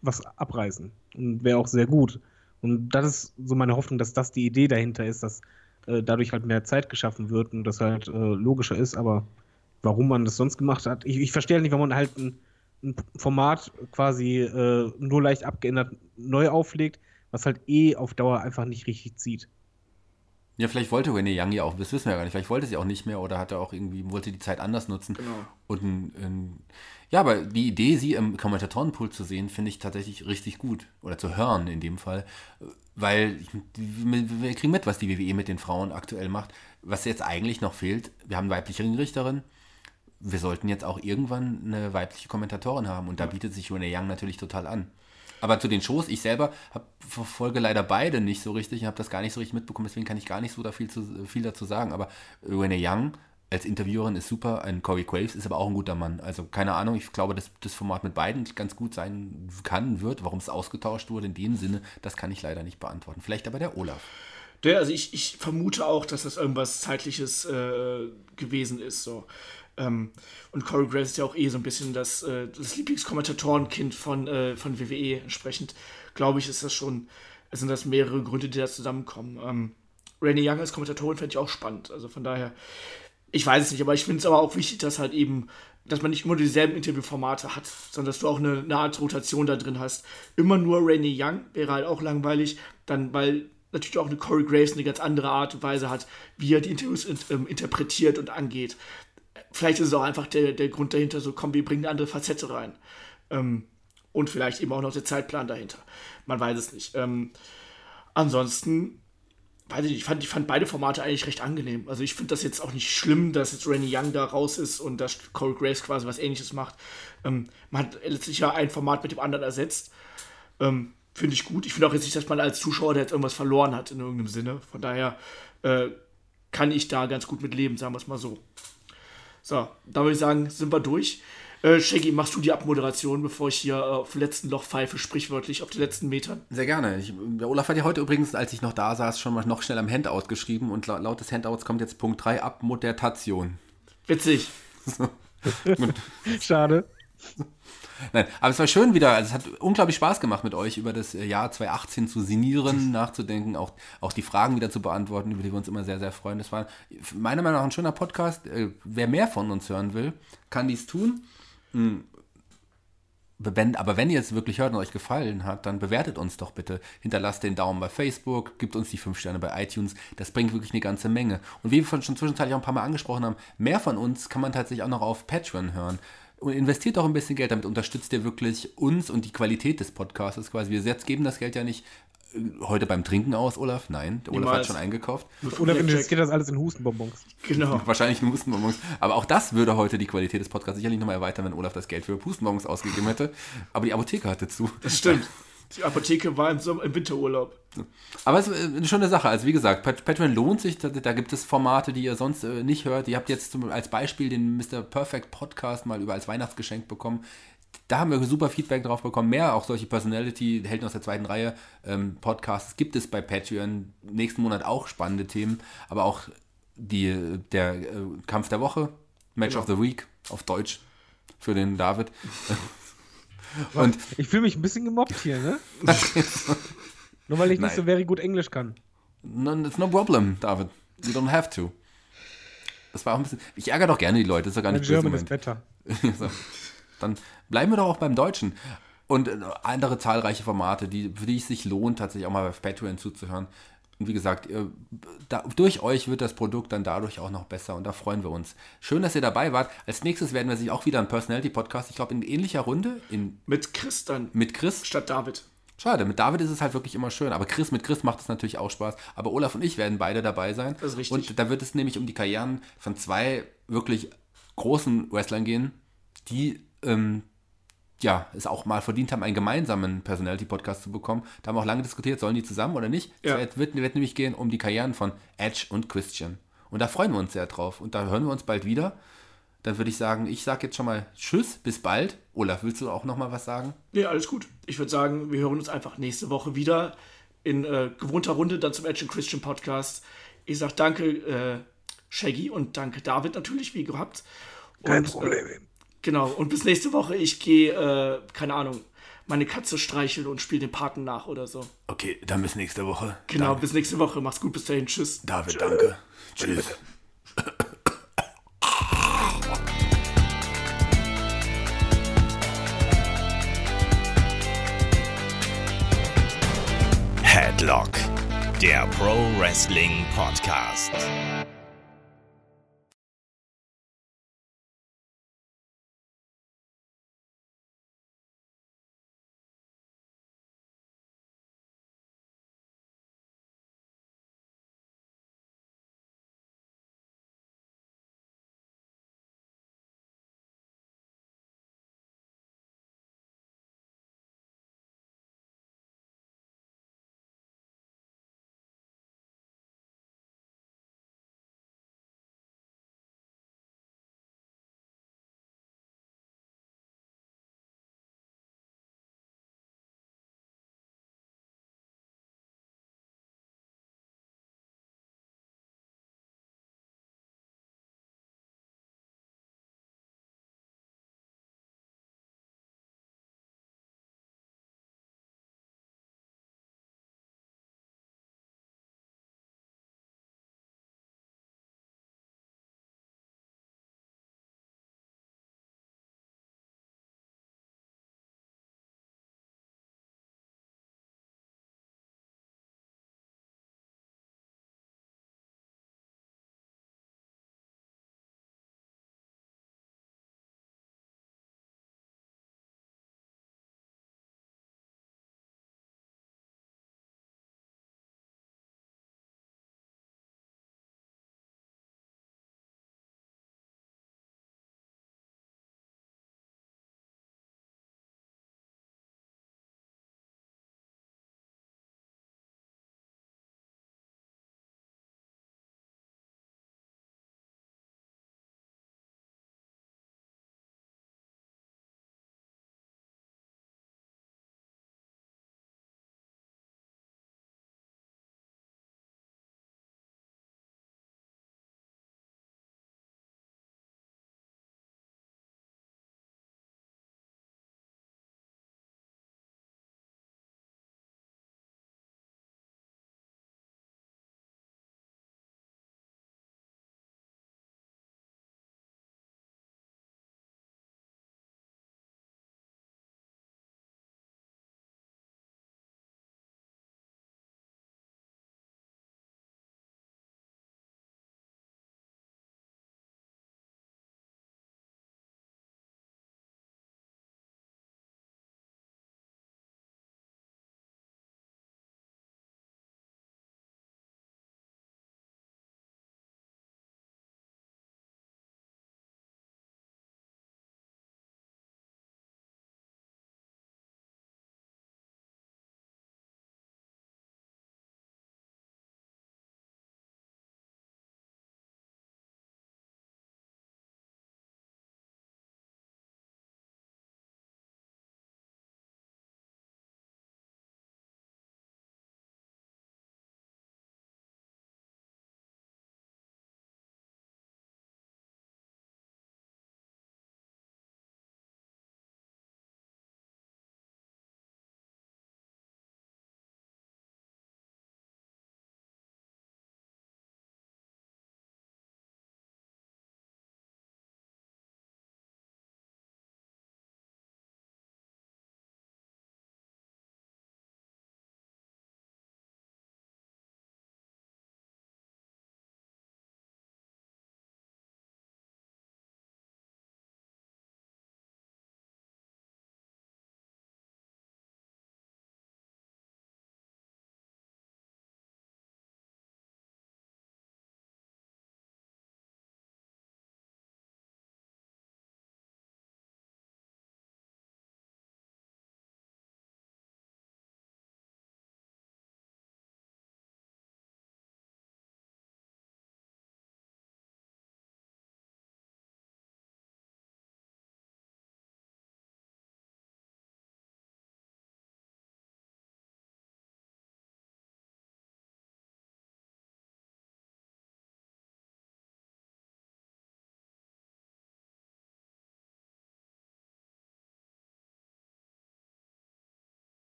[SPEAKER 4] was abreißen und wäre auch sehr gut. Und das ist so meine Hoffnung, dass das die Idee dahinter ist, dass äh, dadurch halt mehr Zeit geschaffen wird und das halt äh, logischer ist. Aber warum man das sonst gemacht hat, ich, ich verstehe halt nicht, warum man halt ein, ein Format quasi äh, nur leicht abgeändert neu auflegt, was halt eh auf Dauer einfach nicht richtig zieht.
[SPEAKER 3] Ja, vielleicht wollte Renee Young ja auch, das wissen wir ja gar nicht, vielleicht wollte sie auch nicht mehr oder hatte auch irgendwie, wollte die Zeit anders nutzen.
[SPEAKER 2] Genau.
[SPEAKER 3] Und ein, ein, ja, aber die Idee, sie im Kommentatorenpool zu sehen, finde ich tatsächlich richtig gut. Oder zu hören in dem Fall. Weil ich, wir kriegen mit, was die WWE mit den Frauen aktuell macht. Was jetzt eigentlich noch fehlt, wir haben eine weibliche Ringrichterin. Wir sollten jetzt auch irgendwann eine weibliche Kommentatorin haben. Und da bietet sich Renee Young natürlich total an. Aber zu den Shows, ich selber hab, verfolge leider beide nicht so richtig und habe das gar nicht so richtig mitbekommen, deswegen kann ich gar nicht so da viel, zu, viel dazu sagen. Aber Renee Young als Interviewerin ist super, ein Corey Graves ist aber auch ein guter Mann. Also keine Ahnung, ich glaube, dass das Format mit beiden ganz gut sein kann, wird. Warum es ausgetauscht wurde in dem Sinne, das kann ich leider nicht beantworten. Vielleicht aber der Olaf.
[SPEAKER 2] Der, also ich, ich vermute auch, dass das irgendwas Zeitliches äh, gewesen ist. So. Ähm, und Corey Graves ist ja auch eh so ein bisschen das, äh, das Lieblingskommentatorenkind von, äh, von WWE. Entsprechend glaube ich, ist das schon, sind das mehrere Gründe, die da zusammenkommen. Ähm, Randy Young als Kommentatorin fände ich auch spannend. Also von daher, ich weiß es nicht, aber ich finde es aber auch wichtig, dass halt eben, dass man nicht immer dieselben Interviewformate hat, sondern dass du auch eine, eine Art Rotation da drin hast. Immer nur Randy Young wäre halt auch langweilig, dann, weil natürlich auch eine Corey Graves eine ganz andere Art und Weise hat, wie er die Interviews in, ähm, interpretiert und angeht. Vielleicht ist es auch einfach der, der Grund dahinter, so komm, wir bringen eine andere Facette rein. Ähm, und vielleicht eben auch noch der Zeitplan dahinter. Man weiß es nicht. Ähm, ansonsten, weiß ich ich fand, ich fand beide Formate eigentlich recht angenehm. Also ich finde das jetzt auch nicht schlimm, dass jetzt Randy Young da raus ist und dass Corey Graves quasi was ähnliches macht. Ähm, man hat letztlich ja ein Format mit dem anderen ersetzt. Ähm, finde ich gut. Ich finde auch jetzt nicht, dass man als Zuschauer da jetzt irgendwas verloren hat in irgendeinem Sinne. Von daher äh, kann ich da ganz gut mit leben, sagen wir es mal so. So, da würde ich sagen, sind wir durch. Äh, Shaggy, machst du die Abmoderation, bevor ich hier äh, auf dem letzten Loch pfeife, sprichwörtlich auf den letzten Metern?
[SPEAKER 3] Sehr gerne. Ich, der Olaf hat ja heute übrigens, als ich noch da saß, schon mal noch schnell am Handout geschrieben und laut, laut des Handouts kommt jetzt Punkt 3, Abmoderation.
[SPEAKER 2] Witzig.
[SPEAKER 4] Schade.
[SPEAKER 3] Nein, aber es war schön wieder, also es hat unglaublich Spaß gemacht mit euch über das Jahr 2018 zu sinnieren, nachzudenken, auch, auch die Fragen wieder zu beantworten, über die wir uns immer sehr, sehr freuen. Das war meiner Meinung nach ein schöner Podcast. Äh, wer mehr von uns hören will, kann dies tun. Hm. Wenn, aber wenn ihr es wirklich hört und euch gefallen hat, dann bewertet uns doch bitte. Hinterlasst den Daumen bei Facebook, gibt uns die 5 Sterne bei iTunes. Das bringt wirklich eine ganze Menge. Und wie wir schon zwischenzeitlich auch ein paar Mal angesprochen haben, mehr von uns kann man tatsächlich auch noch auf Patreon hören und investiert auch ein bisschen Geld, damit unterstützt ihr wirklich uns und die Qualität des Podcasts quasi. Wir jetzt geben das Geld ja nicht heute beim Trinken aus, Olaf. Nein, der Olaf
[SPEAKER 2] Niemals.
[SPEAKER 3] hat schon eingekauft.
[SPEAKER 4] Oder investiert das alles in Hustenbonbons.
[SPEAKER 2] Genau.
[SPEAKER 3] Wahrscheinlich in Hustenbonbons. Aber auch das würde heute die Qualität des Podcasts sicherlich nochmal erweitern, wenn Olaf das Geld für Hustenbonbons ausgegeben hätte. Aber die Apotheke hatte zu.
[SPEAKER 2] Das stimmt. Die Apotheke war im, Sommer, im Winterurlaub.
[SPEAKER 3] Aber es ist eine schöne Sache. Also wie gesagt, Pat- Patreon lohnt sich. Da, da gibt es Formate, die ihr sonst äh, nicht hört. Ihr habt jetzt zum, als Beispiel den Mr. Perfect Podcast mal über als Weihnachtsgeschenk bekommen. Da haben wir super Feedback drauf bekommen. Mehr auch solche Personality, Helden aus der zweiten Reihe ähm, Podcasts gibt es bei Patreon. Nächsten Monat auch spannende Themen. Aber auch die, der äh, Kampf der Woche, Match
[SPEAKER 2] Genau.
[SPEAKER 3] of the Week auf Deutsch für den David. Und
[SPEAKER 4] Ich fühle mich ein bisschen gemobbt hier, ne? Nur weil ich nicht
[SPEAKER 3] Nein.
[SPEAKER 4] so very gut Englisch kann.
[SPEAKER 3] No, it's no problem, David. You don't have to. Das war auch ein bisschen. Ich ärgere doch gerne die Leute, das ist doch gar nicht böse
[SPEAKER 4] German ist
[SPEAKER 3] gemeint.
[SPEAKER 4] better.
[SPEAKER 3] so. Dann bleiben wir doch auch beim Deutschen. Und äh, andere zahlreiche Formate, die, für die es sich lohnt, tatsächlich auch mal auf Patreon zuzuhören. Und wie gesagt, da, durch euch wird das Produkt dann dadurch auch noch besser und da freuen wir uns. Schön, dass ihr dabei wart. Als nächstes werden wir sich auch wieder einen Personality-Podcast, ich glaube in ähnlicher Runde, in,
[SPEAKER 2] Mit Chris dann
[SPEAKER 3] mit Chris
[SPEAKER 2] statt David.
[SPEAKER 3] Schade, mit David ist es halt wirklich immer schön. Aber Chris, mit Chris macht es natürlich auch Spaß. Aber Olaf und ich werden beide dabei sein.
[SPEAKER 2] Das ist richtig.
[SPEAKER 3] Und da wird es nämlich um die Karrieren von zwei wirklich großen Wrestlern gehen, die ähm, ja, es auch mal verdient haben, einen gemeinsamen Personality-Podcast zu bekommen. Da haben wir auch lange diskutiert, sollen die zusammen oder nicht?
[SPEAKER 2] Ja.
[SPEAKER 3] Es wird, wird nämlich gehen um die Karrieren von Edge und Christian. Und da freuen wir uns sehr drauf. Und da hören wir uns bald wieder. Dann würde ich sagen, ich sage jetzt schon mal Tschüss, bis bald. Olaf, willst du auch noch mal was sagen?
[SPEAKER 2] Nee, alles gut. Ich würde sagen, wir hören uns einfach nächste Woche wieder in äh, gewohnter Runde dann zum Edge and Christian Podcast. Ich sag danke, äh, Shaggy und danke David natürlich, wie gehabt.
[SPEAKER 4] Kein
[SPEAKER 2] und,
[SPEAKER 4] Problem.
[SPEAKER 2] Äh, genau, und bis nächste Woche. Ich gehe, äh, keine Ahnung, meine Katze streicheln und spiele den Paten nach oder so.
[SPEAKER 3] Okay, dann bis nächste Woche.
[SPEAKER 2] Genau, bis nächste Woche. Mach's gut, bis dahin. Tschüss.
[SPEAKER 3] David, danke. Tschüss.
[SPEAKER 1] Headlock, der Pro Wrestling Podcast.